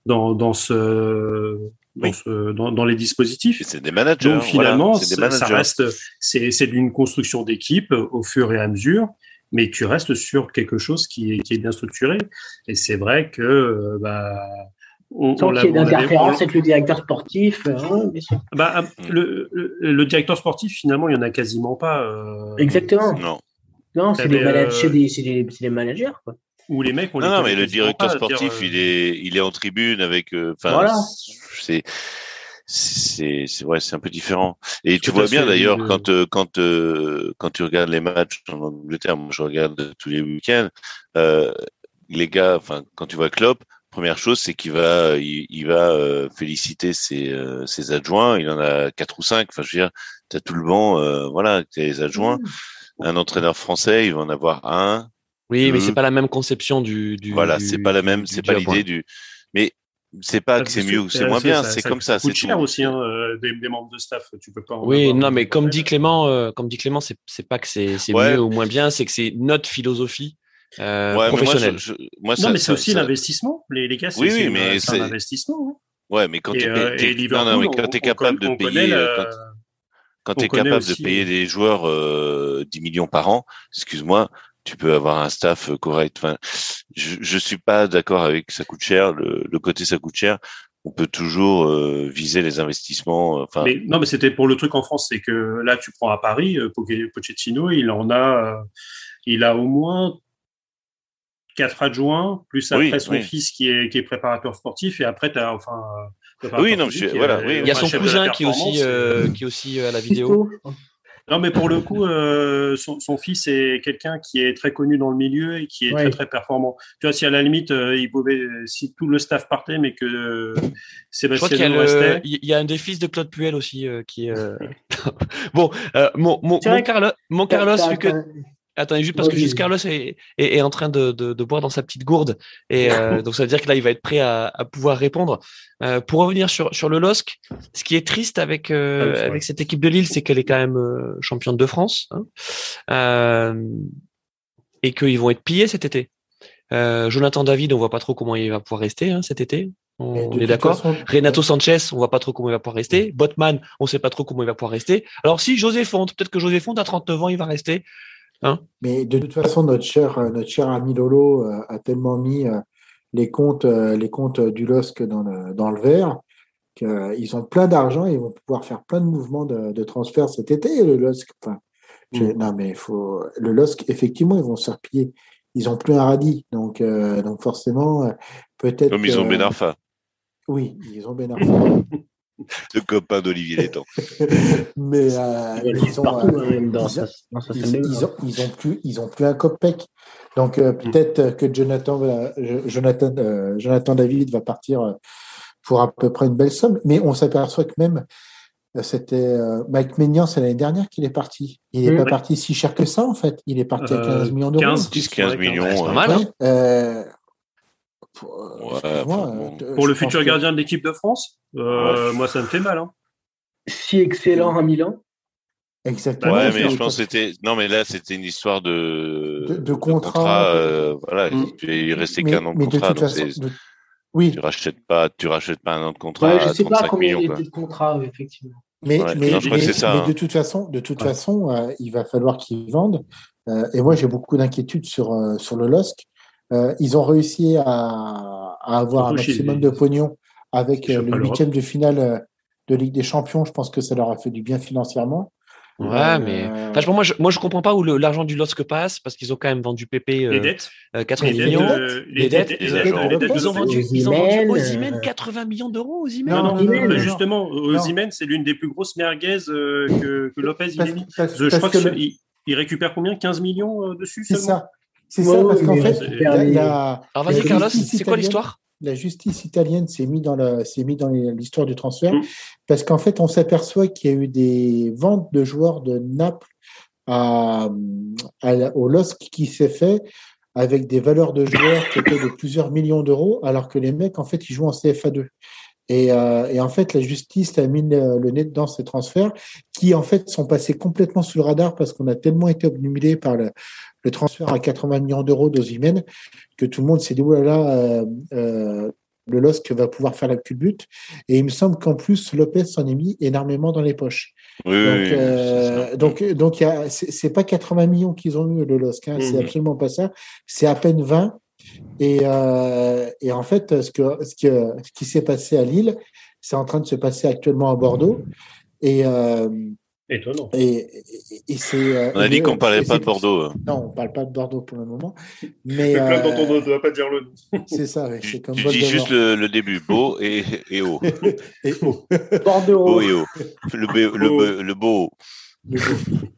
dans, dans ce dans, ce, dans, dans, les dispositifs. C'est des managers. Donc finalement, des managers. ça reste, c'est d'une construction d'équipe au fur et à mesure, mais tu restes sur quelque chose qui est, qui est bien structuré. Et c'est vrai que bah, on, Sans qu'il y ait d'interférence avec le directeur sportif. Euh, bah, le, le, directeur sportif, finalement, il n'y en a quasiment pas. Euh, Exactement. Non. Non, c'est des, managers, des, des, managers. Quoi. Ou les mecs, on Non, non mais le directeur sportif, il, est, il est en tribune avec. Euh, voilà. C'est c'est c'est ouais c'est un peu différent et tu vois bien d'ailleurs quand quand quand tu regardes les matchs en Angleterre moi je regarde tous les week-ends euh, les gars enfin quand tu vois Klopp Première chose, c'est qu'il va, il, va euh, féliciter ses, euh, ses, adjoints. Il en a quatre ou cinq. Enfin, je veux dire, as tout le banc, euh, voilà, les adjoints. Mmh. Un entraîneur français, il va en avoir un. Oui, mais c'est pas la même conception du. du voilà, c'est pas la même, c'est pas l'idée du. Mais c'est pas que c'est mieux ou c'est moins bien, c'est comme ça. C'est cher aussi, hein, des, des, membres de staff. Tu peux pas. oui, non, mais comme dit Clément, comme dit Clément, c'est pas que c'est mieux ou moins bien, c'est que c'est notre philosophie euh, professionnel. Moi, non, mais c'est aussi l'investissement. Les, les gars, c'est oui, oui, un investissement. Hein. Ouais, mais quand tu es, es, capable de payer, euh, quand, tu es capable de payer des joueurs euh, 10 millions par an, excuse-moi, tu peux avoir un staff correct. Enfin, je, je suis pas d'accord avec ça coûte cher. Le, le, côté ça coûte cher. On peut toujours euh, viser les investissements. Enfin, mais, non, mais c'était pour le truc en France, c'est que là, tu prends à Paris, euh, Pochettino, il en a, il a au moins quatre adjoints, plus après son fils qui est, qui est préparateur sportif, et après, tu as enfin. Oui, non, voilà, oui, il y a son cousin qui est aussi, euh, qui est aussi à la vidéo. Non, mais pour le coup, euh, son, son, fils est quelqu'un qui est très connu dans le milieu et qui est très très performant. Tu vois, si à la limite, euh, il pouvait, si tout le staff partait, mais que euh, Sébastien il y, restait... il y, a un des fils de Claude Puel aussi qui est. bon, mon, mon, mon, Carlos, mon Carlos, vu que Attendez, juste parce que juste Carlos est, est, est, en train de, de, de, boire dans sa petite gourde. Et euh, donc, ça veut dire que là, il va être prêt à, à pouvoir répondre. Euh, pour revenir sur, sur le LOSC, ce qui est triste avec, euh, ah avec cette équipe de Lille, c'est qu'elle est quand même euh, championne de France. Hein, euh, et qu'ils vont être pillés cet été. Jonathan David, on voit pas trop comment il va pouvoir rester hein, cet été. On, est d'accord. Renato Sanchez, on voit pas trop comment il va pouvoir rester. Botman, on sait pas trop comment il va pouvoir rester. Alors si José Fonte, peut-être que José Fonte à 39 ans, il va rester. Hein? Mais de toute façon, notre cher, euh, notre cher ami Lolo euh, a tellement mis euh, les comptes, les comptes du LOSC dans le, dans le vert qu'ils ont plein d'argent et ils vont pouvoir faire plein de mouvements de, de transfert cet été, le LOSC. Enfin, mm. Non, mais il faut. Le LOSC, effectivement, ils vont se repiller. Ils ont plus un radis. Donc, donc forcément, peut-être. Comme ils ont Ben Arfa. Oui, ils ont Ben Arfa. le copain d'Olivier Létang. mais ils, ont, plus, ils ont plus un copec. Donc euh, mm. peut-être que Jonathan, Jonathan, euh, Jonathan David va partir euh, pour à peu près une belle somme. Mais on s'aperçoit que même c'était Mike Maignan, c'est l'année dernière qu'il est parti. Il n'est pas parti si cher que ça en fait. Il est parti à 15 millions d'euros. 15, 15 millions, mal. Hein. Pour, pour le futur gardien de l'équipe de France, euh, moi, ça me fait mal. Hein. Si excellent à Milan. Exactement. Ouais, mais je pense que c'était. Non, mais là, c'était une histoire de. De, de contrat. euh, voilà, mm. il restait qu'un an de contrat. De façon, de... Oui. Tu rachètes pas, tu rachètes pas un an de contrat. Ouais, je sais pas combien il était de contrat, effectivement. Mais, ouais, mais, non, mais, mais hein. de toute façon, de toute façon, euh, il va falloir qu'ils vendent. Euh, et moi, j'ai beaucoup d'inquiétudes sur euh, sur le LOSC. Euh, ils ont réussi à, à avoir un maximum de pognon avec euh, le huitième de finale euh, de Ligue des Champions, je pense que ça leur a fait du bien financièrement. Ouais, euh, mais franchement, moi, je, moi, je comprends pas où l'argent du LOSC passe parce qu'ils ont quand même vendu PP euh, les dettes, 80 millions. les, dettes, ils ont vendu, ils ont vendu aux 80 millions d'euros aux Imen. Non, non, non, non, justement, aux Imen, c'est l'une des plus grosses merguez que, que Lopez il a mis. je crois qu'il il récupère combien? 15 millions dessus C'est ça. C'est ça, parce qu'en fait, il y a. Alors vas-y, Carlos, c'est quoi l'histoire? la justice italienne s'est mis dans mis dans l'histoire du transfert mm. parce qu'en fait on s'aperçoit qu'il y a eu des ventes de joueurs de Naples à, au LOSC qui s'est fait avec des valeurs de joueurs qui étaient de plusieurs millions d'euros alors que les mecs en fait ils jouent en CFA2 et, euh, et, en fait, la justice a mis le, nez dans ces transferts qui, en fait, sont passés complètement sous le radar parce qu'on a tellement été obnubilé par le, le transfert à 80 millions d'euros d'Ozimène que tout le monde s'est dit, oh là euh, euh, le LOSC va pouvoir faire la culbute. Et il me semble qu'en plus, Lopez s'en est mis énormément dans les poches. Oui, donc, oui, euh, donc, donc, c'est pas 80 millions qu'ils ont eu, le LOSC, hein, c'est mhm. absolument pas ça. C'est à peine 20. Et, euh, et en fait, ce, que, ce, que, ce qui s'est passé à Lille, c'est en train de se passer actuellement à Bordeaux. Et, euh, Étonnant. Et, et, c'est. Euh, on a dit qu'on parlait pas de Bordeaux. Hein. Non, on parle pas de Bordeaux pour le moment. Mais. euh, dont on ne doit pas dire le nom. C'est ça, oui. C'est comme tu dis juste le, le, début, beau et, et haut. et haut. Bordeaux. Beau et haut. Le, be, le, le beau.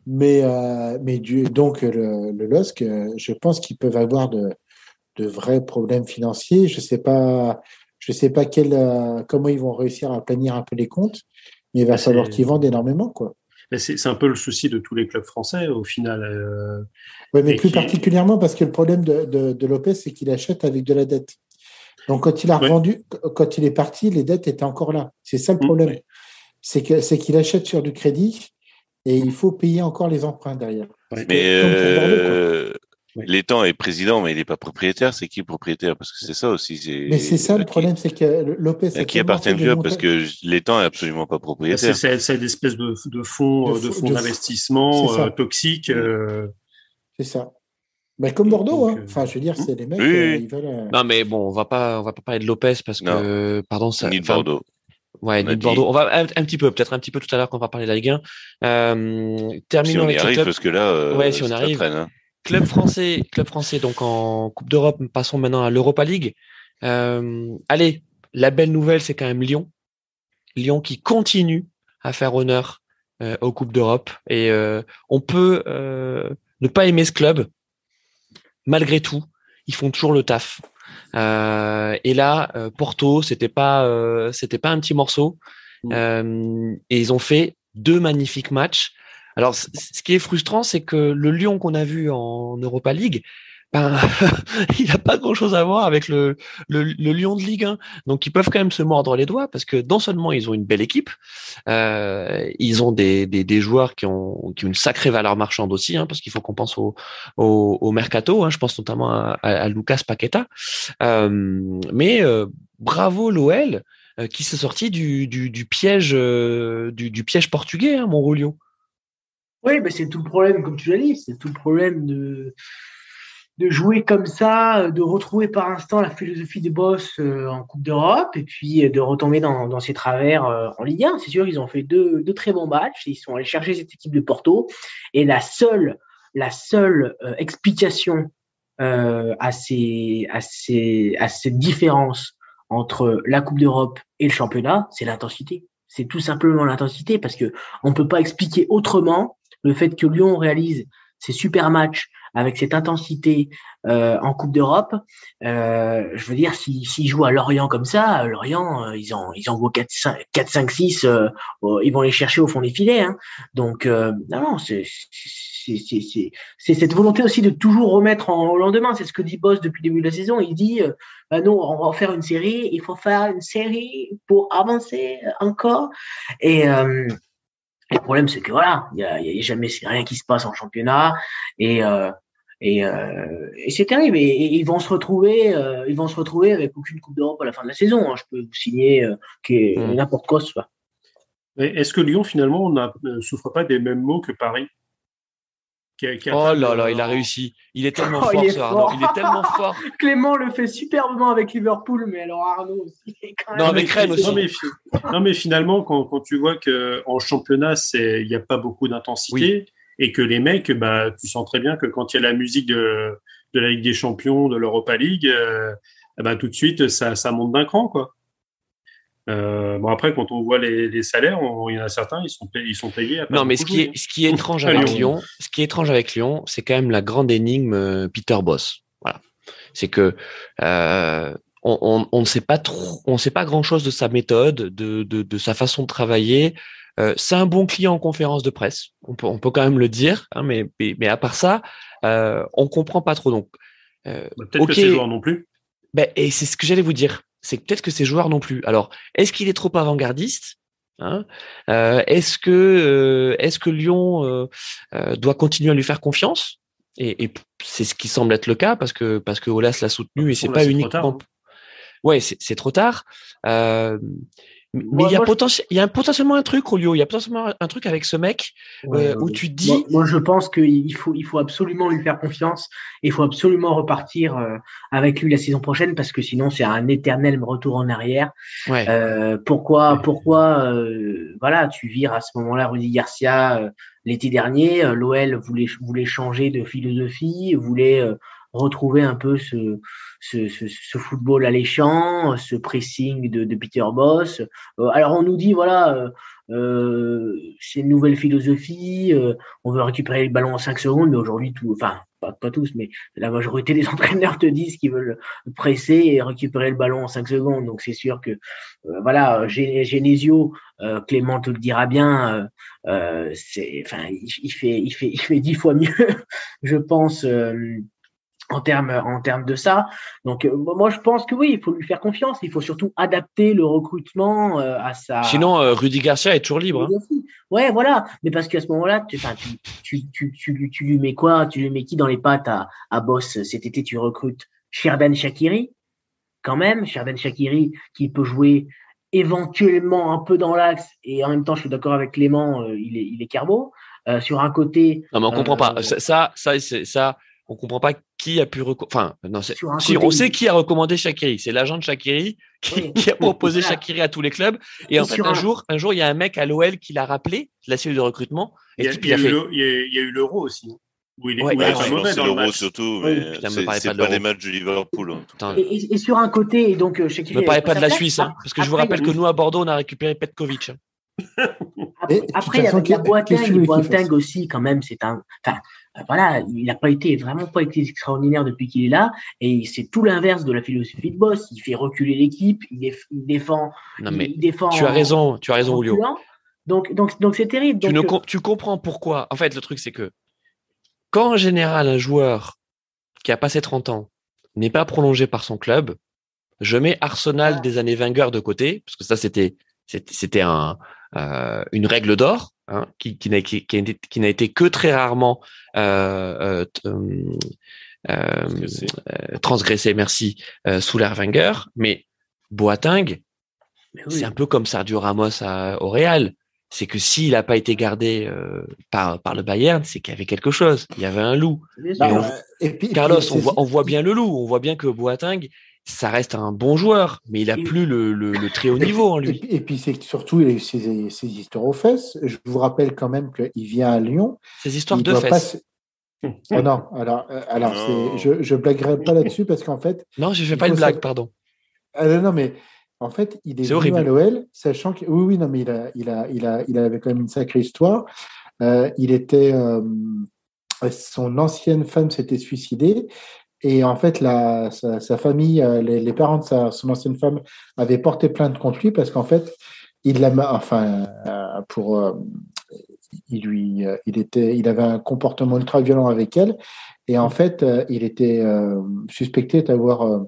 Mais, euh, mais du, donc, le, le LOSC, euh, je pense qu'ils peuvent avoir de, de vrais problèmes financiers. Je sais pas, je sais pas quel, euh, comment ils vont réussir à planir un peu les comptes, mais il va falloir qu'ils vendent énormément, quoi. C'est un peu le souci de tous les clubs français au final. Euh, oui, mais plus particulièrement parce que le problème de, de, de Lopez, c'est qu'il achète avec de la dette. Donc quand il a revendu, quand il est parti, les dettes étaient encore là. C'est ça le mmh, problème. C'est que c'est qu'il achète sur du crédit et il faut payer encore les emprunts derrière. mais euh, L'étang est président, mais il n'est pas propriétaire. C'est qui propriétaire? Parce que c'est ça aussi. Mais c'est ça le problème, c'est que Lopez. À qui appartient le club Parce que l'étang est absolument pas propriétaire. C'est cette espèce de, de fonds de, fonds d'investissement euh, toxiques. Euh... C'est ça. Mais comme Bordeaux, Donc, hein. enfin, je veux dire, c'est les mecs. Oui. Euh, ils veulent, euh... Non, mais bon, on va pas, on va pas parler de Lopez parce que, non. pardon, ça. Ni de Bordeaux. Ouais, ni de Bordeaux. On va un, un, petit peu, peut-être un petit peu tout à l'heure quand on va parler de la Ligue 1. Euh, terminons si on avec y arrive, parce que là, euh, ouais, si on arrive. Traîne, hein. Club français, club français, donc en Coupe d'Europe, passons maintenant à l'Europa League. Euh, allez, la belle nouvelle, c'est quand même Lyon. Lyon qui continue à faire honneur aux Coupes d'Europe. Et on peut ne pas aimer ce club. Malgré tout, ils font toujours le taf. et là, Porto, c'était pas, c'était pas un petit morceau. Mmh. et ils ont fait deux magnifiques matchs. Alors, ce qui est frustrant, c'est que le Lyon qu'on a vu en Europa League, ben, il n'a pas grand-chose à voir avec le, le, Lyon de Ligue 1. Donc, ils peuvent quand même se mordre les doigts parce que non seulement ils ont une belle équipe, euh, ils ont des, des, joueurs qui ont, qui ont une sacrée valeur marchande aussi, hein, parce qu'il faut qu'on pense au, au, au mercato. Hein, je pense notamment à, Lucas Paqueta. Euh, mais euh, bravo l'OL euh, qui s'est sorti du, du, piège du, piège portugais, hein, mon Oui, mais c'est tout le problème, comme tu l'as dit, c'est tout le problème de, de jouer comme ça, de retrouver par instant la philosophie des boss euh, en Coupe d'Europe et puis de retomber dans, dans ses travers en Ligue 1. C'est sûr, ils ont fait deux, deux, très bons matchs, ils sont allés chercher cette équipe de Porto et la seule, la seule explication à, ces, à, ces, à cette différence entre la Coupe d'Europe et le championnat, c'est l'intensité. C'est tout simplement l'intensité parce que on peut pas expliquer autrement le fait que Lyon réalise ces super matchs avec cette intensité euh, en Coupe d'Europe. Euh, je veux dire, s'ils si, jouent à Lorient comme ça, Lorient, euh, ils en ils en vaut 4, 5, 4 5 6, euh, ils vont les chercher au fond des filets. Hein. Donc, euh, non, non, c'est c'est cette volonté aussi de toujours remettre en, au lendemain. C'est ce que dit Boss depuis le début de la saison. Il dit, bah non, on va faire une série, il faut faire une série pour avancer encore. Et le problème, c'est que voilà, il y a, y a, jamais rien qui se passe en championnat et euh, et, euh, et c'est terrible. Et, ils vont se retrouver, euh, ils vont se retrouver avec aucune coupe d'Europe à la fin de la saison. Hein. Je peux vous signer euh, mmh. n'importe quoi, soit. Est-ce que Lyon finalement ne souffre pas des mêmes maux que Paris? Oh là là, il a réussi. Il est tellement oh, fort, il est, ce Arnaud. Il est tellement fort. Clément le fait superbement avec Liverpool, mais alors Arnaud aussi. non, mais Crème aussi. Non mais, finalement, quand, quand tu vois qu'en championnat, il n'y a pas beaucoup d'intensité et que les mecs, bah, tu sens très bien que quand il y a la musique de, de la Ligue des Champions, de l'Europa League, euh, bah, tout de suite, ça, ça monte d'un cran, quoi. Euh, bon après, quand on voit les, les salaires, il y en a certains, ils sont payés, ils sont payés. non, mais ce qui, est, ce qui est étrange avec Lyon, ce qui est étrange avec Lyon, c'est quand même la grande énigme euh, Peter Boss. Voilà, c'est que euh, on, on, on, ne sait pas trop, on sait pas grand chose de sa méthode, de, de, de sa façon de travailler. Euh, c'est un bon client en conférence de presse, on peut, on peut quand même le dire, hein, mais, mais, à part ça, on comprend pas trop. Donc, bah, peut-être que c'est joueur non plus. Ben, et c'est ce que j'allais vous dire c'est peut-être que ces joueurs non plus. Alors, est-ce qu'il est trop avant-gardiste hein euh, Est-ce que euh, est-ce que Lyon euh, doit continuer à lui faire confiance? Et, et c'est ce qui semble être le cas parce que parce que Olas l'a soutenu et c'est pas uniquement. Hein. Ouais, c'est trop tard. Mais il y, a il y a potentiellement un truc, Rolio, il y a potentiellement un truc avec ce mec euh, où tu dis. Moi, je pense qu'il faut, il faut absolument lui faire confiance. Il faut absolument repartir euh, avec lui la saison prochaine parce que sinon, c'est un éternel retour en arrière. Ouais. Euh, pourquoi, pourquoi, euh, voilà, tu vires à ce moment-là Rudy Garcia euh, l'été dernier. L'OL voulait, voulait changer de philosophie, voulait retrouver un peu ce, ce, ce, ce, football alléchant, ce pressing de, de Peter Boss. Euh, alors on nous dit voilà, euh, euh, c'est une nouvelle philosophie, euh, on veut récupérer le ballon en 5 secondes, mais aujourd'hui tout, enfin pas, pas, tous, mais la majorité des entraîneurs te disent qu'ils veulent presser et récupérer le ballon en 5 secondes. Donc c'est sûr que voilà, Genesio, Clément te le dira bien, c'est, enfin il, fait, il fait, il fait dix fois mieux, je pense en termes en termes de ça. Donc euh, moi je pense que oui, il faut lui faire confiance. Il faut surtout adapter le recrutement euh, à sa. Sinon euh, Rudy Garcia est toujours libre. Hein. Ouais voilà, mais parce qu'à ce moment-là, tu, tu, tu, tu, tu, lui mets quoi? Tu lui mets qui dans les pattes à, à Boss cet été? Tu recrutes Sherdan Shakiri quand même, Sherdan Shakiri qui peut jouer éventuellement un peu dans l'axe et en même temps je suis d'accord avec Clément, il est il est carbo. sur un côté. Non mais on comprend pas. Ça ça ça, ça on comprend pas qui a pu enfin non si on sait qui a recommandé Shakiri c'est l'agent de Shakiri qui, a proposé Shakiri à tous les clubs et, en fait un, jour un jour il y a un mec à l'OL qui l'a rappelé la cellule de recrutement et il y a, eu l'euro aussi oui, il est, c'est l'euro surtout, mais c'est pas, des matchs du Liverpool. Et, et, sur un côté, donc Shakiri. Ne parlez pas de la Suisse, hein, parce que je vous rappelle que nous à Bordeaux, on a récupéré Petkovic. Hein. Après, il y a, Boateng, Boateng aussi, quand même, c'est un. Enfin, voilà, il n'a pas été vraiment pas été extraordinaire depuis qu'il est là, et c'est tout l'inverse de la philosophie de Boss. Il fait reculer l'équipe, il, défend. Non mais il défend tu as raison, tu as raison, Julio. Donc, donc, donc c'est terrible. Tu, tu comprends pourquoi. En fait, le truc c'est que quand en général un joueur qui a passé 30 ans n'est pas prolongé par son club, je mets Arsenal ah. des années Wenger de côté, parce que ça c'était c'était un, euh, une règle d'or hein, qui, qui n'a qui, qui n'a été que très rarement euh, euh, euh transgressé, merci, sous l'ère Wenger. Mais Boateng, c'est un peu comme Sergio Ramos à, au Real. C'est que s'il n'a pas été gardé par, par le Bayern, c'est qu'il y avait quelque chose. Il y avait un loup. Et, puis, Carlos, on, voit, on voit bien le loup. On voit bien que Boateng, ça reste un bon joueur, mais il a plus le, très haut niveau en lui. Et, puis c'est surtout il a eu ses, histoires aux fesses. Je vous rappelle quand même qu'il vient à Lyon. Ses histoires de fesses. Oh non, alors, euh, alors je, je blaguerai pas là-dessus parce qu'en fait. Non, je fais pas une blague, pardon. Ah, non, mais en fait, il est, venu à l'OL, sachant que oui, oui, non, mais il a, il a, il a, il avait quand même une sacrée histoire. Euh, il était, euh, son ancienne femme s'était suicidée et en fait, la, sa, famille, euh, les, parents de sa, son ancienne femme avaient porté plainte contre lui parce qu'en fait, il l'a, enfin, euh, pour, euh, il lui, il était, il avait un comportement ultra violent avec elle, et en fait, il était suspecté d'avoir,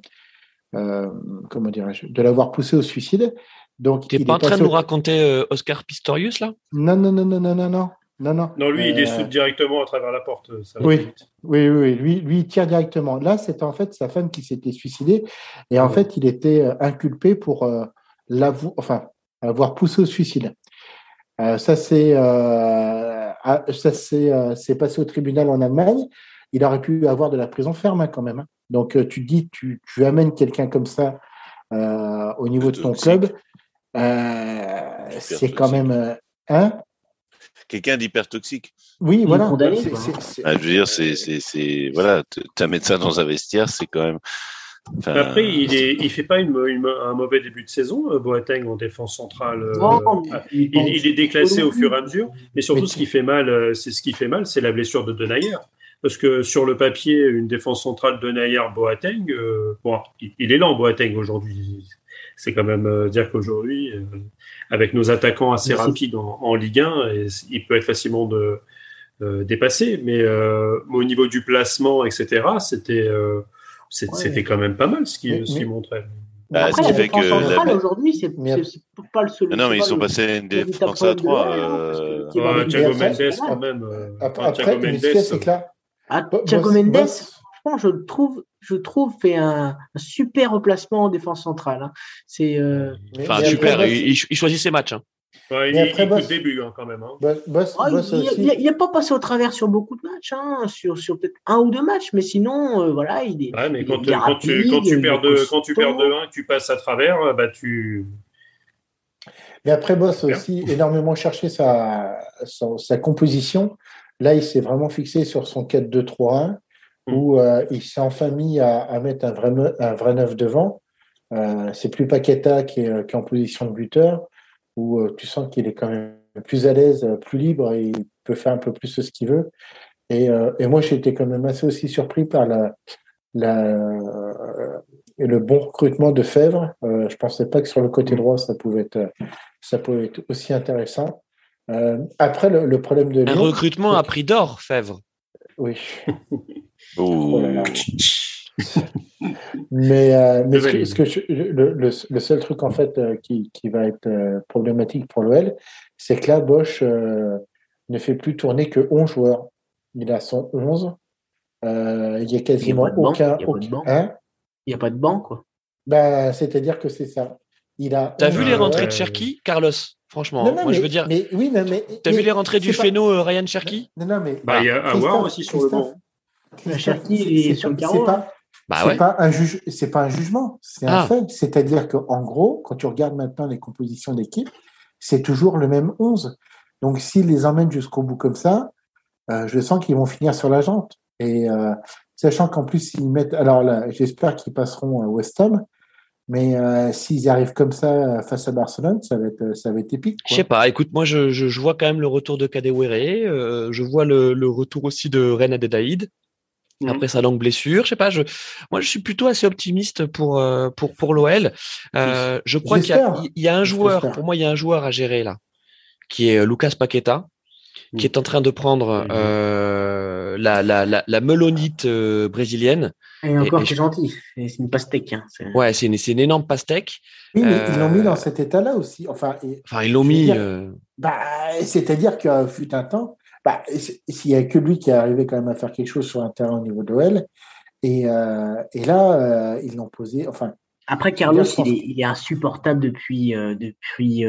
comment dirais-je, de l'avoir poussé au suicide. Donc, tu n'es pas en train de nous raconter Oscar Pistorius là? Non, non, non, non, non, non, non. Non, non. Non, lui, il est euh, directement à travers la porte. oui, oui, oui, lui, lui, il tire directement. Là, c'était en fait sa femme qui s'était suicidée. Et en fait, il était euh, inculpé pour euh, enfin, avoir poussé au suicide. ça, c'est ça c'est passé au tribunal en Allemagne. Il aurait pu avoir de la prison ferme hein, quand même. Hein. Donc, tu dis, tu, tu amènes quelqu'un comme ça au niveau de ton club. c'est quand même. Hein? Quelqu'un d'hyper toxique. Oui, voilà. Ah, je veux dire, c'est, voilà, un médecin dans un vestiaire, c'est quand même. Après, il est, il fait pas une, un mauvais début de saison, euh, Boateng en défense centrale. Euh, ah, il, est déclassé au fur et à mesure, mais surtout ce qui fait mal, euh, c'est ce qui fait mal, c'est la blessure de Denayer. Parce que sur le papier, une défense centrale Denayer Boateng, bon, il, est lent Boateng aujourd'hui. C'est quand même dire qu'aujourd'hui, avec nos attaquants assez rapides en, Ligue 1, et il peut être facilement de, euh, dépassé. Mais euh, au niveau du placement, etc., c'était euh, c'était quand même pas mal ce qu'il montrait. Bah, Après, ce qui fait que aujourd'hui, c'est pas le seul. Non, mais ils sont passés à une défense à 3. Euh... Thiago Mendes, quand même. Après, Thiago Mendes, c'est clair. Ah, Thiago Mendes, je le trouve, je trouve fait un, super replacement en défense centrale. Hein. C'est. Euh, enfin, super. il, choisit ses matchs. Hein. il, après, boss, début hein, quand même. Hein. Ah, il n'a pas passé au travers sur beaucoup de matchs, hein, sur, sur peut-être un ou deux matchs, mais sinon, euh, voilà, il est. Ouais, mais quand, quand, tu, quand, tu, perds de, quand tu perds de 1, tu passes à travers, euh, bah tu. Mais après, Boss a aussi énormément cherché sa, sa, sa composition. Là, il s'est vraiment fixé sur son 4-2-3-1. Mm. où euh, il s'est enfin mis à, mettre un vrai, un vrai neuf devant. Euh, c'est plus Paqueta qui est, qui est, en position de buteur, où euh, tu sens qu'il est quand même plus à l'aise, plus libre et il peut faire un peu plus ce qu'il veut. Et, et moi, j'ai été quand même assez aussi surpris par la, la, le bon recrutement de Fèvre. je pensais pas que sur le côté droit, ça pouvait être, ça pouvait être aussi intéressant. après, le, problème de Un recrutement à prix d'or, Fèvre. Oui. Oh mais, euh, mais ce que, le, le, seul truc en fait euh, qui, qui va être euh, problématique pour l'OL, c'est que là, Bosch ne fait plus tourner que 11 joueurs. Il a son 11. il n'y a quasiment aucun. Hein? Il n'y a pas de banc, quoi. Bah, C'est-à-dire que c'est ça. Il a. T'as vu les rentrées de Cherki, Carlos? Franchement, moi je veux dire. Mais, oui, mais. T'as vu les rentrées du Phéno, Ryan Cherki? Non, non, mais. Bah, il y a Awar aussi sur le banc. Sur le carreau. Pas, bah c'est pas un juge, c'est pas un jugement, c'est un ah. fait. C'est-à-dire qu'en gros, quand tu regardes maintenant les compositions d'équipe, c'est toujours le même 11. Donc s'ils les emmènent jusqu'au bout comme ça, euh, je sens qu'ils vont finir sur la jante. Et euh, sachant qu'en plus ils mettent, alors là, j'espère qu'ils passeront à West Ham, Mais euh, s'ils arrivent comme ça face à Barcelone, ça va être, ça va être épique. Je sais pas. Écoute, moi, je, je, vois quand même le retour de Kadewere. Euh, je vois le, le, retour aussi de Ren Adelaide. Mmh. Après sa longue blessure, je sais pas. Je, moi, je suis plutôt assez optimiste pour euh, pour pour l'OL. Euh, je crois qu'il y, y, a un joueur. Pour moi, il y a un joueur à gérer là, qui est Lucas Paqueta, qui mmh. est en train de prendre euh, la, la, la, la melonite euh, brésilienne et encore, c'est gentil. C'est une pastèque. Hein. Ouais, c'est une, une, énorme pastèque. Oui, mais ils l'ont mis dans euh, cet état-là aussi. Enfin, enfin ils l'ont mis. Euh, bah, C'est-à-dire qu'il fut un temps, bah, s'il n'y a que lui qui est arrivé quand même à faire quelque chose sur un terrain au niveau de l'OL. Et, euh, et là, ils l'ont posé. Enfin, Après, Carlos, il est, il est, insupportable depuis, depuis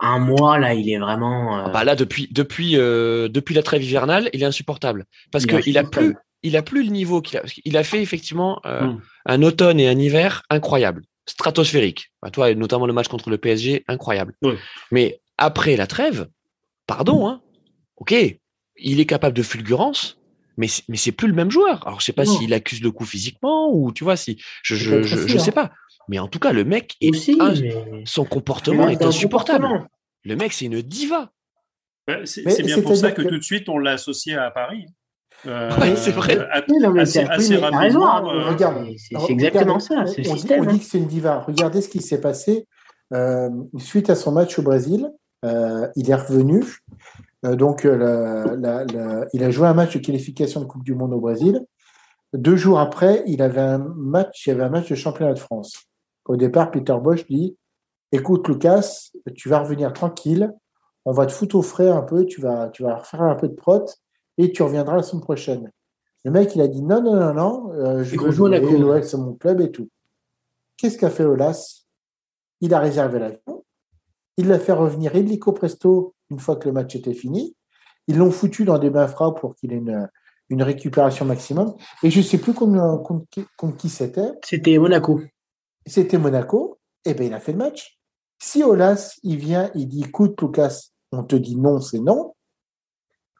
un mois. Là, il est vraiment. Ah bah là, depuis, depuis, depuis la trêve hivernale, il est insupportable. Parce qu'il a plus il a plus le niveau qu'il a. Il a fait effectivement euh, hmm. un automne et un hiver incroyable, stratosphérique. Bah, toi, notamment le match contre le PSG, incroyable. Mais après la trêve, pardon, hein, ok, il est capable de fulgurance, mais mais c'est plus le même joueur. Alors je sais pas s'il accuse le coup physiquement ou tu vois si je je, je, sais pas. Mais en tout cas, le mec est son comportement est insupportable. Le mec, c'est une diva. c'est bien pour ça que tout de suite on l'a associé à Paris. Euh, c'est vrai. assez, raison. Hein. Euh, regarde, c'est exactement ça. On, dit, on dit hein. que c'est une diva. Regardez ce qui s'est passé euh, suite à son match au Brésil. il est revenu. Donc, la, la, il a joué un match de qualification de Coupe du Monde au Brésil. Deux jours après, il avait un match, il y avait un match de championnat de France. Au départ, Peter Bosch dit "Écoute, Lucas, tu vas revenir tranquille. On va te foutre au frais un peu. Tu vas, tu vas refaire un peu de prot et tu reviendras la semaine prochaine. Le mec, il a dit non, non, non, non, euh, je veux jouer l'OL, c'est mon club et tout. Qu'est-ce qu'a fait Olas? Il a réservé l'avion. Il l'a fait revenir illico presto une fois que le match était fini. Ils l'ont foutu dans des bains froids pour qu'il ait une, une récupération maximum. Et je ne sais plus contre, contre, qui c'était. C'était Monaco. C'était Monaco. Et eh bien, il a fait le match. Si Olas, il vient, il dit écoute, Lucas, on te dit non, c'est non.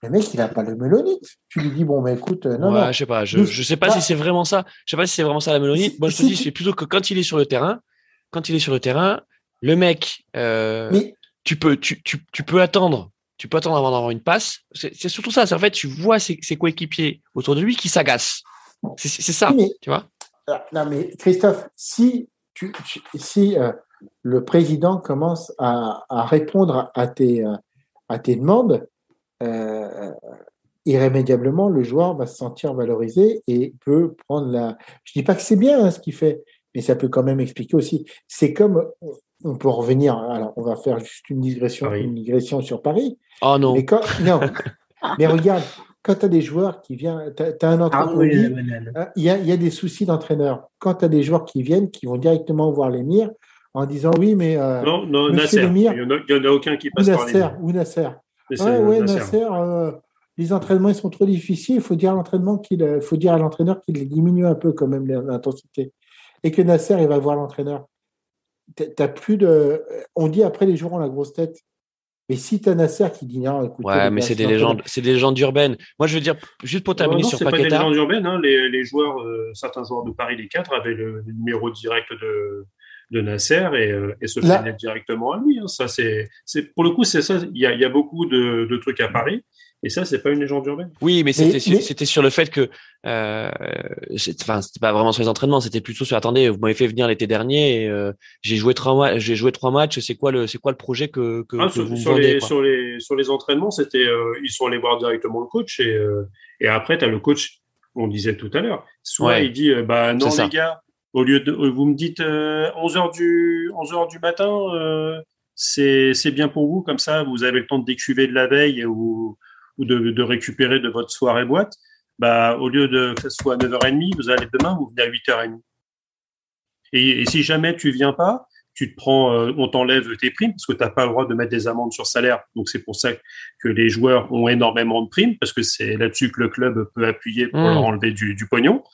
Le mec, il n'a pas le mélonite. Tu lui dis, bon, mais écoute, euh, non, ouais, Je sais pas. Je, je sais pas si c'est vraiment ça. Je sais pas si c'est vraiment ça la mélonite. Moi, je te dis, c'est plutôt que quand il est sur le terrain, quand il est sur le terrain, le mec, euh, tu peux, tu, tu, tu, peux attendre. Tu peux attendre avant d'avoir une passe. C'est surtout ça. C'est en fait, tu vois ses, ses coéquipiers autour de lui qui s'agacent. C'est ça, tu vois? Ah, non, mais Christophe, si tu, si euh, le président commence à, à répondre à tes, à tes demandes, euh, irrémédiablement, le joueur va se sentir valorisé et peut prendre la. Je dis pas que c'est bien hein, ce qu'il fait, mais ça peut quand même expliquer aussi. C'est comme on peut revenir. Alors, on va faire juste une digression, une digression sur Paris. Oh non. Mais quand, non. mais regarde, quand tu as des joueurs qui viennent, tu as, un entraîneur. Ah hein, il y, a, y, a, des soucis d'entraîneur. Quand tu as des joueurs qui viennent, qui vont directement voir les mires en disant oui, mais. Euh, non, non, Nasser. il n'y en, a aucun qui passe par les mires. Ou Nasser. Ouais, Nasser, euh, les entraînements ils sont trop difficiles. Il faut dire à l'entraînement qu'il euh, faut dire à l'entraîneur qu'il diminue un peu quand même l'intensité. Et que Nasser, il va voir l'entraîneur. T'as plus de. On dit après les joueurs ont la grosse tête. Mais si tu as Nasser qui dit non, écoute. Ouais, mais c'est des légendes, c'est des légendes urbaines. Moi, je veux dire, juste pour terminer sur Paqueta. C'est pas des légendes urbaines. Hein. Les, les, joueurs, euh, certains joueurs de Paris, les quatre, avaient le numéro direct de, de Nasser et, euh, et se Là... directement à lui. Hein. Ça, c'est, c'est, pour le coup, c'est ça. Il y a, y a, beaucoup de, de, trucs à Paris. Et ça, c'est pas une légende urbaine. Oui, mais c'était, sur, c'était sur le fait que, euh, enfin, c'était pas vraiment sur les entraînements, c'était plutôt sur. Attendez, vous m'avez fait venir l'été dernier. Et, euh, j'ai joué trois j'ai joué trois matchs. C'est quoi le, c'est quoi le projet que, que, ah, que sur, vous sur vendez, les, sur les, sur les entraînements, c'était, euh, ils sont allés voir directement le coach et, euh, et après, tu as le coach. On disait tout à l'heure. Soit ouais. il dit, bah non les gars, au lieu de, vous me dites euh, 11 heures du 11 heures du matin, euh, c'est c'est bien pour vous comme ça, vous avez le temps de décuver de la veille ou ou de, de récupérer de votre soirée boîte. Bah au lieu de que ce soit à 9h30, vous allez demain, vous venez à 8h30. Et, et si jamais tu viens pas, tu te prends, euh, on t'enlève tes primes parce que tu n'as pas le droit de mettre des amendes sur salaire. Donc c'est pour ça que les joueurs ont énormément de primes parce que c'est là-dessus que le club peut appuyer pour mmh. leur enlever du, du pognon.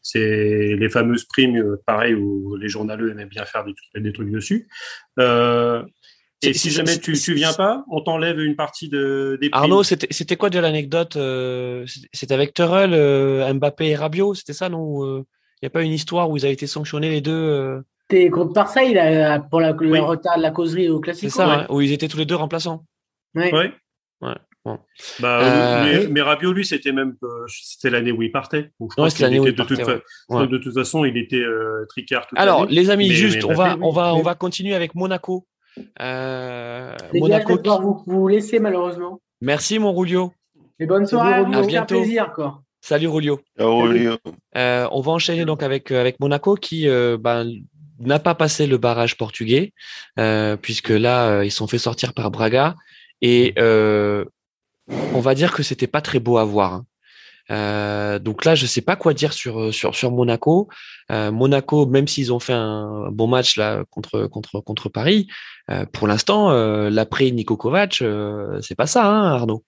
C'est les fameuses primes, euh, pareil, où les journaleux aiment bien faire des, des trucs dessus. Euh, et si jamais tu, tu viens pas, on t'enlève une partie de, des primes. Arnaud, c'était quoi de l'anecdote euh, C'était avec Terrell, euh, Mbappé et Rabiot, c'était ça, non Il n'y a pas une histoire où ils avaient été sanctionnés les deux C'était contre Marseille là, pour la, le retard de la causerie au classique. C'est ça, où ils étaient tous les deux remplaçants. Oui. Ouais. Bon. Bah, euh, mais, Rabiot, lui, c'était même c'était l'année où il partait. Donc, je pense l'année où il de, toute de toute façon, il était euh, tricard. Alors, les amis, juste, on va, on va, on va continuer avec Monaco. Euh, Monaco. Vous, vous laisser malheureusement. Merci, mon Rulio. Et bonne soirée. À bientôt. plaisir, quoi. Salut Rulio. Rulio. Euh, on va enchaîner donc avec avec Monaco qui ben, n'a pas passé le barrage portugais puisque là ils sont fait sortir par Braga et on va dire que c'était pas très beau à voir. Hein. Euh, donc là, je sais pas quoi dire sur sur sur Monaco. Euh, Monaco, même s'ils ont fait un bon match là contre contre contre Paris, euh, pour l'instant, l'après Nico Kovac, c'est pas ça, hein, Arnaud?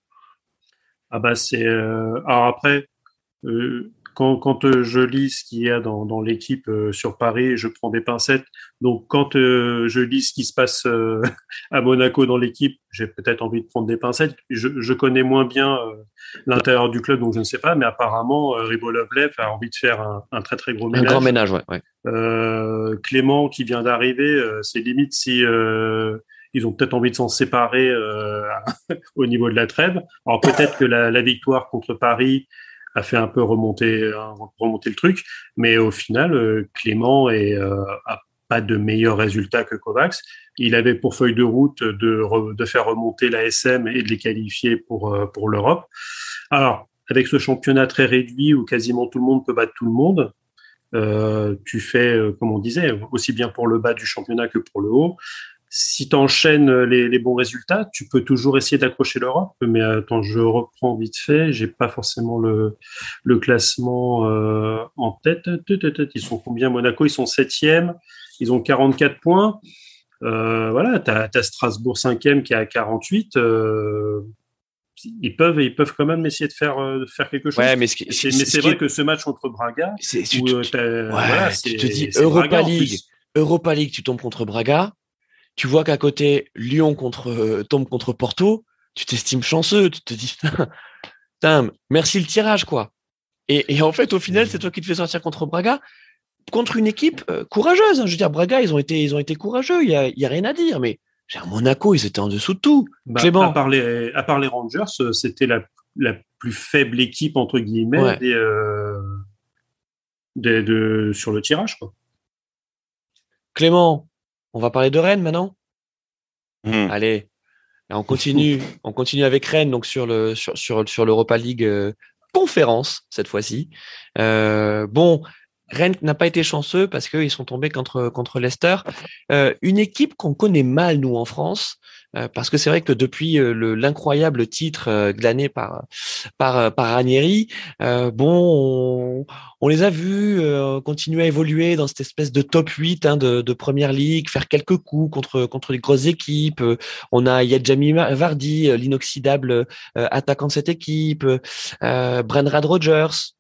Ah bah c'est alors après quand, quand euh, je lis ce qu'il y a dans, dans l'équipe euh, sur Paris, je prends des pincettes. Donc, quand euh, je lis ce qui se passe à Monaco dans l'équipe, j'ai peut-être envie de prendre des pincettes. Je, je connais moins bien l'intérieur du club, donc je ne sais pas. Mais apparemment, Ribolovlev a envie de faire un, un très très gros ménage. Un grand ménage, ouais. ouais. Euh, Clément qui vient d'arriver, c'est limite si ils ont peut-être envie de s'en séparer euh, au niveau de la trêve. Alors peut-être que la, la, victoire contre Paris a fait un peu remonter, remonter le truc. Mais au final, euh, Clément est, euh, a pas de meilleurs résultats que Kovacs. Il avait pour feuille de route de, de faire remonter la SM et de les qualifier pour, euh, pour l'Europe. Alors, avec ce championnat très réduit où quasiment tout le monde peut battre tout le monde, tu fais, comme on disait, aussi bien pour le bas du championnat que pour le haut si tu enchaînes les, bons résultats, tu peux toujours essayer d'accrocher l'Europe. Mais attends, je reprends vite fait. J'ai pas forcément le, le classement euh, en tête. Ils sont combien? Monaco Ils sont septième. Ils ont 44 points. Euh, voilà, tu as, Strasbourg cinquième qui a 48. Euh, ils peuvent, ils peuvent quand même essayer de faire, faire quelque chose. Ouais, mais c'est vrai que ce match contre Braga, tu, te dis Europa League, Europa League, tu tombes contre Braga tu vois qu'à côté, Lyon contre, euh, tombe contre Porto, tu t'estimes chanceux, tu te dis, putain, merci le tirage, quoi. Et, en fait, au final, c'est toi qui te fais sortir contre Braga, contre une équipe euh, courageuse. Hein. Je veux dire, Braga, ils ont été, ils ont été courageux, il y a, y a rien à dire, mais Monaco, ils étaient en dessous de tout. Bah, à, part les, à part les Rangers, euh, c'était la, la plus faible équipe, entre guillemets, des, de, sur le tirage, quoi. Clément, on va parler de Rennes maintenant? Hmm. Allez, on continue, on continue avec Rennes donc sur le sur sur, l'Europa League euh, conférence cette fois-ci. Euh, bon, Rennes n'a pas été chanceux parce qu'ils sont tombés contre contre Leicester, euh, une équipe qu'on connaît mal nous en France. Euh, parce que c'est vrai que depuis euh, l'incroyable titre euh, glané par par par Ranieri, bon, on, les a vus continuer à évoluer dans cette espèce de top 8 hein, de, de première ligue, faire quelques coups contre contre les grosses équipes. On a Yadjami Vardy, l'inoxydable attaquant de cette équipe, euh, Brenrad Rogers,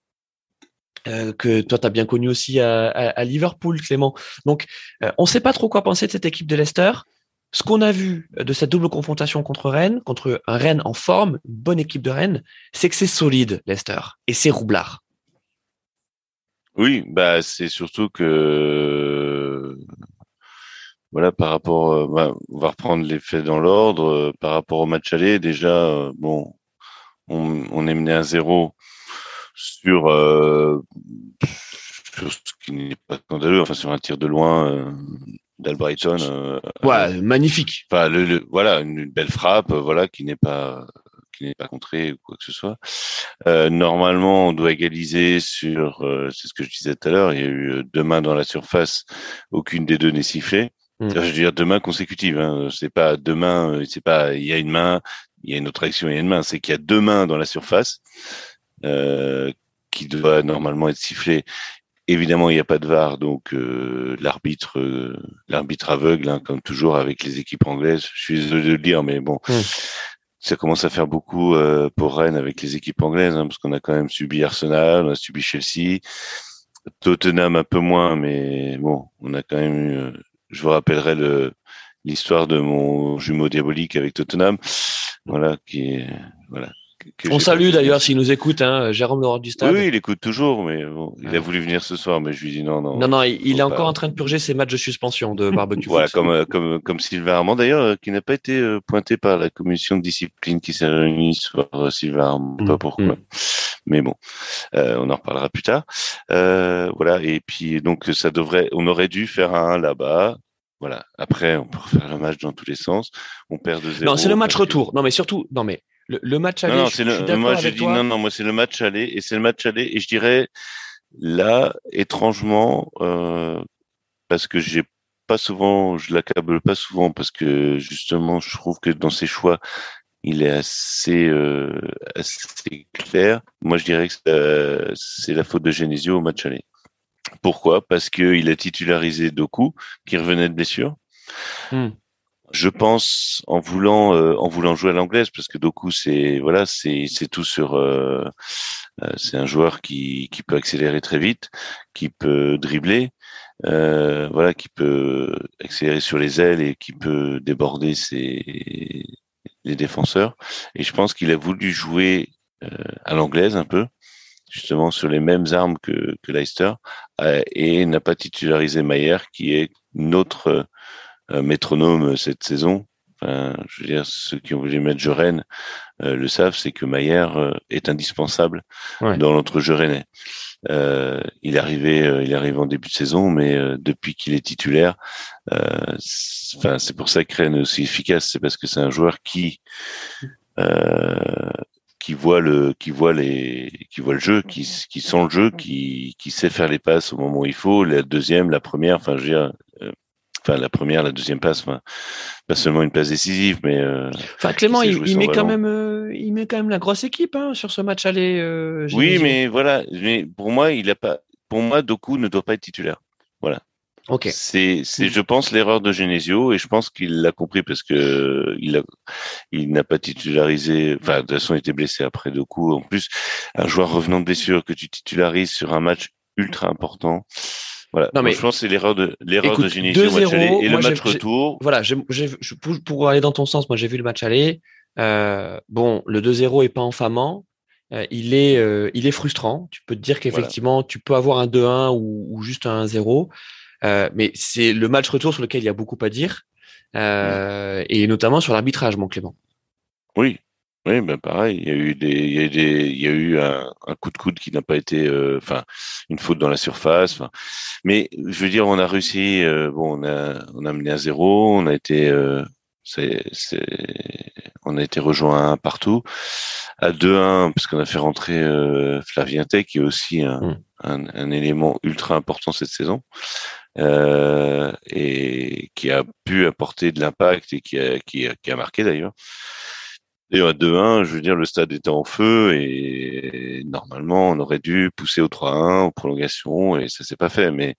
que toi tu as bien connu aussi à, à, Liverpool, Clément. Donc, on ne sait pas trop quoi penser de cette équipe de Leicester ce qu'on a vu de cette double confrontation contre Rennes, contre un Rennes en forme, une bonne équipe de Rennes, c'est que c'est solide, Leicester, et c'est roublard. Oui, bah c'est surtout que voilà par rapport, euh, bah, on va reprendre les faits dans l'ordre. Euh, par rapport au match aller, déjà, euh, bon, on, est mené à zéro sur, sur ce qui n'est pas scandaleux, enfin sur un tir de loin d'Albrighton. Euh, ouais, magnifique. Enfin, le, voilà, une, belle frappe, euh, voilà, qui n'est pas qui n'est pas contrée ou quoi que ce soit. Euh, normalement, on doit égaliser sur, euh, c'est ce que je disais tout à l'heure, il y a eu deux mains dans la surface, aucune des deux n'est sifflée. Hmm. Je veux dire deux mains consécutives. Hein. C'est pas deux mains, c'est pas il y a une main, il y a une autre action, il y a une main. C'est qu'il y a deux mains dans la surface euh, qui doit normalement être sifflée. Évidemment, il n'y a pas de VAR, donc euh, l'arbitre, euh, l'arbitre aveugle, hein, comme toujours avec les équipes anglaises. Je suis désolé de le dire, mais bon, hmm. ça commence à faire beaucoup euh, pour Rennes avec les équipes anglaises, hein, parce qu'on a quand même subi Arsenal, on a subi Chelsea, Tottenham un peu moins, mais bon, on a quand même eu. je vous rappellerai le l'histoire de mon jumeau diabolique avec Tottenham, voilà, qui est voilà On salue d'ailleurs s'il nous écoute, hein, Jérôme Laurent du Stade. Oui, il écoute toujours, mais bon, il a voulu venir ce soir, mais je lui dis non, non. Non, non, il, est encore en train de purger ses matchs de suspension de barbecue. voilà, comme, euh, comme, comme Sylvain Armand d'ailleurs, euh, qui n'a pas été euh, pointé par la commission de discipline qui s'est réunie sur Sylvain Armand, pas mm. pourquoi. Mm. Mais bon, on en reparlera plus tard. voilà, et puis donc ça devrait, on aurait dû faire un là-bas, voilà. Après, on peut refaire le match dans tous les sens. On perd de zéro. Non, c'est le match retour. Non, mais surtout, non, mais le, match aller. Non, c'est le, moi je dis non, non, moi c'est le match aller et c'est le match aller et je dirais là étrangement euh, parce que j'ai pas souvent, je l'accable pas souvent parce que justement je trouve que dans ses choix il est assez euh, assez clair. Moi je dirais que c'est la faute de Genesio au match aller. Pourquoi? Parce qu'il a titularisé Doku qui revenait de blessure. Hmm je pense en voulant euh, en voulant jouer à l'anglaise parce que Doku c'est voilà c'est c'est tout sur euh, euh, c'est un joueur qui qui peut accélérer très vite qui peut dribbler voilà qui peut accélérer sur les ailes et qui peut déborder ses les défenseurs. Et je pense qu'il a voulu jouer à l'anglaise un peu justement sur les mêmes armes que que Leicester et n'a pas titularisé Mayer qui est notre euh, métronome cette saison. Enfin, je veux dire, ceux qui ont voulu mettre Joren euh, le savent, c'est que Maillard euh, est indispensable dans l'entrejeu rennais. Euh, il est arrivé, il est arrivé en début de saison, mais depuis qu'il est titulaire, enfin, c'est pour ça que Rennes est aussi efficace, c'est parce que c'est un joueur qui qui voit le qui voit les qui voit le jeu qui qui sent le jeu qui qui sait faire les passes au moment où il faut la deuxième la première enfin je veux dire enfin la première, la deuxième passe, pas seulement une passe décisive, mais. Euh, enfin, Clément, il, met quand même, euh, il met quand même la grosse équipe hein, sur ce match aller. Euh, oui, mais voilà, mais pour moi, il a pas, pour moi, Doku ne doit pas être titulaire. Voilà. Ok. C'est, c'est, je pense, l'erreur de Genesio et je pense qu'il l'a compris parce que il a, il n'a pas titularisé. Enfin, de toute façon, il était blessé après Doku. En plus, un joueur revenant de blessure que tu titularises sur un match ultra important. Voilà. Non, mais je pense que c'est l'erreur de l'erreur de Genesio et le match retour. Voilà, pour aller dans ton sens, moi j'ai vu le match aller. Euh, bon, le 2-0 est pas infamant. Euh, il est euh, il est frustrant. Tu peux te dire qu'effectivement tu peux avoir un 2-1 ou, ou, juste un 1-0, euh, mais c'est le match retour sur lequel il y a beaucoup à dire, euh, et notamment sur l'arbitrage, mon Clément. Oui, oui, ben pareil, il y a eu des, il y a des, il y a eu un, un coup de coude qui n'a pas été, euh, enfin, une faute dans la surface. Mais je veux dire, on a réussi. Euh, bon, on a, on a mené à zéro, on a été, euh, c'est, c'est, on a été rejoint partout à 2-1 parce qu'on a fait rentrer euh, Flavien Tech, qui est aussi un, mm. un, un, élément ultra important cette saison. Euh, et qui a pu apporter de l'impact et qui a, qui a, qui a marqué d'ailleurs. Et à 2-1, je veux dire, le stade était en feu et normalement, on aurait dû pousser au 3-1, aux prolongations, et ça s'est pas fait. Mais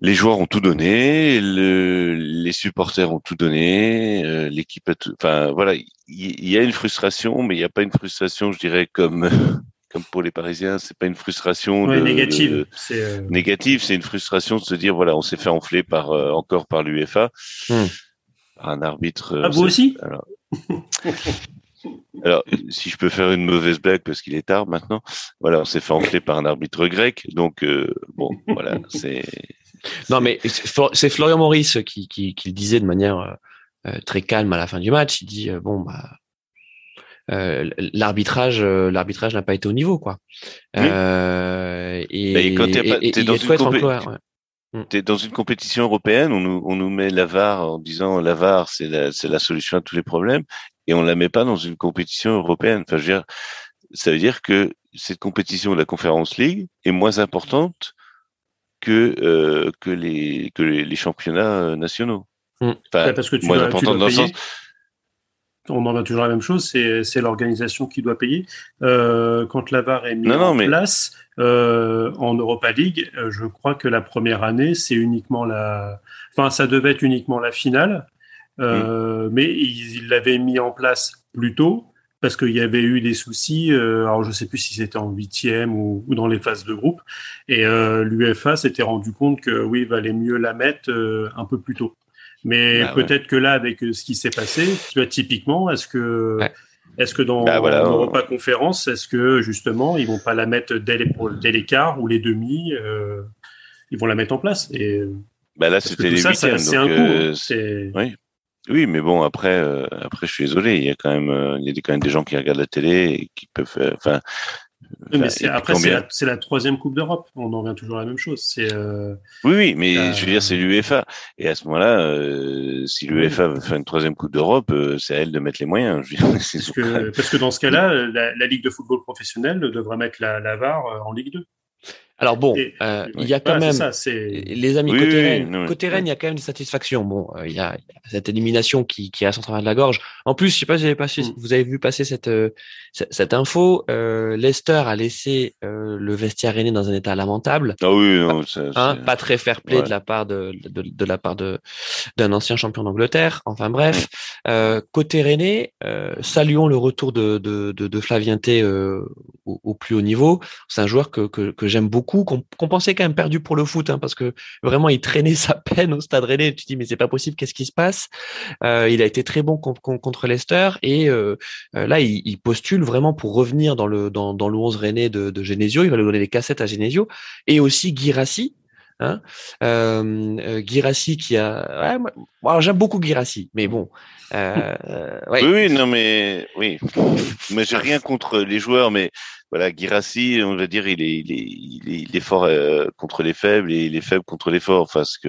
les joueurs ont tout donné, le, les supporters ont tout donné, euh, l'équipe a tout. Enfin, voilà, il y, a une frustration, mais il n'y a pas une frustration, je dirais, comme comme pour les Parisiens, c'est pas une frustration négative. C'est euh, négative, c'est une frustration de se dire voilà, on s'est fait enfler par euh, encore par l'UEFA. Hmm. Un arbitre. Ah, vous aussi? Alors, si je peux faire une mauvaise blague parce qu'il est tard maintenant, voilà, on s'est fait enfler par un arbitre grec, donc euh, bon, voilà, c'est. Non, mais c'est Florian Maurice qui, qui, qui, le disait de manière euh, très calme à la fin du match. Il dit euh, bon bah l'arbitrage, l'arbitrage n'a pas été au niveau, quoi. et, et, quand t'es dans une Mm. Es dans une compétition européenne, on nous, on nous met l'avare en disant l'avare c'est la, c'est la solution à tous les problèmes, et on la met pas dans une compétition européenne. Enfin, je veux dire, ça veut dire que cette compétition de la Conférence League est moins importante que euh, que les que les, championnats euh, nationaux. Mm. Enfin, parce que tu moins important dans le sens on en a toujours la même chose, c'est l'organisation qui doit payer. Euh, quand l'AVAR est mis en place euh, en Europa League, euh, je crois que la première année, c'est uniquement la. Enfin, ça devait être uniquement la finale, mm. mais ils l'avaient mis en place plus tôt parce qu'il y avait eu des soucis. alors, je ne sais plus si c'était en huitième ou, ou, dans les phases de groupe. Et l'UFA s'était rendu compte que oui, il valait mieux la mettre un peu plus tôt. Mais bah peut-être que là, avec euh, ce qui s'est passé, tu vois, typiquement, est-ce que Est-ce que dans Bah, voilà. Conférence, est-ce que justement ils vont pas la mettre dès les, dès les quarts ou les demi, euh, ils vont la mettre en place et Bah là, c'était les c'est un euh, hein. C'est Oui. Oui, mais bon, après, euh, après, je suis désolé. Il y a quand même, euh, il y a des- quand même des gens qui regardent la télé et qui peuvent, enfin. Oui, mais après, c'est la, troisième Coupe d'Europe. On en revient toujours à la même chose. C'est euh, Oui, oui, mais je veux dire, c'est l'UEFA. Et à ce moment-là, euh, si l'UEFA veut faire une troisième Coupe d'Europe, euh, c'est à elle de mettre les moyens. Je veux dire, c'est parce, que, problème. parce que dans ce cas-là, la, la Ligue de football professionnel devrait mettre la, VAR en Ligue 2. Alors bon, Et- euh, il y a quand Voilà, même, c'est ça, c'est les amis, Oui, côté oui, Rennes, côté Rennes, il y a quand même des satisfactions. Bon, euh, il y, a, il y a cette élimination qui, qui est à son travers de la gorge. En plus, je sais pas si vous avez, passé, Mm. vous avez vu passer cette, euh, cette, cette info. Euh, Leicester a laissé euh, le vestiaire rennais dans un état lamentable. Ah oui, non, Hein, pas très fair play Ouais. de la part de, de, de la part de d'un ancien champion d'Angleterre. Enfin bref, euh, côté Rennais, euh, saluons le retour de de, de, de Flavien T euh, au, au plus haut niveau. C'est un joueur que que, que j'aime beaucoup, qu'on qu'on pensait quand même perdu pour le foot, hein, parce que vraiment il traînait sa peine au Stade Rennais. Tu te dis mais c'est pas possible, qu'est-ce qui se passe? Euh, Il a été très bon con- con- contre Leicester et euh, euh, là il, il postule vraiment pour revenir dans le dans dans le 11 Rennais de, de Genesio. Il va lui donner les cassettes à Genesio et aussi Girassi. Hein euh, Guirassi qui a. Ouais, moi- j'aime beaucoup Girassi, mais bon. Euh, ouais. Oui, non, mais oui, mais j'ai rien contre les joueurs, mais voilà, Girassi, on va dire, il est, il est, il est, il est fort euh, contre les faibles et il est faible contre les forts, parce que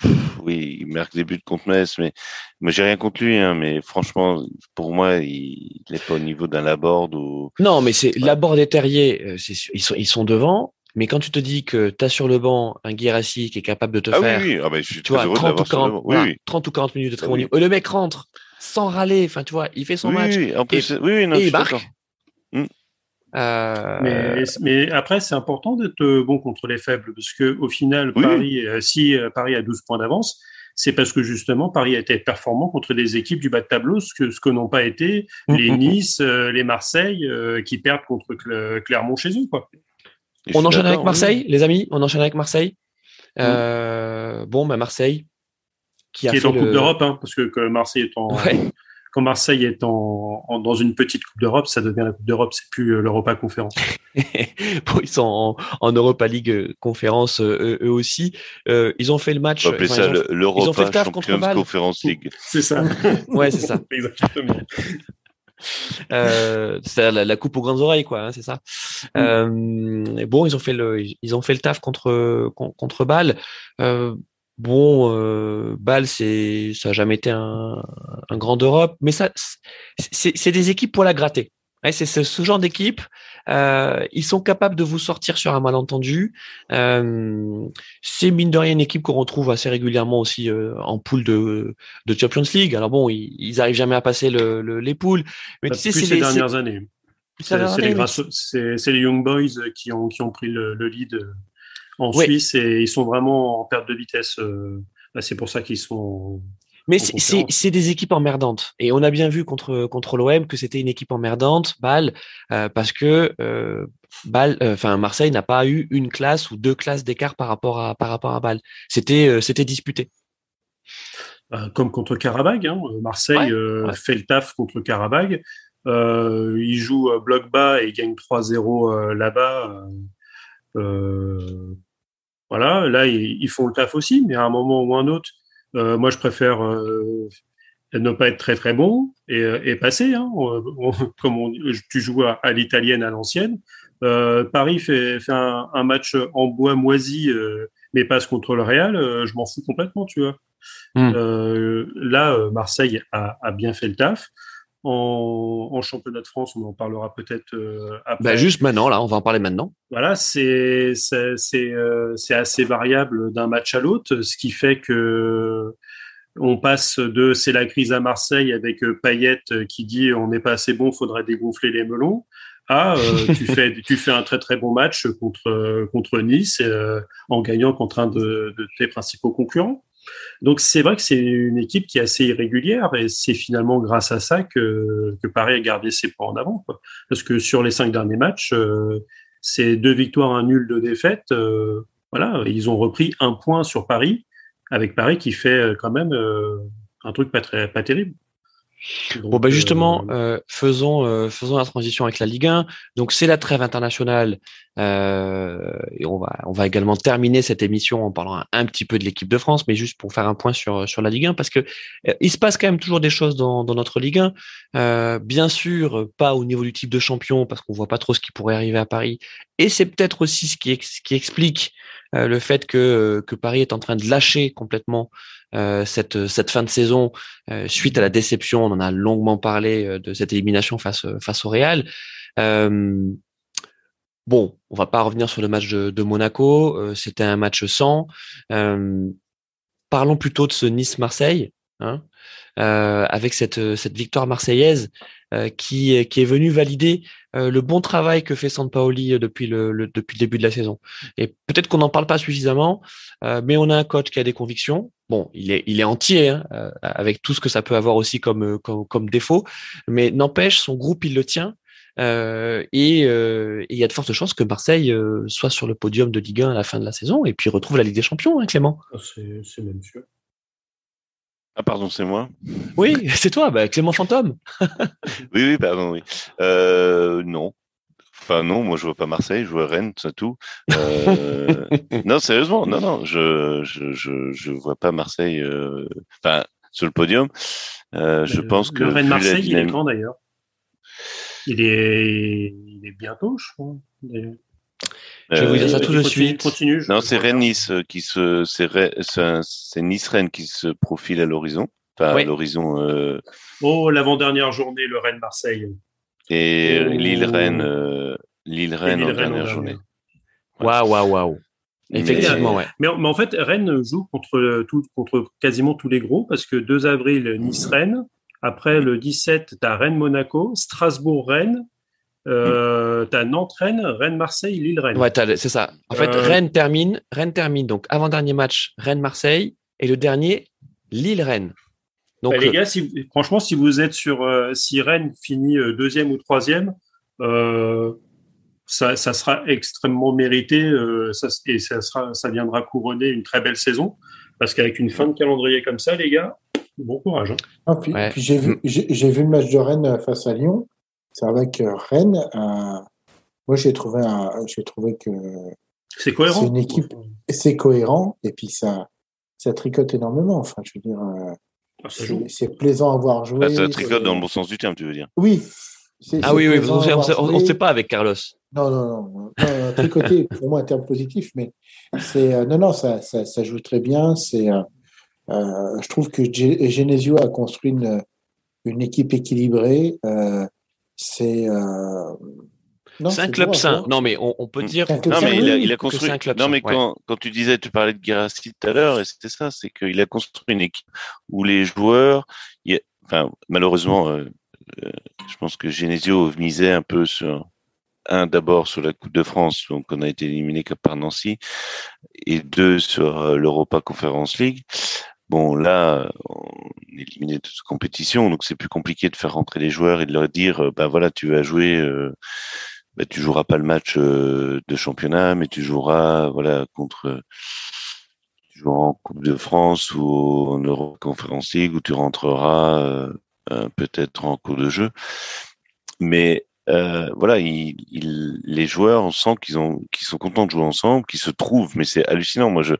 pff, oui, il marque des buts contre Metz, mais moi j'ai rien contre lui, hein, mais franchement, pour moi, il n'est pas au niveau d'un Laborde ou. Non, mais c'est Ouais. Laborde et Terrier, euh, ils sont ils sont devant. Mais quand tu te dis que tu as sur le banc un Guirassi qui est capable de te Ah faire oui, oui, ah ben, je suis tu vois, heureux de 30 ou, l'avoir sur le 40, banc. voilà, Oui, oui. 30 ou 40 minutes de très Ah bon oui. niveau. Et le mec rentre sans râler, enfin tu vois, il fait son match oui, en plus, oui, oui, non, et il marque. Euh, Mais, mais après, c'est important d'être euh, bon contre les faibles, parce que au final, Oui. Paris, euh, si Paris a 12 points d'avance, c'est parce que justement Paris a été performant contre des équipes du bas de tableau, ce que ce que n'ont pas été les Mm, mm, mm. Nice, euh, les Marseille, euh, qui perdent contre Cle- Clermont chez eux, quoi. On enchaîne avec Marseille, oui. les amis. On enchaîne avec Marseille. Euh, Bon, bah Marseille qui est fait en Coupe d'Europe, hein, parce que, que Marseille est en, Ouais. Quand Marseille est en, en- dans une petite Coupe d'Europe, ça devient la Coupe d'Europe, c'est plus euh, l'Europa Conférence. bon, ils sont en, en Europa League euh, conférence euh, eux aussi. Euh, ils ont fait le match. Enfin, ça ils ont- ils ont fait l'Europa le taf contre Champions Bâle. Conference League. C'est ça. Ouais, c'est ça. Exactement. Euh, c'est la, la coupe aux grandes oreilles, quoi. hein, c'est ça. Euh, et bon, ils ont fait le, ils ont fait le taf contre con- contre Bâle. Euh, bon, euh, Bâle, c'est, ça a jamais été un, un grand d'Europe, mais ça, c'est, c'est des équipes pour la gratter. Ouais, c'est ce, ce genre d'équipe. Euh, ils sont capables de vous sortir sur un malentendu. Euh, c'est mine de rien une équipe qu'on retrouve assez régulièrement aussi euh, en poule de, de Champions League. Alors bon, ils, ils arrivent jamais à passer le, le- les poules, mais tu sais, c'est ces les, dernières années. c'est- les, c'est- les Young Boys qui ont, qui ont pris le, le lead euh, en. Suisse et ils sont vraiment en perte de vitesse. euh, bah, c'est pour ça qu'ils sont. Mais c'est- des équipes emmerdantes. Et on a bien vu contre, contre l'OM que c'était une équipe emmerdante, Bâle, euh, parce que euh, Bâle, euh, enfin Marseille n'a pas eu une classe ou deux classes d'écart par rapport à par rapport à Bâle. C'était c'était disputé. bah, comme contre Karabag. Hein. Marseille Ouais, ouais. fait le taf contre Karabag. Jouent euh, bloc bas et ils gagnent 3-0 euh, là-bas. Euh, voilà, là, ils, ils font le taf aussi, mais à un moment ou un autre, euh, moi, je préfère euh, ne pas être très très bon et, euh, et passer. Hein. On- on- comme on, tu joues à, à l'italienne à l'ancienne. Euh, Paris fait, fait un, un match en bois moisi, euh, mais passe contre le Real. euh, je m'en fous complètement, tu vois. Hmm. Euh, là, Marseille a, a bien fait le taf. En, en championnat de France, on en parlera peut-être euh, après. Bah, juste maintenant, là, on va en parler maintenant. Voilà, c'est c'est c'est euh, c'est assez variable d'un match à l'autre, ce qui fait que on passe de c'est la crise à Marseille avec euh, Payet qui dit on n'est pas assez bon, faudrait dégonfler les melons. à euh, tu fais tu fais un très très bon match contre contre Nice en gagnant contre un de, de tes principaux concurrents. Donc c'est vrai que c'est une équipe qui est assez irrégulière et c'est finalement grâce à ça que, Paris a gardé ses points en avant. Parce que sur les cinq derniers matchs, euh, c'est deux victoires, un nul, deux défaites. Euh, voilà, ils ont repris un point sur Paris, avec Paris qui fait euh, quand même un truc pas très pas terrible. Bon, bah justement, euh, faisons, euh, faisons la transition avec la Ligue 1. Donc, c'est la trêve internationale. Euh, et on va, on va également terminer cette émission en parlant un, petit peu de l'équipe de France, mais juste pour faire un point sur, sur la Ligue 1, parce que il se passe quand même toujours des choses dans, dans notre Ligue 1. bien sûr, pas au niveau du type de champion, parce qu'on voit pas trop ce qui pourrait arriver à Paris. Et c'est peut-être aussi ce qui, ce qui explique le fait que, que Paris est en train de lâcher complètement euh, cette, cette fin de saison euh, suite à la déception. On en a longuement parlé euh, de cette élimination face, face au Real. bon, on va pas revenir sur le match de, de Monaco. C'était un match sans. parlons plutôt de ce Nice-Marseille. Hein, avec cette, cette victoire marseillaise qui, qui est venue valider le bon travail que fait Sampaoli depuis le, depuis le début de la saison. Et peut-être qu'on n'en parle pas suffisamment, mais on a un coach qui a des convictions, Bon, il est, il est entier, hein, euh, avec tout ce que ça peut avoir aussi comme, euh, comme, comme défaut, mais n'empêche, son groupe, il le tient. Euh, et il y a de fortes chances que Marseille soit sur le podium de Ligue 1 à la fin de la saison et puis retrouve la Ligue des Champions, hein, Clément. Ah, c'est même sûr. Ah pardon, c'est moi? Oui, c'est toi, bah, Clément Fantôme. oui, oui, pardon, oui. Euh, non, Enfin non, moi je vois pas Marseille, je vois Rennes, c'est tout. Euh... non, sérieusement, non, non, je je je, je vois pas Marseille. Euh... Enfin sur le podium. Euh, je pense que le Rennes Marseille, il est quand d'ailleurs? Il est il est bientôt, je crois. Je vais vous dire ça tout de suite. Continue, non, c'est Rennes-Nice qui se, c'est Nice-Rennes qui se profile à l'horizon. Enfin, à l'horizon. Euh... Oh, l'avant-dernière journée, le Rennes-Marseille. Et Lille-Rennes, euh, Lille-Rennes en dernière journée. Waouh, waouh, waouh. Effectivement, ouais. Mais, en fait, Rennes joue contre, tout, contre quasiment tous les gros parce que 2 avril, Nice-Rennes. Après, le 17, tu as Rennes-Monaco, Strasbourg-Rennes. Euh, tu as Nantes-Rennes, Rennes-Marseille, Lille-Rennes. Ouais, c'est ça. En fait, euh, Rennes termine, Rennes termine. Donc, avant-dernier match, Rennes-Marseille. Et le dernier, Lille-Rennes. Donc, bah, les euh, gars, si, franchement, si vous êtes sur, euh, si Rennes finit euh, deuxième ou troisième, ça, ça, sera extrêmement mérité ça, et ça, sera, ça viendra couronner une très belle saison. Parce qu'avec une fin de calendrier comme ça, les gars, bon courage. Hein. Ah, puis, puis j'ai vu, j'ai vu le match de Rennes face à Lyon. C'est avec Rennes. moi, j'ai trouvé, j'ai trouvé que c'est cohérent. C'est une équipe, c'est cohérent. Et puis ça, ça tricote énormément. Enfin, je veux dire. Ah, c'est plaisant à voir jouer. Ah, ça tricote dans le bon sens du terme, tu veux dire Oui. Ah oui, oui, on ne sait pas avec Carlos. Non, non, non. non tricoter, pour moi, un terme positif, mais c'est euh, non, non, ça, ça, ça, joue très bien. C'est, euh, euh je trouve que Genesio a construit une, une équipe équilibrée. Euh, c'est euh, c'est un club sain. Non, mais on, peut dire. Non, mais il a, construit. non, mais quand, quand, tu disais, tu parlais de Guérassi tout à l'heure, et c'était ça, c'est qu'il a construit une équipe où les joueurs, enfin, malheureusement, euh, euh, je pense que Genesio misait un peu sur un d'abord sur la Coupe de France, donc on a été éliminé par Nancy, et deux sur euh, l'Europa Conference League. Bon, là, on est éliminé de cette compétition, donc c'est plus compliqué de faire rentrer les joueurs et de leur dire, ben voilà, tu vas jouer. Euh, bah, tu joueras pas le match euh, de championnat, mais tu joueras voilà contre tu joueras en Coupe de France ou en Euro Conference League où tu rentreras euh, euh, peut-être en cours de jeu. Mais voilà, il, les joueurs, on sent qu'ils ont, qu'ils sont contents de jouer ensemble, qu'ils se trouvent. Mais c'est hallucinant. Moi, je,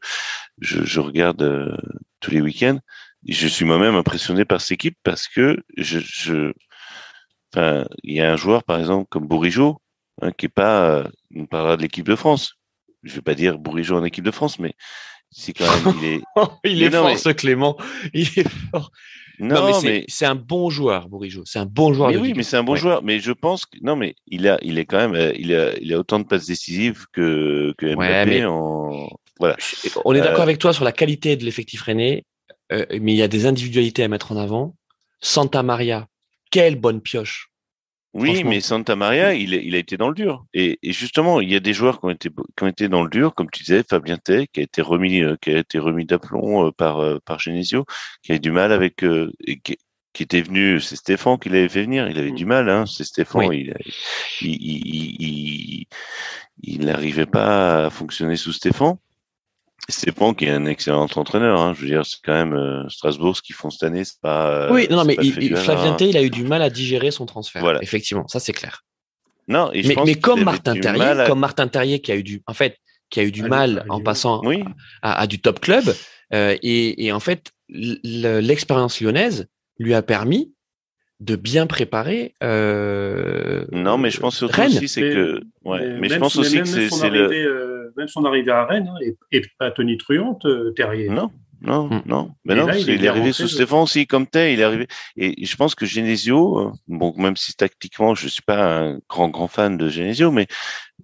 je, je regarde tous les week-ends. Et je suis moi-même impressionné par cette équipe parce que je, je, enfin, il y a un joueur par exemple comme Bourigeau Hein, qui est pas, euh, on parlera de l'équipe de France. Je vais pas dire Bourigeau en équipe de France, mais c'est quand même, il est, il est fort, ce Clément. Il est fort. Non, mais c'est un bon joueur, Bourigeau. C'est un bon joueur. Mais oui, mais c'est un bon joueur. Mais je pense que non, mais il a, il est quand même, euh, il a, il a autant de passes décisives que que Mbappé. En... Voilà. On est d'accord euh, avec toi sur la qualité de l'effectif René, mais il y a des individualités à mettre en avant. Santa Maria, quelle bonne pioche. Oui, mais Santa Maria, il, il, a été dans le dur. Et, et, justement, il y a des joueurs qui ont été, qui ont été dans le dur, comme tu disais, Fabien Tay, qui a été remis, euh, qui a été remis d'aplomb euh, par, euh, par Genesio, qui a eu du mal avec, qui, qui, était venu, c'est Stéphane qui l'avait fait venir. Il avait du mal, hein. C'est Stéphane. Il, il, il, il n'arrivait pas à fonctionner sous Stéphane. C'est bon qui est un excellent entraîneur. Hein. Je veux dire, c'est quand même euh, Strasbourg ce qu'ils font cette année. C'est pas. euh, Oui, non, mais il, Flavien hein. Tay, il a eu du mal à digérer son transfert. Voilà. Effectivement, ça c'est clair. Non, et je Mais, pense mais comme Martin Terrier, à- comme Martin Terrier qui a eu du, en fait, qui a eu du À Lyon- mal en passant Oui, à, à du top club, euh, et, et en fait, l'expérience lyonnaise lui a permis de bien préparer. Euh, non, mais je pense surtout Rennes. aussi, c'est Mais- que. Ouais, mais, je pense aussi que c'est le. Même son arrivée à Rennes hein, et, et pas Tony Truante, euh, Terrier. Non, non, Hmm. non. Mais Et non, là, parce il est arrivé sous de- Stéphane aussi, comme tel, il est arrivé. Et je pense que Genesio, euh, bon, même si tactiquement, je suis pas un grand, grand fan de Genesio, mais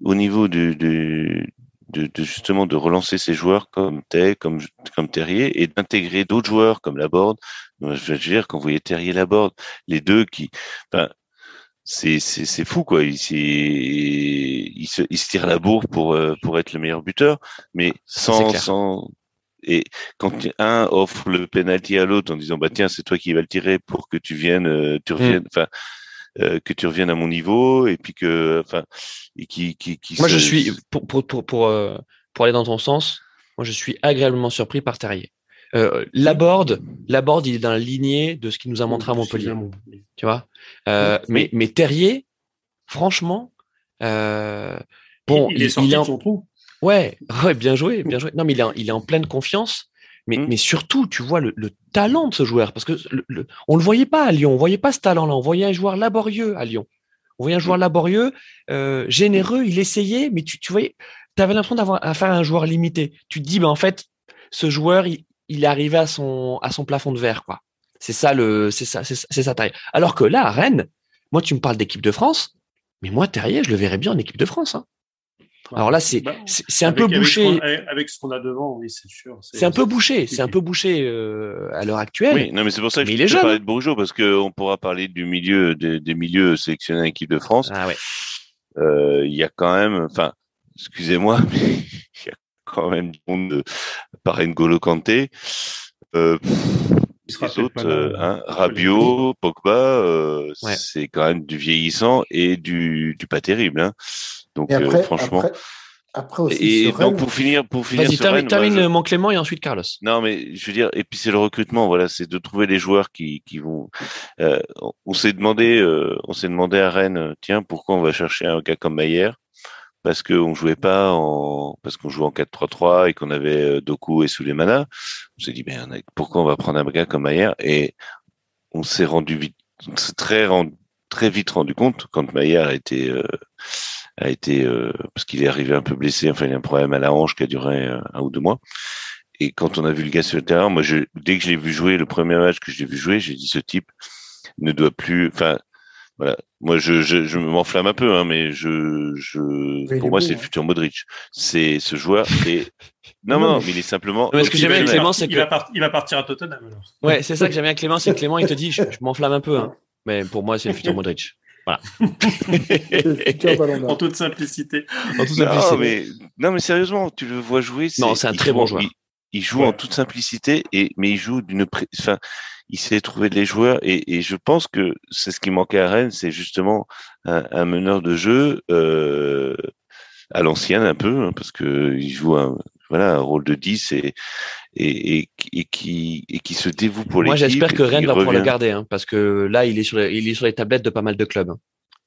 au niveau du, du, de, de justement de relancer ces joueurs comme Tay, comme, comme Terrier, et d'intégrer d'autres joueurs comme Laborde. Je veux dire, quand vous voyez Terrier Laborde, les deux qui, enfin, c'est, c'est, c'est fou, quoi. Il, c'est- il se, il se tire la bourre pour, euh, pour être le meilleur buteur, mais sans, sans, et quand un offre le penalty à l'autre en disant bah tiens c'est toi qui vas le tirer pour que tu viennes euh, tu reviennes enfin euh, que tu reviennes à mon niveau et puis que enfin et qui qui, qui Moi, se- je suis pour pour pour pour, euh, pour aller dans ton sens. Moi, je suis agréablement surpris par Terrier. Euh, Laborde, Laborde, il est dans la lignée de ce qu'il nous a montré à Montpellier. tu vois? Euh, mais, mais Terrier, franchement, euh, bon, il, il est sorti est en- de son trou. ouais, ouais, bien joué, bien joué. Non, mais il est en, il est en pleine confiance. Mais, Mm. mais surtout, tu vois le, le talent de ce joueur, parce que le, le- on le voyait pas à Lyon, on voyait pas ce talent-là. On voyait un joueur laborieux à Lyon. On voyait un joueur laborieux, euh, généreux. Il essayait, mais tu, tu voyais, tu avais l'impression d'avoir affaire à un joueur limité. Tu te dis, ben en fait, ce joueur, il, il est arrivé à son à son plafond de verre, quoi. C'est ça le, c'est ça, c'est ça- c'est sa taille. Alors que là, à Rennes, moi, tu me parles d'équipe de France, mais moi, Terrier, je le verrais bien en équipe de France. hein. Alors là, c'est Bah, un avec- peu bouché. qu'on- Avec, ce qu'on a devant, oui, c'est sûr. C'est un peu bouché. C'est un peu bouché euh, à l'heure actuelle. oui non mais c'est pour ça que Mais je il est parler hein. de Bourgeot parce que on pourra parler du milieu des, des milieux sélectionnés en équipe de France Ah ouais. Euh, il y a quand même enfin excusez-moi mais il y a quand même du monde de par N'Golo Kanté euh, les autres, euh, hein, Rabiot, Pogba, euh, Ouais. c'est quand même du vieillissant et du, du pas terrible. Hein. Donc après, euh, franchement. après, après aussi, et sur donc Rennes, pour finir, pour finir Vas-y, sur termine, termine moi, je- mon Clément et ensuite Carlos. non mais je veux dire, et puis c'est le recrutement, voilà, c'est de trouver les joueurs qui, qui vont. euh, on- s'est demandé, euh, on s'est demandé à Rennes, euh, tiens, pourquoi on va chercher un gars comme Maillère? Parce qu'on jouait pas en, parce qu'on jouait en 4-3-3 et qu'on avait euh, Doku et Souleymana. On s'est dit, ben pourquoi on va prendre un gars comme Maillère Et on s'est rendu vite, très très vite rendu compte quand Maillard a été euh, a été euh, parce qu'il est arrivé un peu blessé, enfin il a un problème à la hanche qui a duré euh, un ou deux mois. Et quand on a vu le gars sur le terrain, moi je, dès que je l'ai vu jouer, le premier match que je l'ai vu jouer, j'ai dit ce type ne doit plus, enfin voilà, moi je je, je m'enflamme un peu, hein, mais je je pour moi c'est le hein. futur Modric. C'est ce joueur et non Non, non, mais- il est simplement. mais ce que Il j'aime bien avec Clément, partir- c'est il que- va part- il va partir à Tottenham alors. Ouais, c'est ça que j'aime bien avec Clément, c'est que Clément, il te dit, je, je m'enflamme un peu, hein. mais pour moi, c'est le futur Modric. Voilà. En toute simplicité. En toute Non mais non mais sérieusement, tu le vois jouer. Non, c'est un il très joue bon joueur. Il, il joue Ouais. en toute simplicité et mais il joue d'une, pré- enfin, il sait trouver les joueurs et, et je pense que c'est ce qui manquait à Rennes, c'est justement un, un meneur de jeu euh, à l'ancienne un peu, hein, parce que il joue un voilà un rôle de 10 et et, et, et qui et qui se dévoue pour Moi, l'équipe. j'espère et que Rennes va pouvoir le garder, hein, parce que là, il est sur les, il est sur les tablettes de pas mal de clubs. hein.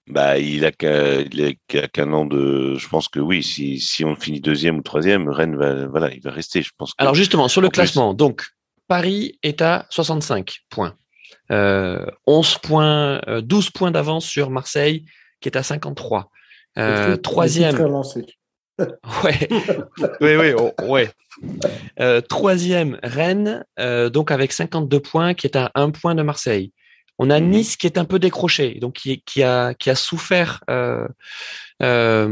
Bah, il a qu'un, an de, je pense que oui, si, si on finit deuxième ou troisième, Rennes va, voilà, il va rester, je pense. Que, Alors justement, sur le En plus- classement, donc Paris est à 65 points. Euh, 11 points, euh, 12 points d'avance sur Marseille, qui est à 53. Le Euh, le troisième. Ouais, oui, oui, oh, ouais. Euh, troisième, Rennes, euh, donc avec 52 points, qui est à un point de Marseille. On a Mhm. Nice qui est un peu décroché, donc qui, qui a qui a souffert euh, euh,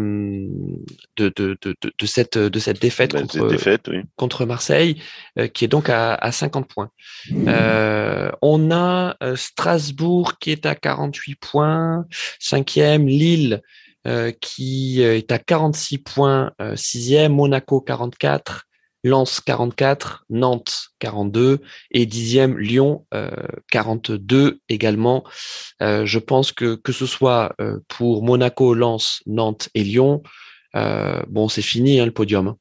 de, de, de, de, cette de cette défaite bah, contre cette défaite, oui. contre Marseille, euh, qui est donc à, à 50 points. Euh, on a euh, Strasbourg qui est à 48 points, cinquième, Lille euh, qui est à 46 points, euh, sixième, Monaco 44, Lens 44, Nantes 42 et dixième, Lyon euh, 42 également. Euh, je pense que que ce soit euh, pour Monaco, Lens, Nantes et Lyon, euh, bon c'est fini hein, le podium. hein.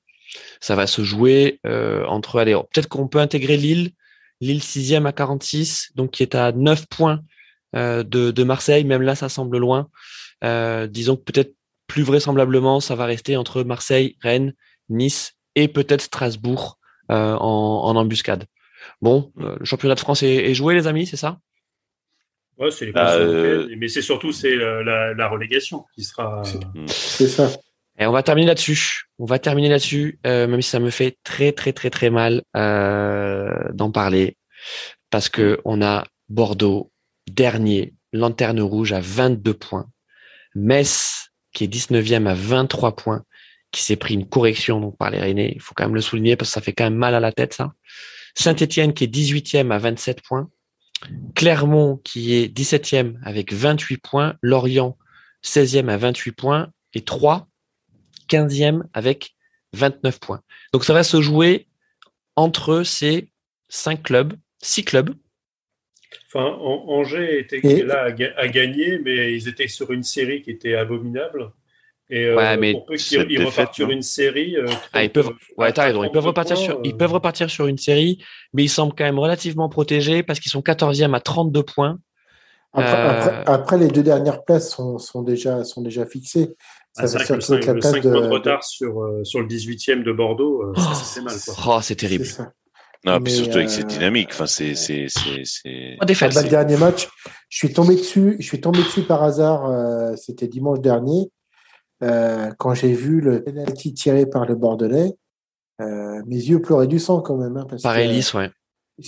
Ça va se jouer entre, allez, peut-être qu'on peut intégrer Lille, Lille 6e à 46, donc qui est à 9 points de, de, Marseille. Même là, ça semble loin. disons que peut-être plus vraisemblablement, ça va rester entre Marseille, Rennes, Nice et peut-être Strasbourg en, en, embuscade. Bon, le championnat de France est, est joué, les amis, c'est ça? Ouais, c'est les bah, euh... mais c'est surtout c'est la, la, relégation qui sera. C'est ça. Et on va terminer là-dessus. On va terminer là-dessus, euh, même si ça me fait très très très très mal euh, d'en parler, parce que on a Bordeaux dernier, lanterne rouge à 22 points, Metz qui est 19e à 23 points, qui s'est pris une correction donc par les Rennais. Il faut quand même le souligner parce que ça fait quand même mal à la tête ça. Saint-Étienne qui est 18e à 27 points. Clermont qui est 17e avec 28 points, Lorient 16e à 28 points et 3 15e avec 29 points. Donc ça va se jouer entre ces cinq clubs, six clubs. Enfin, Angers était là à, gagner, mais ils étaient sur une série qui était abominable. Et euh, ouais, mais pour peu qu'ils repartent sur une série. Euh, ah, ils peuvent, ouais, Ils peuvent repartir sur, ils euh. peuvent repartir sur une série, mais ils semblent quand même relativement protégés parce qu'ils sont 14e à 32 points. Après, les deux dernières places sont, sont, déjà, sont déjà fixées. Ça ah, le 5, le 5 points de retard sur, sur le 18e de Bordeaux, oh, ça, c'est mal. Quoi. Oh, c'est terrible. Non, mais surtout avec cette dynamique. Enfin, c'est, c'est, c'est, le dernier match, je suis tombé dessus, je suis tombé dessus par hasard. c'était dimanche dernier. Euh, quand j'ai vu le penalty tiré par le Bordelais, euh, mes yeux pleuraient du sang quand même. Hein, par Ellis, ouais.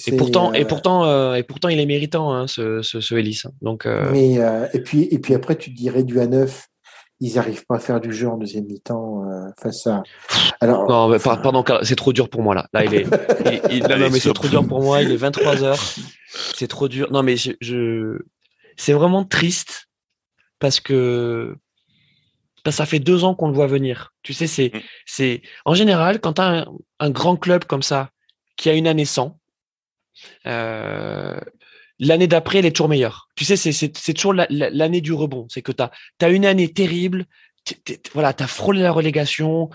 Et pourtant, et euh, pourtant, et pourtant, il est méritant, hein, ce, ce, ce Ellis. Hein. Donc. Mais et puis, et puis après, tu te dis réduit à 9 ils n'arrivent pas à faire du jeu en deuxième mi-temps face à. Alors, non, mais pardon, c'est trop dur pour moi là. Là, il est. non, mais c'est trop dur pour moi. Il est 23 h C'est trop dur. Non, mais je, je... c'est vraiment triste parce que ça fait deux ans qu'on le voit venir. Tu sais, c'est, mm. c'est en général quand tu as un, grand club comme ça qui a une année sans, euh, l'année d'après, elle est toujours meilleure. Tu sais, c'est, c'est, toujours l'année du rebond. C'est que tu as, une année terrible, voilà, tu as frôlé la relégation,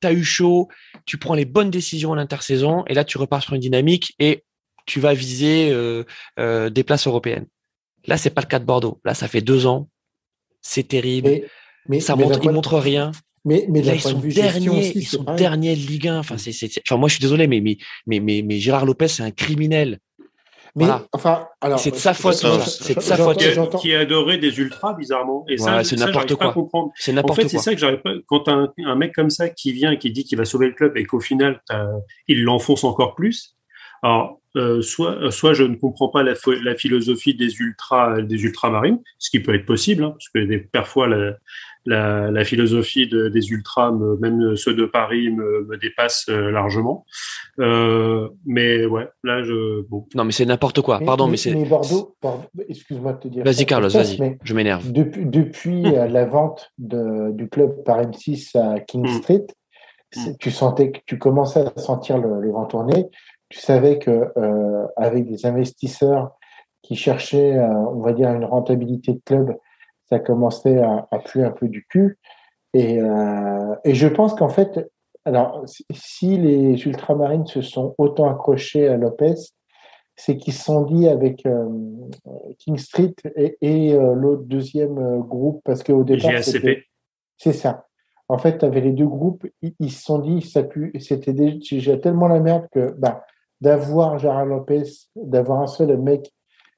tu as eu chaud, tu prends les bonnes décisions en intersaison, et là, tu repars sur une dynamique et tu vas viser euh, euh, des places européennes. Là, c'est pas le cas de Bordeaux. Là, ça fait deux ans. C'est terrible. Mais, ça montre, il montre rien. Mais, mais là, ils sont derniers, ils sont derniers de Ligue 1. Enfin, c'est, enfin, moi, je suis désolé, mais, mais, mais, mais, Gérard Lopez, c'est un criminel. Mais enfin, alors, c'est de sa faute. C'est de sa faute. Qui, a adoré des ultras, bizarrement. Et ça, c'est n'importe quoi. C'est n'importe quoi. En fait, c'est ça que j'arrive pas. Quand un, un mec comme ça qui vient et qui dit qu'il va sauver le club et qu'au final, il l'enfonce encore plus. Alors, euh, soit, soit je ne comprends pas la, la, philosophie des ultras, des ultramarines, ce qui peut être possible, hein, parce que des, parfois la, la, la philosophie de, des ultras, même ceux de Paris, me, me dépassent euh, largement. Euh, mais ouais, là, je. Bon. Non, mais c'est n'importe quoi. Pardon, mais, c'est. Mais Bordeaux, excuse-moi de te dire. Vas-y, Carlos, vas-y. Je m'énerve. Depuis, depuis euh, la vente de, du club par M6 à King hmm. Street, hmm. tu sentais que tu commençais à sentir le, le vent tourner. Tu savais que euh, avec des investisseurs qui cherchaient, on va dire, une rentabilité de club, ça commençait à, à puer un peu du cul. Et, euh, et je pense qu'en fait, alors, si les ultramarines se sont autant accrochés à Lopez, c'est qu'ils se sont dit avec euh, King Street et, et euh, l'autre deuxième euh, groupe, parce qu'au départ, c'est ça. En fait, tu avais les deux groupes, ils, se sont dit, ça c'était déjà tellement la merde que bah, d'avoir Gérard Lopez, d'avoir un seul mec,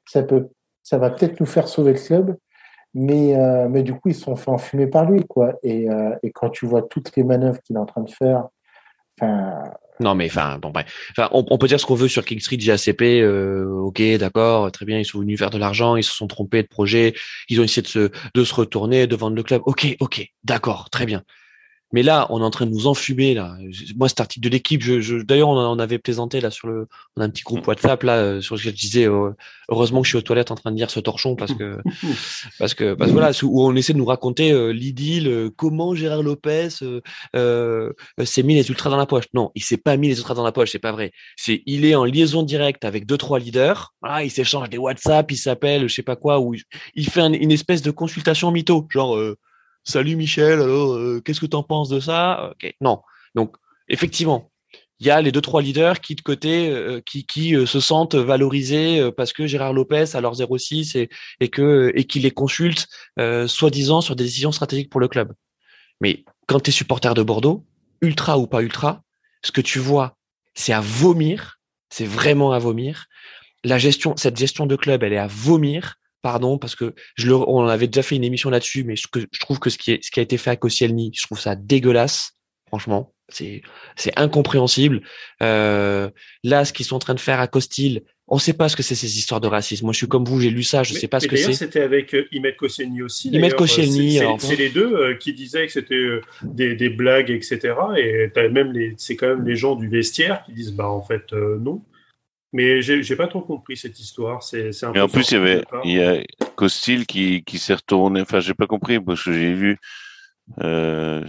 ça peut, ça va peut-être nous faire sauver le club. Mais, euh, mais du coup, ils se sont fait enfumer par lui. Quoi. Et, euh, et quand tu vois toutes les manœuvres qu'il est en train de faire, non, mais enfin, bon, bref. On, peut dire ce qu'on veut sur King Street, GACP. Euh, ok, d'accord, très bien. Ils sont venus faire de l'argent, ils se sont trompés de projet, ils ont essayé de se, de se retourner, de vendre le club. Ok, ok, d'accord, très bien. Mais là, on est en train de nous enfumer là. Moi, cet article de l'équipe, je, je d'ailleurs, on, avait plaisanté là sur le, on a un petit groupe mm. WhatsApp là euh, sur lequel je disais, euh, heureusement que je suis aux toilettes en train de lire ce torchon parce que, parce que, parce voilà, où on essaie de nous raconter euh, l'idylle, comment Gérard Lopez s'est mis les ultras dans la poche. Non, il s'est pas mis les ultras dans la poche, c'est pas vrai. C'est, il est en liaison directe avec deux trois leaders. Voilà, il s'échange des WhatsApp, il s'appelle, je sais pas quoi, où il fait une espèce de consultation mytho, genre Salut Michel, alors euh, qu'est-ce que tu en penses de ça? Ok, non. Donc effectivement, il y a les deux trois leaders qui de côté euh, qui, qui euh, se sentent valorisés euh, parce que Gérard Lopez a leur 06 et, et que et qui les consulte soi-disant sur des décisions stratégiques pour le club. Mais quand tu es supporter de Bordeaux, ultra ou pas ultra, ce que tu vois, c'est à vomir, c'est vraiment à vomir. La gestion, cette gestion de club, elle est à vomir. Pardon, parce que je le, on avait déjà fait une émission là-dessus, mais je, je trouve que ce qui, est, ce qui a été fait à Koscielny, je trouve ça dégueulasse, franchement. C'est incompréhensible. Euh, là, ce qu'ils sont en train de faire à Costil, on ne sait pas ce que c'est ces histoires de racisme. Moi, je suis comme vous, j'ai lu ça, je ne sais pas ce que c'est. C'était avec euh, Imet Koscielny aussi. Imet Koscielny. C'est les deux euh, qui disaient que c'était euh, des, des, blagues, etc. Et même c'est quand même les gens du vestiaire qui disent, bah en fait non. Mais j'ai pas trop compris cette histoire. C'est un. Mais en plus, il y avait, il y a Costil qui, qui s'est retourné. Enfin, j'ai pas compris parce que j'ai vu euh...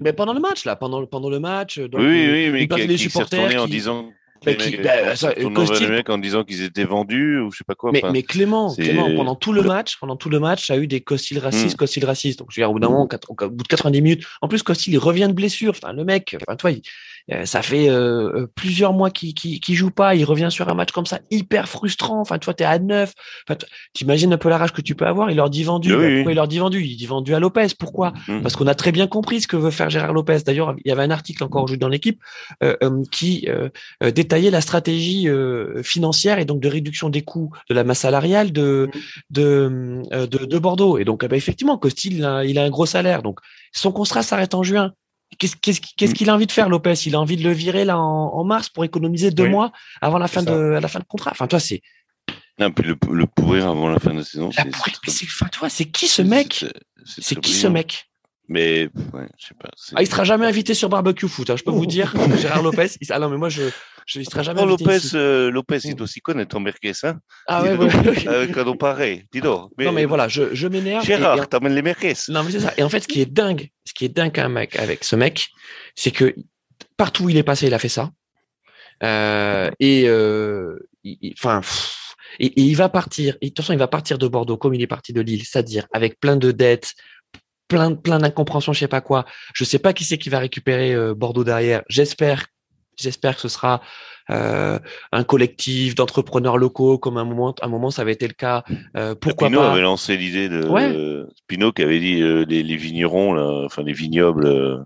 Mais pendant le match, là, pendant, pendant le match. Donc, oui, oui, mais qui, les supporters qui... en disant. Mais qui, bah, ça, Costil... les mecs en disant qu'ils étaient vendus ou je sais pas quoi. Mais, mais Clément, Clément, pendant tout le match, pendant tout le match, ça a eu des Costil racistes. Costil racistes. Donc, je veux dire, au bout d'un moment, au bout de 90 minutes, en plus, Costil, il revient de blessure. Enfin, le mec, enfin, toi, il, euh, ça fait euh, euh, plusieurs mois qu'il qui joue pas. Il revient sur un match comme ça, hyper frustrant. Enfin, toi, t'es à neuf. Enfin, t'imagines un peu la rage que tu peux avoir. Il leur dit vendu. Bah, pourquoi il leur dit vendu? Il dit vendu à Lopez. Pourquoi? Mmh. Parce qu'on a très bien compris ce que veut faire Gérard Lopez. D'ailleurs, il y avait un article encore aujourd'hui dans l'équipe euh, qui euh, détaillait la stratégie financière et donc de réduction des coûts de la masse salariale de mmh. de, de, de Bordeaux. Et donc, bah, effectivement, Costil, il a, il a un gros salaire. Donc, son contrat s'arrête en juin. Qu'est-ce mm. qu'il a envie de faire, Lopez? Il a envie de le virer là en, mars pour économiser deux mois avant la fin de la fin de contrat. Enfin, toi, c'est. Non, puis le, le, pourrir avant la fin de la saison. c'est toi, c'est qui ce mec? C'est qui ce mec? Mais ouais, je sais pas. Ah, il sera jamais invité sur barbecue foot. Hein, je peux vous dire, Gérard Lopez. Il... Ah non, mais moi je, je il sera jamais non, invité. Lopez, euh, Lopez, il doit aussi connaître en merguez, hein. Ah ouais, ouais, Avec un nom pareil, dis donc. Mais... Non mais voilà, je, je m'énerve. Gérard, et... t'emmènes les merguez. Non mais c'est ça. Et en fait, ce qui est dingue, ce qui est dingue un mec avec ce mec, c'est que partout où il est passé, il a fait ça. Euh, et enfin. Euh, et, et, il va partir. Et de toute façon, il va partir de Bordeaux comme il est parti de Lille, c'est-à-dire avec plein de dettes, plein, plein d'incompréhension, je sais pas quoi. Je sais pas qui c'est qui va récupérer euh, Bordeaux derrière. J'espère, j'espère que ce sera euh, un collectif d'entrepreneurs locaux, comme un moment, un moment ça avait été le cas. Euh, pourquoi Pinot pas avait lancé l'idée de ouais. Pinot qui avait dit les, les, vignerons, là, enfin les vignobles.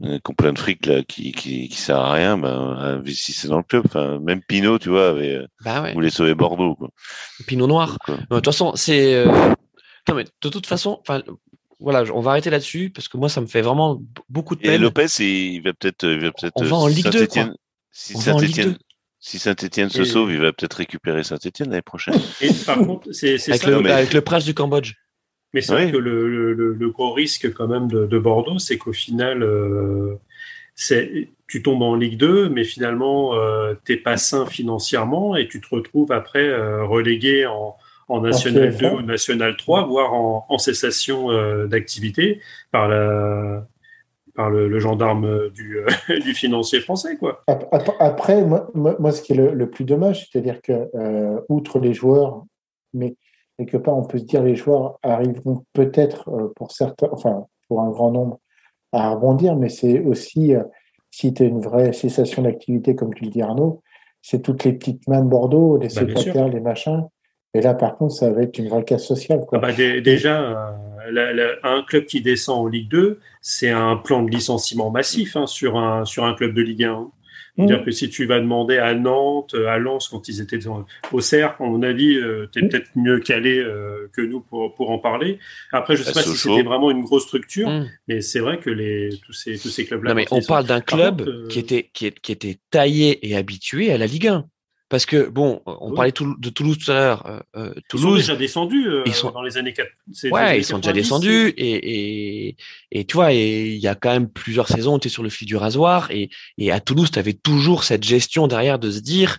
qui ont plein de fric là, qui, qui, qui sert à rien, ben, investissez dans le club. Enfin, même Pinot, tu vois, avait bah ouais. voulait sauver Bordeaux. Quoi. Pinot noir. de toute façon, c'est non mais de toute façon, enfin voilà, on va arrêter là-dessus parce que moi, ça me fait vraiment beaucoup de peine. Et Lopez, il va peut-être, il va peut-être. On va en Ligue 2. Quoi. Si Saint-Etienne, si Saint-Etienne se sauve, il va peut-être récupérer Saint-Etienne l'année prochaine. Et par contre, c'est avec, ça, le, mais... avec le prince du Cambodge. Mais c'est oui. vrai que le, le, le, gros risque quand même de, de Bordeaux, c'est qu'au final, euh, tu tombes en Ligue 2, mais finalement, euh, t'es pas sain financièrement et tu te retrouves après euh, relégué en, en National 2 ou National 3, voire en, en cessation euh, d'activité par, la, par le, le gendarme du, euh, du, financier français. Quoi. Après, moi, moi ce qui est le, le plus dommage, c'est-à-dire que, euh, outre les joueurs, mais quelque part, on peut se dire les joueurs arriveront peut-être euh, pour certains, enfin, pour un grand nombre, à rebondir, mais c'est aussi, euh, si tu as une vraie cessation d'activité, comme tu le dis Arnaud, c'est toutes les petites mains de Bordeaux, les bah, secrétaires, les machins, et là, par contre, ça va être une vraie casse sociale. Quoi. Ah bah, déjà, euh, la, la, un club qui descend en Ligue 2, c'est un plan de licenciement massif hein, sur, un, sur un club de Ligue 1. Hein. C'est-à-dire mmh. que si tu vas demander à Nantes, à Lens, quand ils étaient au cercle, on a dit, euh, tu es peut-être mieux calé euh, que nous pour, pour en parler. Après, je sais pas si c'était vraiment une grosse structure, mmh. mais c'est vrai que les, tous ces, tous ces clubs-là. Non, mais on parle d'un club contre, euh... qui, était, qui était taillé et habitué à la Ligue 1. Parce que, bon, on oui. parlait de Toulouse tout à l'heure. Euh, euh Toulouse, ils sont déjà descendus euh, ils sont... dans les années 4. Ouais, ils sont déjà descendus. Et, et, et tu vois, et il y a quand même plusieurs saisons, tu es sur le fil du rasoir. Et, et à Toulouse, tu avais toujours cette gestion derrière de se dire,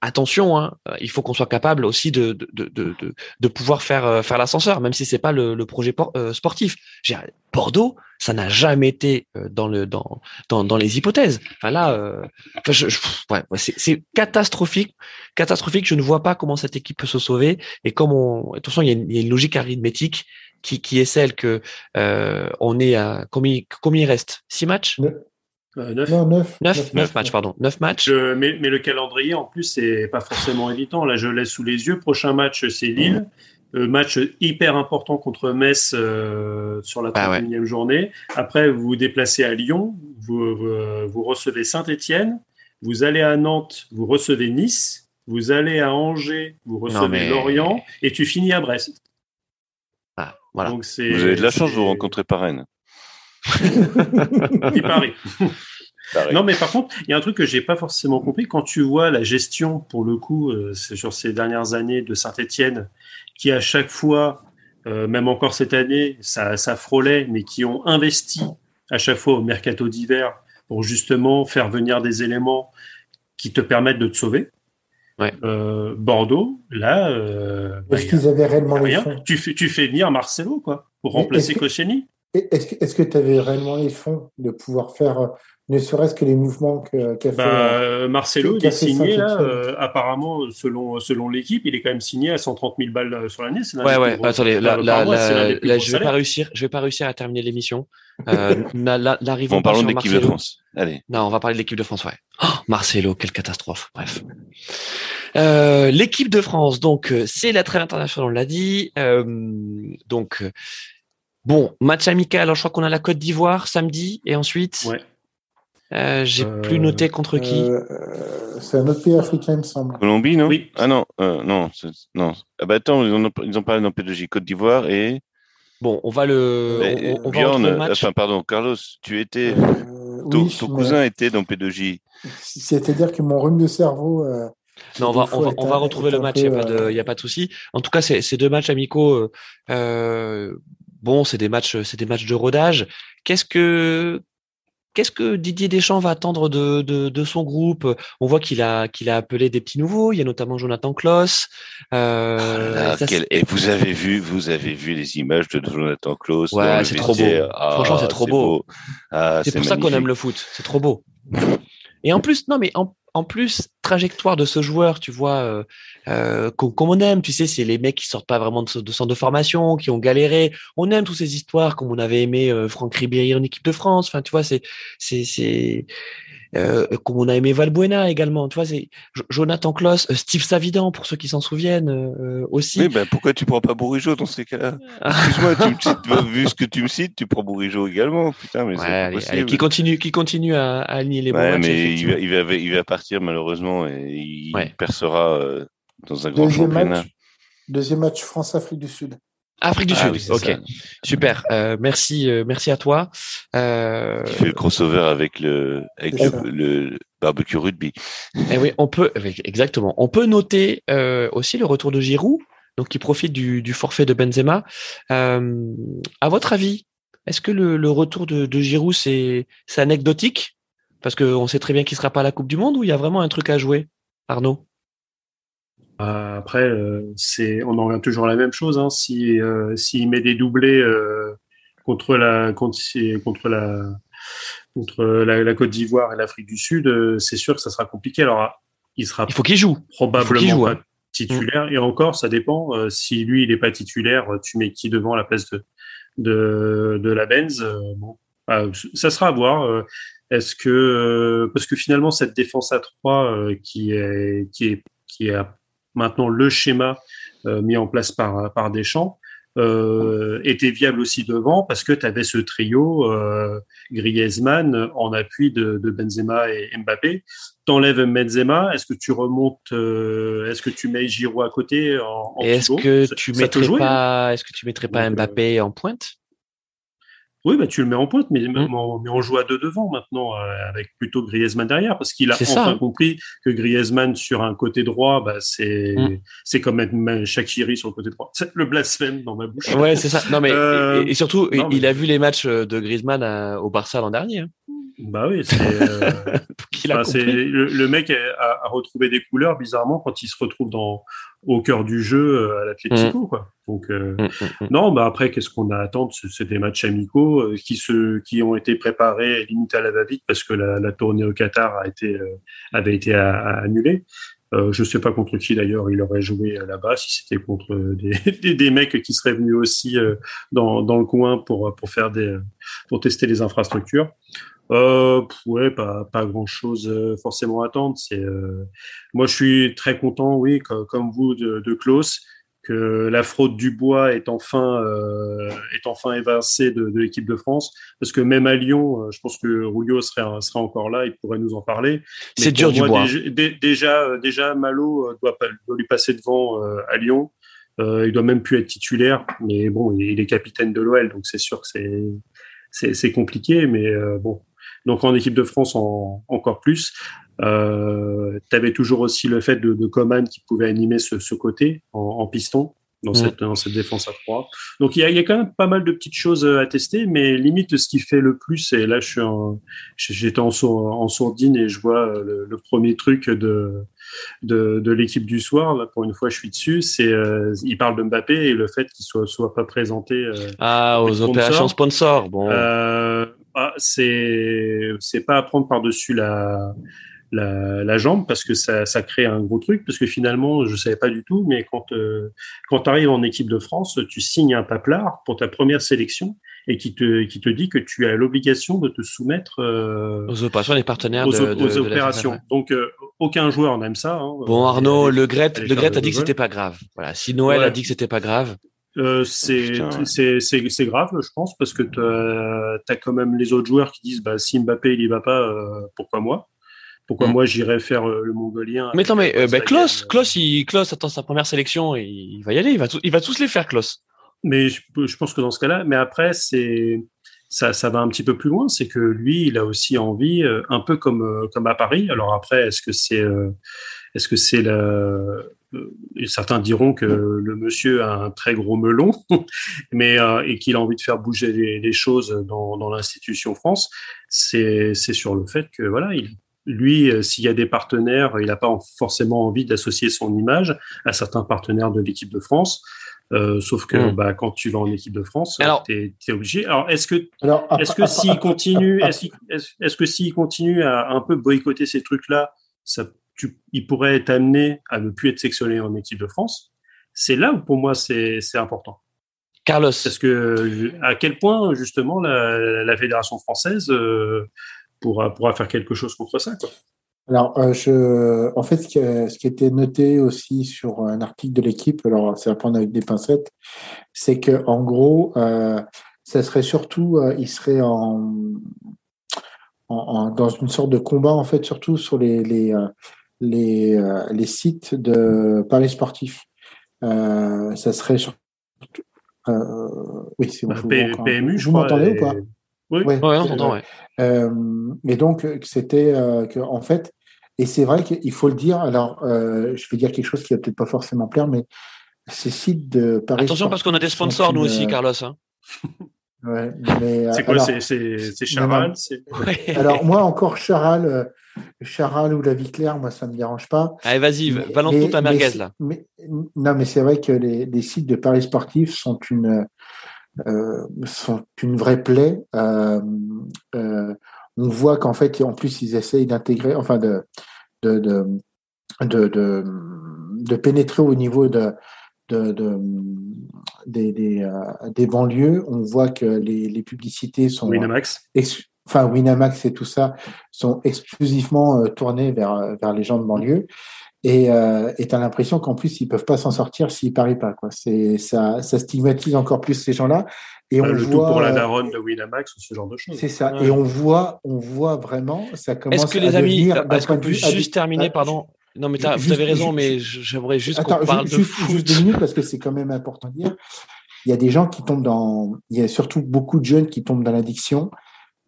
attention, hein, il faut qu'on soit capable aussi de, de, de, de, de pouvoir faire, euh, faire l'ascenseur, même si c'est pas le, le projet euh, sportif. Bordeaux, ça n'a jamais été euh, dans, le, dans, dans, dans les hypothèses. Enfin là, euh, je, je, ouais, c'est catastrophique, catastrophique. Je ne vois pas comment cette équipe peut se sauver. Et comme on, de toute façon, il y a une, il y a une logique arithmétique qui, qui est celle que euh, on est à combien, combien il reste? Six matchs? Euh, neuf. Non, 9. 9, 9 matchs, pardon. 9 matchs. Je- mais, mais le calendrier, en plus, c'est pas forcément évident. Là, je l'ai sous les yeux. Prochain match, c'est Lille. Euh, match hyper important contre Metz euh, sur la Ah ouais. 31e journée. Après, vous vous déplacez à Lyon. Vous, vous, vous recevez Saint-Etienne. Vous allez à Nantes. Vous recevez Nice. Vous allez à Angers. Vous recevez mais- Lorient. Et tu finis à Brest. Ah, voilà. Donc, Vous avez de la chance de vous rencontrer par Rennes. Il paraît. Pareil. Non, mais par contre, il y a un truc que j'ai pas forcément compris. Quand tu vois la gestion, pour le coup, euh, sur ces dernières années de Saint-Etienne, qui à chaque fois, euh, même encore cette année, ça, ça frôlait, mais qui ont investi à chaque fois au mercato d'hiver pour justement faire venir des éléments qui te permettent de te sauver. Ouais. Euh, Bordeaux, là, euh, bah, a- qu'ils avaient réellement rien. Tu, fais, tu fais venir Marcelo, quoi, pour remplacer. Et Est-ce que tu avais réellement les fonds de pouvoir faire euh, ne serait-ce que les mouvements que- qu'a fait Bah, euh, euh, Marcelo, il qui a est fait signé là, euh, apparemment selon selon l'équipe, il est quand même signé à 130 000 balles sur l'année. Ouais, ouais, gros attendez, là, salaires là, mois, là, là, gros je vais pas réussir, je vais pas réussir à terminer l'émission. Euh, là, n'arrivons Bon, parlons de l'équipe de. France. Allez. Non, on va parler de l'équipe de France, ouais. Oh, Marcelo, quelle catastrophe. Bref. Euh, l'équipe de France, donc c'est la trêve internationale, on l'a dit. Euh, donc bon, match amical. Alors je crois qu'on a la Côte d'Ivoire samedi et ensuite, Ouais. euh, j'ai Euh, plus noté contre qui. euh, C'est un autre pays africain, il me semble. Colombie, non? Oui. Ah non, euh, non, non. Ah bah attends, ils ont, ils ont parlé dans P2J Côte d'Ivoire et, Bon, on va le, et- on, on va Bjorn, retrouver le match. enfin pardon, Carlos, tu étais, Euh, ton, oui, ton mais cousin était dans P2J. C'est-à-dire que mon rhume de cerveau. euh, Non, on va, on va, on va retrouver le match, il n'y a, pas de- euh, y a pas de souci. En tout cas, c'est c'est deux matchs amicaux. euh, bon, c'est des matchs, c'est des matchs de rodage. Qu'est-ce que qu'est-ce que Didier Deschamps va attendre de, de, de son groupe? On voit qu'il a qu'il a appelé des petits nouveaux. Il y a notamment Jonathan Klaus. Euh, Ah, quel- c'est- Et vous avez vu, vous avez vu les images de Jonathan Klaus Ouais, dans le c'est trop beau. Ah, Franchement, c'est trop beau. Ah, c'est pour ça qu'on aime le foot. C'est trop beau. Et en plus, non, mais en, en plus, trajectoire de ce joueur, tu vois, euh, euh, comme on aime, tu sais, c'est les mecs qui sortent pas vraiment de, de centre de formation, qui ont galéré. On aime toutes ces histoires, comme on avait aimé euh, Franck Ribéry en équipe de France. Enfin, tu vois, c'est, c'est, c'est, euh, comme on a aimé Valbuena également. Tu vois, c'est Jo- Jonathan Klaus, euh, Steve Savidan, pour ceux qui s'en souviennent euh, aussi. Oui, ben pourquoi tu prends pas Bourigeau dans ces cas-là? Excuse-moi, tu me cites, vu ce que tu me cites, tu prends Bourigeau également. Putain, mais Ouais, allez, qui continue, qui continue à, à aligner les bons Ouais, matchs, mais il va, il, va, il va partir malheureusement et il Ouais. percera euh, dans un grand Deuxième championnat. match, deuxième match France-Afrique du Sud. Afrique du Ah Sud. oui, ok, ça. super. Euh, merci, euh, merci à toi. Euh, Qui fait le crossover avec le, avec le, barbecue rugby. Eh oui, on peut exactement. On peut noter euh, aussi le retour de Giroud, donc qui profite du, du forfait de Benzema. Euh, à votre avis, est-ce que le, le retour de, de Giroud c'est c'est anecdotique? Parce qu'on sait très bien qu'il sera pas à la Coupe du Monde ou il y a vraiment un truc à jouer, Arnaud? Après, euh, c'est, on en revient toujours à la même chose. Hein. Si euh, s'il met des doublés euh, contre la contre, contre la contre la, la Côte d'Ivoire et l'Afrique du Sud, euh, c'est sûr que ça sera compliqué. Alors, il sera Il faut qu'il joue. probablement qu'il joue, pas hein. titulaire. Et encore, ça dépend. Euh, si lui, il n'est pas titulaire, tu mets qui devant à la place de de, de la Benz euh, bon, Ah, ça sera à voir. Est-ce que parce que finalement cette défense à 3 euh, qui est qui est qui est maintenant le schéma euh, mis en place par par Deschamps euh, était viable aussi devant parce que tu avais ce trio euh, Griezmann en appui de, de Benzema et Mbappé. T'enlèves Benzema, est-ce que tu remontes, euh, est-ce que tu mets Giroud à côté en, en est-ce que tu mettrais hein. pas, est-ce que tu mettrais pas Mbappé en pointe? Oui, bah, tu le mets en pointe, mais, Mm. mais on- joue à deux devant maintenant, euh, avec plutôt Griezmann derrière, parce qu'il a enfin ça, compris que Griezmann sur un côté droit, bah, c'est Mm. c'est comme mettre Shakiri sur le côté droit. C'est le blasphème dans ma bouche. Ouais, c'est ça. Non mais Euh, et, et surtout, non, il a vu les matchs de Griezmann à- au Barça l'an dernier. hein. Bah oui, c'est euh, le, le mec a, a retrouvé des couleurs bizarrement quand il se retrouve dans au cœur du jeu euh, à l'Atlético, quoi. Donc euh, Mm, mm, mm. Non, bah après, qu'est-ce qu'on a à attendre? C'est des matchs amicaux euh, qui se, qui ont été préparés limite à la va-vite parce que la, la tournée au Qatar a été, euh, avait été à- à annulée. Euh, je sais pas contre qui d'ailleurs il aurait joué là-bas, si c'était contre euh, des, des, des mecs qui seraient venus aussi euh, dans, dans le coin pour, pour faire des, pour tester les infrastructures. Euh, ouais, pas, pas grand chose forcément à attendre. C'est, moi, je suis très content, oui, comme, vous, de, de Klaus que la fraude du bois est enfin euh, est enfin évincée de, de l'équipe de France. Parce que même à Lyon euh, je pense que Rouillot serait serait encore là il pourrait nous en parler. C'est dur du bois déjà déjà, déjà Malo euh, doit, doit lui passer devant euh, à Lyon. Euh, il doit même plus être titulaire mais bon il est capitaine de l'OL donc c'est sûr que c'est c'est c'est compliqué mais bon donc en équipe de France en, encore plus euh, tu avais toujours aussi le fait de, de Coman qui pouvait animer ce, ce côté en, en piston dans, cette, dans cette défense à trois. Donc il y, a, il y a quand même pas mal de petites choses à tester, mais limite ce qui fait le plus, et là je suis en, j'étais en, en, sourdine et je vois le, le premier truc de de, de l'équipe du soir. Là, pour une fois, je suis dessus. C'est euh, il parle de Mbappé et le fait qu'il soit soit pas présenté. Euh, ah, aux opérations sponsors. Bon, euh, ah, c'est c'est pas à prendre par dessus la la, la, jambe parce que ça, ça, crée un gros truc parce que finalement je savais pas du tout mais quand euh, quand tu arrives en équipe de France tu signes un paplard pour ta première sélection et qui te qui te dit que tu as l'obligation de te soumettre euh, aux opérations des partenaires aux, de, aux opérations. donc euh, aucun joueur n'aime ça hein, bon Arnaud le Gret le Gret a dit que c'était pas grave. Voilà si Noël a dit que c'était pas grave euh, c'est c'est grave, je pense, parce que tu as, as, quand même les autres joueurs qui disent bah, si Mbappé il y va pas, euh, pourquoi moi? Pourquoi mm. moi j'irais faire euh, le Mongolien Mais attends, mais euh, bah, Klaus, Klaus, il, Klaus attend sa première sélection, et il va y aller, il va, il va tous les faire, Klaus. Mais je, je pense que dans ce cas-là, mais après c'est ça, ça va un petit peu plus loin, c'est que lui, il a aussi envie, un peu comme comme à Paris. Alors après, est-ce que c'est est-ce que c'est la certains diront que le monsieur a un très gros melon, mais euh, et qu'il a envie de faire bouger les, les choses dans, dans l'institution France. C'est c'est sur le fait que voilà, il lui, euh, s'il y a des partenaires, il n'a pas forcément envie d'associer son image à certains partenaires de l'équipe de France. Euh, sauf que hmm. bah, quand tu vas en équipe de France, tu es, obligé. Alors, est-ce que, est-ce que s'il continue, est-ce, que s'il continue à un peu boycotter ces trucs-là, ça, tu, il pourrait être amené à ne plus être sectionné en équipe de France C'est là où pour moi c'est, c'est important. Carlos. Parce que à quel point justement la, la fédération française euh, pourra, pourra faire quelque chose contre ça. Quoi. Alors, euh, je, en fait, ce qui, a, ce qui était noté aussi sur un article de l'équipe, alors c'est à prendre avec des pincettes, c'est que en gros, euh, ça serait surtout, euh, il serait en, en, en, dans une sorte de combat, en fait, surtout sur les les euh, les, euh, les sites de paris sportifs. ça serait surtout, oui, c'est bon. Bah, PMU, vous m'entendez ou pas? Oui, ouais, on entend, ouais. Euh, et donc, c'était euh, que, en fait, et c'est vrai qu'il faut le dire, alors, euh, je vais dire quelque chose qui va peut-être pas forcément plaire, mais ces sites de Paris. Attention, parce qu'on a des sponsors, nous aussi, Carlos. Hein. Ouais, mais, c'est quoi C'est Charal ouais. Alors, moi, encore Charal, Charal ou la vie claire, moi, ça ne me dérange pas. Allez, vas-y, balance tout ta merguez, là. Mais, non, mais c'est vrai que les, les, sites de Paris sportifs sont une euh, sont une vraie plaie. Euh, euh, on voit qu'en fait, en plus, ils essayent d'intégrer, enfin, de, de, de, de, de, de pénétrer au niveau de, de, de, des, des, euh, des, banlieues. On voit que les, les publicités sont. Winamax. Enfin, Winamax et tout ça sont exclusivement tournés vers, vers les gens de banlieue. Et euh, tu as l'impression qu'en plus, ils peuvent pas s'en sortir s'ils parient pas. Quoi. C'est, ça, ça stigmatise encore plus ces gens-là. Et bah, on le voit, tout pour la euh, daronne de Winamax ou ce genre de choses. C'est ça. Ouais. Et on voit, on voit vraiment, ça commence Est-ce que les amis, est-ce qu'on peut juste terminer, pardon? Non, mais vous avez raison, mais j'aimerais juste qu'on parle juste, de foot. Juste deux minutes parce que c'est quand même important de dire. Il y a des gens qui tombent dans, il y a surtout beaucoup de jeunes qui tombent dans l'addiction.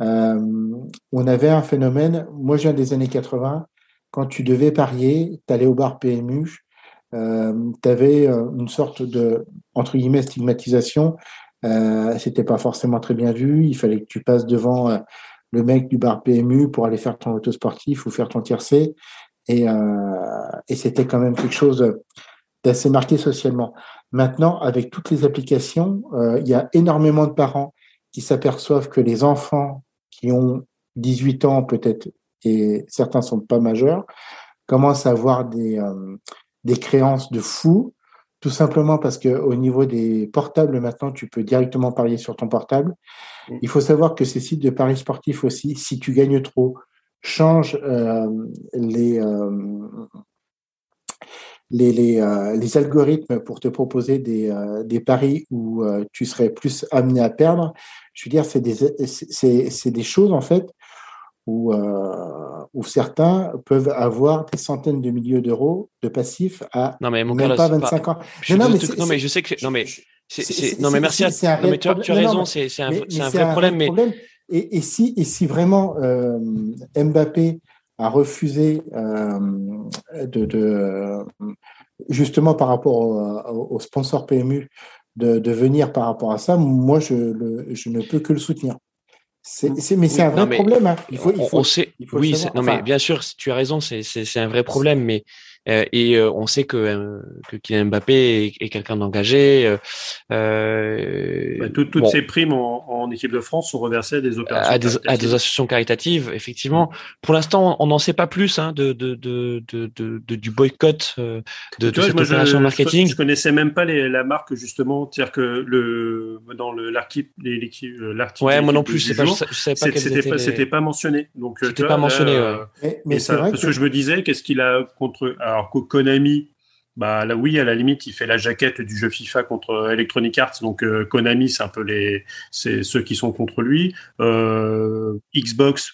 Euh, on avait un phénomène. Moi, je viens des années 80 quand tu devais parier, tu allais au bar PMU, euh, tu avais euh, une sorte de, entre guillemets, stigmatisation. Euh, C'était pas forcément très bien vu. Il fallait que tu passes devant le mec du bar PMU pour aller faire ton auto sportif ou faire ton tiercé. Et c'était quand même quelque chose d'assez marqué socialement. Maintenant, avec toutes les applications, il y a énormément de parents qui s'aperçoivent que les enfants qui ont 18 ans, peut-être et certains sont pas majeurs, commencent à avoir des, euh, des créances de fous tout simplement parce que au niveau des portables, maintenant, tu peux directement parier sur ton portable. Mm. Il faut savoir que ces sites de paris sportifs aussi, si tu gagnes trop, changent euh, les, euh, les, les, euh, les algorithmes pour te proposer des, euh, des paris où euh, tu serais plus amené à perdre. Je veux dire, c'est des, c'est, c'est des choses, en fait, où, euh, où certains peuvent avoir des centaines de milliers d'euros de passifs à Non, mais mon même Carlos, pas c'est 25 ans. Non, mais non, je sais que. Non, non, merci. à- non, mais tu as, tu as problème. Non, raison, c'est un, mais- c'est mais un vrai problème. Mais problème. Et, et si, et si vraiment euh, Mbappé a refusé euh, de, de- justement par rapport au, au sponsor PMU de, de venir par rapport à ça, moi je, le- je ne peux que le soutenir. C'est, c'est- mais c'est un vrai non, problème. hein. Il faut, il on, faut, on sait. il faut le Oui, non, mais bien sûr, tu as raison, c'est c'est- c'est un vrai problème. Mais et euh, on sait que euh, que Kylian Mbappé est, est quelqu'un d'engagé. euh, euh, Bah, tout- toutes bon, ces primes en, en équipe de France sont reversées à des opérations. à des, à des associations caritatives, effectivement. Pour l'instant, on n'en sait pas plus hein, de, de, de, de, de- de- du boycott euh, de, vois, cette moi, je- opération je, marketing. Je, connaissais même pas les, la marque justement, c'est-à-dire que le dans le l'article l'équipe euh, l'article Ouais, moi non plus, du je sais pas, je jour, sa- je savais pas c'était pas les- c'était pas mentionné. Donc euh, C'était pas là, mentionné, euh, ouais. mais, mais ça, vrai parce que, que... je me disais, qu'est-ce qu'il a contre alors que Konami, bah là oui, à la limite, il fait la jaquette du jeu FIFA contre Electronic Arts, donc euh, Konami, c'est un peu les c'est ceux qui sont contre lui. Euh, Xbox.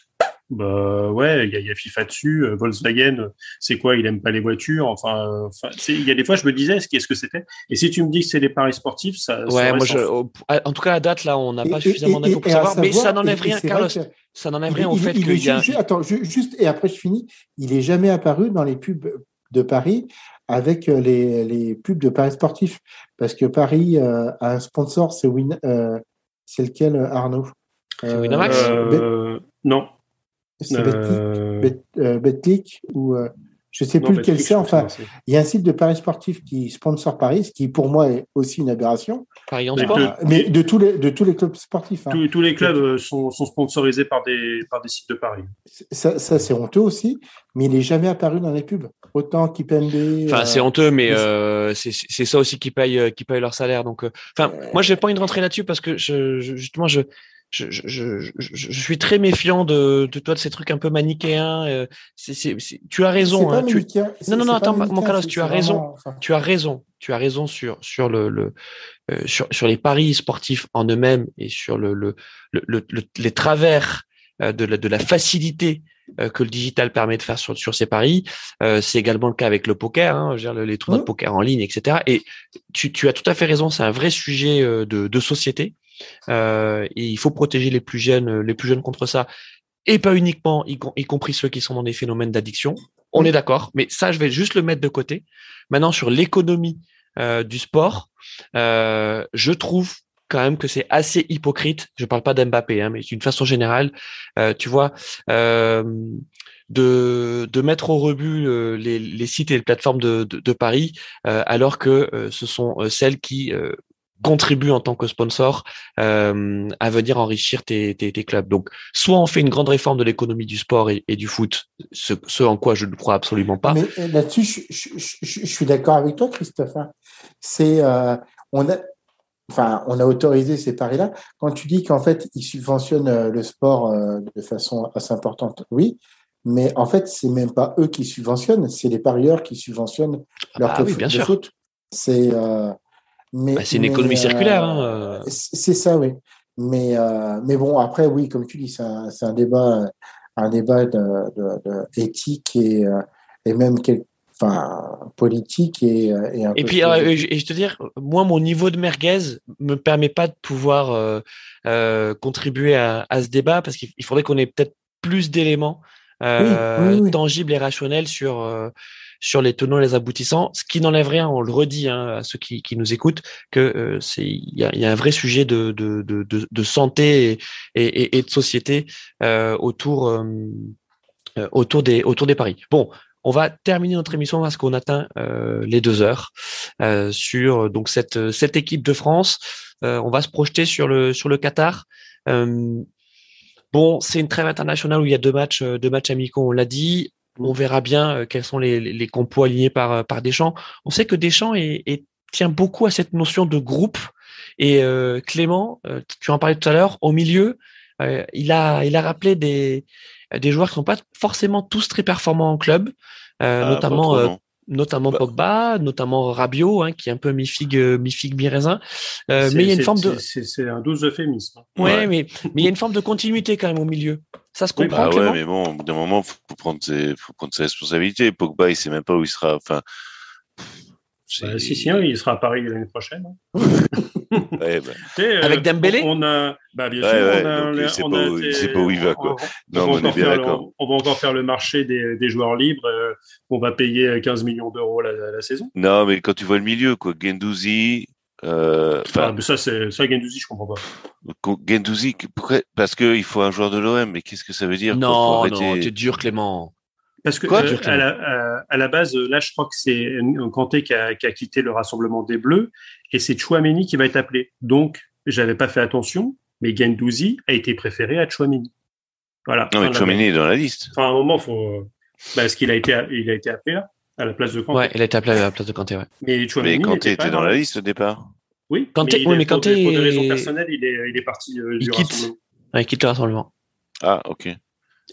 Bah ouais, il y, a- il y a FIFA dessus. euh, Volkswagen, c'est quoi Il aime pas les voitures? Enfin, euh, il y a des fois, je me disais, ce qu'est-ce que c'était Et si tu me dis que c'est des paris sportifs, ça. Ouais, moi, je, en tout cas, à date, là, on n'a pas Et- suffisamment d'infos pour savoir, mais ça n'enlève rien, c'est vrai Carlos. que- Ça n'enlève Il rien est- au il- fait il est qu'il y a. attends, ju- juste, et après je finis. Il est jamais apparu dans les pubs de Paris avec euh, les, les pubs de Paris sportifs. Parce que Paris euh, a un sponsor, c'est Win, euh, c'est lequel, Arnaud? C'est Winamax Euh, non. C'est Betclic, Bet- Betclic ou euh, je sais non, plus lequel c'est. Enfin, il y a un site de Paris sportif qui sponsor Paris, ce qui pour moi est aussi une aberration. Paris en Mais sport. de- Mais de tous les de tous les clubs sportifs. hein. tous, tous les clubs euh, sont, sont sponsorisés par des, par des sites de paris. Ça, ça, c'est honteux aussi, mais il est jamais apparu dans les pubs. Autant KPMB. Enfin, euh, c'est honteux, mais euh, c'est ça aussi qui paye, euh, qui paye leur salaire. Donc, euh, enfin, moi, j'ai pas envie de rentrer là-dessus parce que je, je- justement, je, je, je, je, suis très méfiant de, de toi de ces trucs un peu manichéens. euh, tu as raison. hein, tu, non, non, pas attends, mon Carlos, tu as raison. vraiment- enfin, tu as raison. Tu as raison sur sur le, le euh, sur sur les paris sportifs en eux-mêmes et sur le, le, le, le- le- les travers euh, de la de la facilité que le digital permet de faire sur sur ces paris. Euh, c'est également le cas avec le poker, hein, dire, les tournois de Mhm. poker en ligne, etc. Et tu tu as tout à fait raison. C'est un vrai sujet euh, de de société. Euh, et il faut protéger les plus jeunes euh, les plus jeunes contre ça et pas uniquement, y, com- y compris ceux qui sont dans des phénomènes d'addiction. On Oui. est d'accord, mais ça, je vais juste le mettre de côté. Maintenant, sur l'économie euh, du sport, euh, je trouve quand même que c'est assez hypocrite. Je parle pas d'Mbappé, hein, mais d'une façon générale, euh, tu vois, euh, de, de mettre au rebut euh, les, les sites et les plateformes de, de, de paris, euh, alors que euh, ce sont euh, celles qui contribuent en tant que sponsor à venir enrichir tes, tes, tes clubs. Donc, soit on fait une grande réforme de l'économie du sport et, du foot, ce, ce en quoi je ne crois absolument pas. Mais là-dessus, je, je- je- je- suis d'accord avec toi, Christophe. hein. C'est, on a, enfin, on a autorisé ces paris-là. Quand tu dis qu'en fait, ils subventionnent euh, le sport euh, de façon assez importante, oui. Mais en fait, c'est même pas eux qui subventionnent, c'est les parieurs qui subventionnent leur bah oui, foot- bien de sûr. foot. C'est, euh, mais Bah, c'est une économie euh, circulaire. Hein, c'est ça, oui. Mais, euh, mais bon, après, oui, comme tu dis, c'est un, un débat, un débat de, de- de éthique et, et même quel, enfin, politique et, euh, et un Et peu puis, euh, et philosophique. je te dire, moi, mon niveau de merguez me permet pas de pouvoir euh, euh, contribuer à, à ce débat parce qu'il il faudrait qu'on ait peut-être plus d'éléments euh, Oui, oui, oui. tangibles et rationnels sur euh, sur les tenants et les aboutissants. Ce qui n'enlève rien, on le redit hein, à ceux qui, qui nous écoutent, que euh, c'est il y a, il y a un vrai sujet de de de, de, de santé et, et, de société euh, autour euh, euh, autour des autour des paris. Bon, on va terminer notre émission parce qu'on atteint euh, les deux heures euh, sur donc cette équipe de France. Euh, on va se projeter sur le Qatar. Euh, bon, c'est une trêve internationale où il y a deux matchs euh, deux matchs amicaux. On l'a dit. On verra bien euh, quels sont les, les, compos alignés par par Deschamps. On sait que Deschamps tient beaucoup à cette notion de groupe. Et euh, Clément, euh, tu en parlais tout à l'heure, au milieu, euh, il a rappelé des des joueurs qui sont pas forcément tous très performants en club, euh, Ah, notamment euh, notamment Bah. Pogba, notamment Rabiot, hein, qui est un peu mi-figue, euh, mi-figue, mi-raisin. Euh, C'est- mais il y a une forme de, c'est- C'est un douze euphémisme. ouais, Ouais. mais mais il y a une forme de continuité quand même au milieu. Ça se Oui, comprend, Ah Clément? ouais, mais bon, au bout d'un moment, faut, faut prendre ses, faut prendre ses responsabilités. Pogba, il sait même pas où il sera. Enfin, Bah, si, si, hein, il sera à Paris l'année prochaine. hein. Ouais, bah, Avec Dembélé on, a, bah, bien Ouais, sûr, ouais, on a, on a- il sait on pas a où- il été- sait pas où il va, quoi. on- Non, on, on est bien d'accord. on va encore faire le marché des, des joueurs libres. euh, on va payer 15 millions d'euros la, la saison. Non, mais quand tu vois le milieu, quoi, Gendouzi, euh, Ah, mais ça, c'est ça, Gendouzi, je comprends pas. Gendouzi, pourquoi- parce que il faut un joueur de l'OM, mais qu'est-ce que ça veut dire Non, non, arrêter tu es dur, Clément. Parce que Quoi, euh, à, la, à- à la base, là, je crois que c'est Kanté qui a, qui a quitté le rassemblement des Bleus et c'est Chouameni qui va être appelé. Donc, j'avais pas fait attention, mais Gendouzi a été préféré à Chouameni. Voilà. Non, mais Chouameni est dans la liste. Enfin, à un moment, faut. Bah, parce qu'il a été, il a été appelé là, à la place de Kanté. Ouais, il a été appelé à la place de Kanté, ouais. Mais Mais Chouameni Kanté pas était dans la liste au départ. Oui, Kanté- mais, il oui, est- mais pour Kanté des- pour des raisons personnelles, il est, il est parti euh, Il du quitte. rassemblement. Ouais, il quitte le rassemblement. Ah, ok.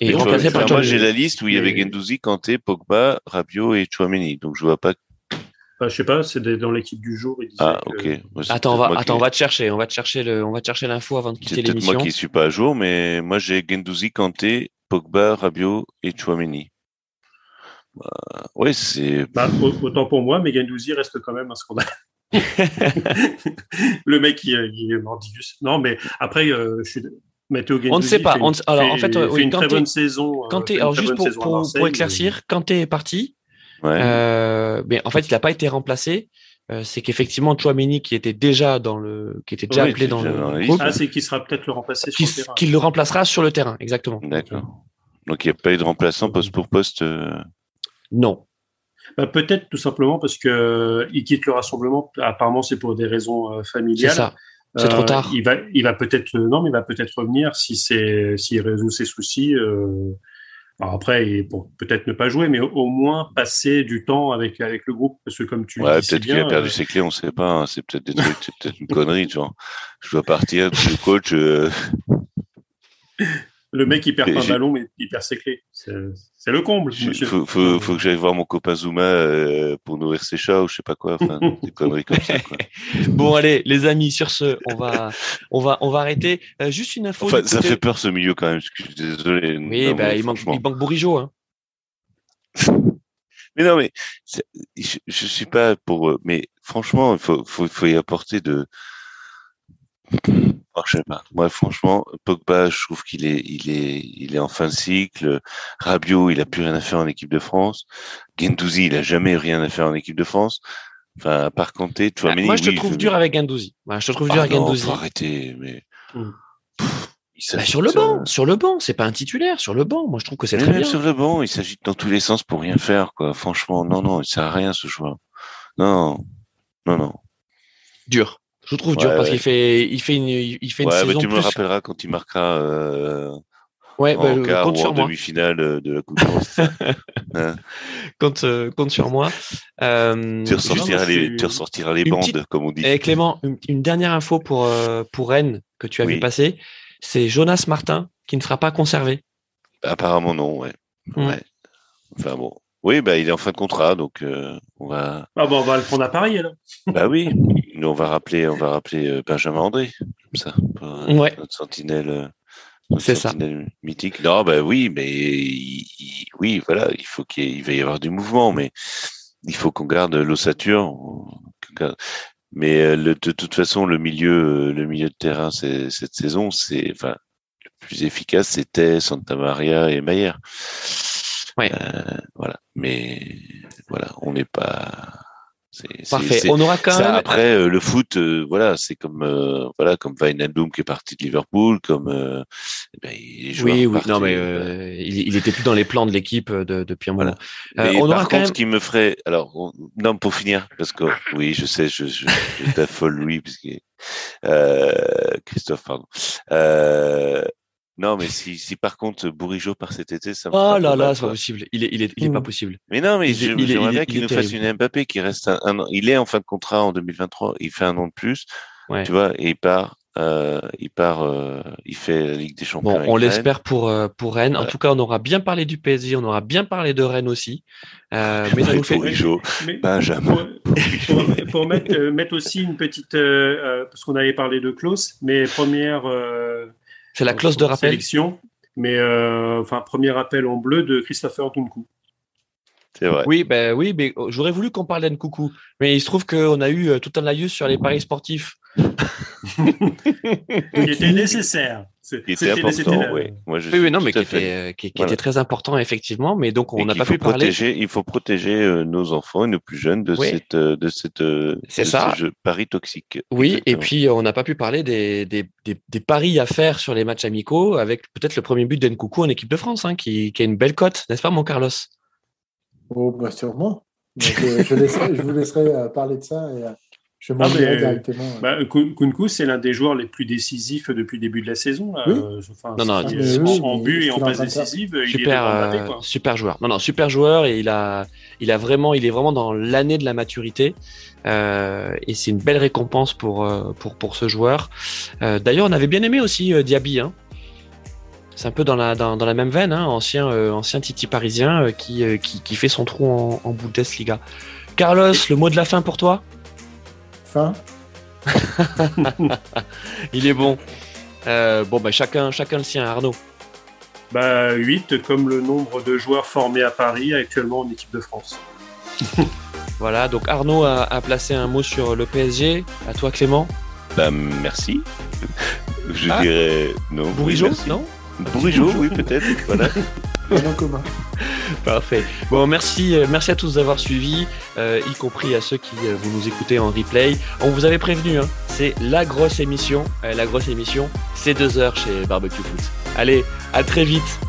Et Mais tu vois, remplacé par enfin, moi, j'ai la liste où il y avait Gendouzi, Kanté, Pogba, Rabiot et Chouameni. Donc, je vois pas. Enfin, je sais pas, c'est dans l'équipe du jour. Il Ah, que- ok. Moi, c'est Attends, on va, attends, on va te chercher, on va te chercher le, on va te chercher l'info avant de C'est quitter peut-être moi l'émission. qui suis pas à jour, mais moi, j'ai Gendouzi, Kanté, Pogba, Rabiot et Chouameni. Bah, ouais, c'est. Bah, au- autant pour moi, mais Gendouzi reste quand même un scandale. le mec, il, il est mordicus. Non, mais après, euh, je suis. Matteo Gendouzi On ne sait pas, fait une- on alors, fait- en fait, fait oui, une Kanté- très bonne saison. fait une alors juste pour, pour, pour éclaircir, Kanté est parti, Ouais. euh, mais en fait, il n'a pas été remplacé. Euh, c'est qu'effectivement, Chouameni, qui était déjà dans le, qui était déjà Oui, appelé dans le groupe. Ah, c'est qui sera peut-être le remplacer qui, sur le terrain. qui le remplacera sur le terrain, exactement. D'accord. Donc, il n'y a pas eu de remplaçant poste pour poste. euh, Non. Bah, peut-être tout simplement parce que euh, il quitte le rassemblement. Apparemment, c'est pour des raisons euh, C'est familiales. ça. C'est trop Euh, tard. Il va, il va peut-être, euh, non, mais il va peut-être revenir si c'est, s'il résout ses soucis. Euh, alors après, bon, peut-être ne pas jouer, mais au, au moins passer du temps avec avec le groupe, parce que comme tu Ouais, peut-être qu'il a perdu euh, ses clés, on sait pas. hein. C'est peut-être des trucs, c'est peut-être une connerie, genre. Je dois partir, le coach. euh, le mec il perd pas un ballon, mais il perd ses clés. C'est le comble, monsieur. faut, faut, faut que j'aille voir mon copain Zuma euh, pour nourrir ses chats ou je sais pas quoi. Enfin, des conneries comme ça. Quoi. Bon, allez, les amis, sur ce, on va, on va, on va arrêter. Euh, juste une info. Enfin, ça côté- fait peur ce milieu quand même. Je suis désolé. Oui, Non, bah, il manque, il manque Bourigeau, hein. Mais non, mais je, je suis pas pour. euh, Mais franchement, il faut, faut, faut y apporter de. Je sais pas. Moi, franchement, Pogba, je trouve qu'il est, il est, il est en fin de cycle. Rabiot, il a plus rien à faire en équipe de France. Gendouzi, il a jamais rien à faire en équipe de France. Enfin, à part Kanté, tu vois. Ah, Moi, je te trouve dur avec Gendouzi. Moi, je te trouve dur avec Gendouzi. Faut arrêter, mais. Hmm. Pff, il Bah, sur le banc, sur le banc, c'est pas un titulaire, sur le banc. Moi, je trouve que c'est mais très même bien. sur le banc, il s'agite dans tous les sens pour rien faire, quoi. Franchement, non, non, il sert à rien ce joueur. Non, non, non. Dur. Je trouve dur Ouais, parce ouais. qu'il fait, il fait une, il fait une Ouais, mais saison tu me plus. rappelleras quand il marquera euh, Ouais, bah, en euh, quart compte ou sur en demi-finale euh, de la Coupe de France. Hein Compte, euh, compte sur moi. Euh, tu, ressortiras les, tu ressortiras les bandes, petite- comme on dit. Et Clément, une, une dernière info pour, euh, pour Rennes que tu as vu passer. C'est Jonas Martin qui ne sera pas conservé. Apparemment, non, ouais. Hmm. ouais. Enfin bon. Oui, bah, il est en fin de contrat, donc euh, on va. Ah bon, on va le prendre à Paris alors. Bah oui, on va rappeler, on va rappeler euh, Benjamin André, comme ça, pour, euh, Ouais. notre sentinelle, euh, C'est ça. mythique. Non, bah oui, mais il- il- oui, voilà, il faut qu'il y ait- il va y avoir du mouvement, mais il faut qu'on garde l'ossature. Mais le- de toute façon, le milieu, le milieu de terrain cette saison, c'est, enfin, le plus efficace, c'était Santa Maria et Maillère. Ouais. Euh, voilà, mais voilà, on n'est pas. Parfait. On aura quand même. après euh, le foot, euh, voilà, c'est comme euh, voilà comme Wijnaldum qui est parti de Liverpool, comme euh, eh ben, les joueurs Oui, oui, non, mais euh, euh, il, il était plus dans les plans de l'équipe de- depuis un moment. mais Euh, on par aura contre, quand même. ce qui me ferait, alors on- non pour finir, parce que oui, je sais, je, je, je t'affole Louis, puisque euh, Christophe, pardon. Non, mais si, si par contre Bourigeau part cet été, ça me Oh là là, c'est pas possible. Il est, il est, il est pas Mm. possible. Mais non, mais j'aimerais bien qu'il il nous fasse terrible. une Mbappé qui reste un, un an. Il est en fin de contrat en 2023. Il fait un an de plus. Ouais. Tu vois, et il part, euh, il part, euh, il fait la Ligue des Champions. Bon, on Rennes. l'espère pour, euh, pour Rennes. En tout cas, on aura bien parlé du PSG, on aura bien parlé de Rennes aussi. Euh, mais ça nous fait. Bourigeau, Mais Benjamin. pour, pour- pour mettre, euh, mettre aussi une petite, parce qu'on avait parlé de clause, mais première euh, C'est la clause de rappel. sélection, mais euh, enfin premier appel en bleu de Christopher Nkunku. C'est vrai. Oui, ben oui, mais j'aurais voulu qu'on parle d'Nkoukou. Mais il se trouve qu'on a eu euh, tout un laïus sur les paris sportifs. Qui était nécessaire. Qui était important, la- oui. Moi, je Oui, non, mais qui était, euh, qui, qui Voilà. était très important, effectivement. Mais donc, on n'a pas pu parler. protéger, il faut protéger euh, nos enfants et nos plus jeunes de Oui. cette, euh, de cette, de ça. ce jeu pari toxique. Oui, et puis on n'a pas pu parler des, des, des, des paris à faire sur les matchs amicaux avec peut-être le premier but d'Nkoukou en équipe de France, hein, qui, qui a une belle cote, n'est-ce pas, mon Carlos? Oh, bah, sûrement. Mais je, je, laisserai- je vous laisserai euh, parler de ça et euh, je m'en Ah, directement. Bah, Kun- Kunku, c'est l'un des joueurs les plus décisifs depuis le début de la saison. là. Oui. Euh, enfin, Non, non, en- oui, en mais but et en est passe décisive, il est super, Mbappé, euh, quoi. super joueur. Non, non, super joueur et il a, il a vraiment, il est vraiment dans l'année de la maturité euh, et c'est une belle récompense pour euh, pour pour ce joueur. Euh, D'ailleurs, on avait bien aimé aussi euh, Diaby. Hein. C'est un peu dans la dans, dans la même veine, hein, ancien euh, ancien Titi parisien euh, qui, euh, qui qui fait son trou en, en Bundesliga. Carlos, le mot de la fin pour toi? Fin. Il est bon. Euh, bon, bah chacun chacun le sien, Arnaud. Bah, 8, comme le nombre de joueurs formés à Paris actuellement en équipe de France. Voilà, donc Arnaud a, a placé un mot sur le PSG. À toi, Clément. Bah, merci. Je Ah. dirais non. oui, Bourigeau, merci. non? Bourigeau, oui, peut-être. Voilà. Commun. Parfait. Bon, merci, euh, merci à tous d'avoir suivi, euh, y compris à ceux qui euh, vous nous écoutez en replay. On vous avait prévenu, hein, c'est la grosse émission. Euh, la grosse émission, c'est deux heures chez Barbecue Foot. Allez, à très vite.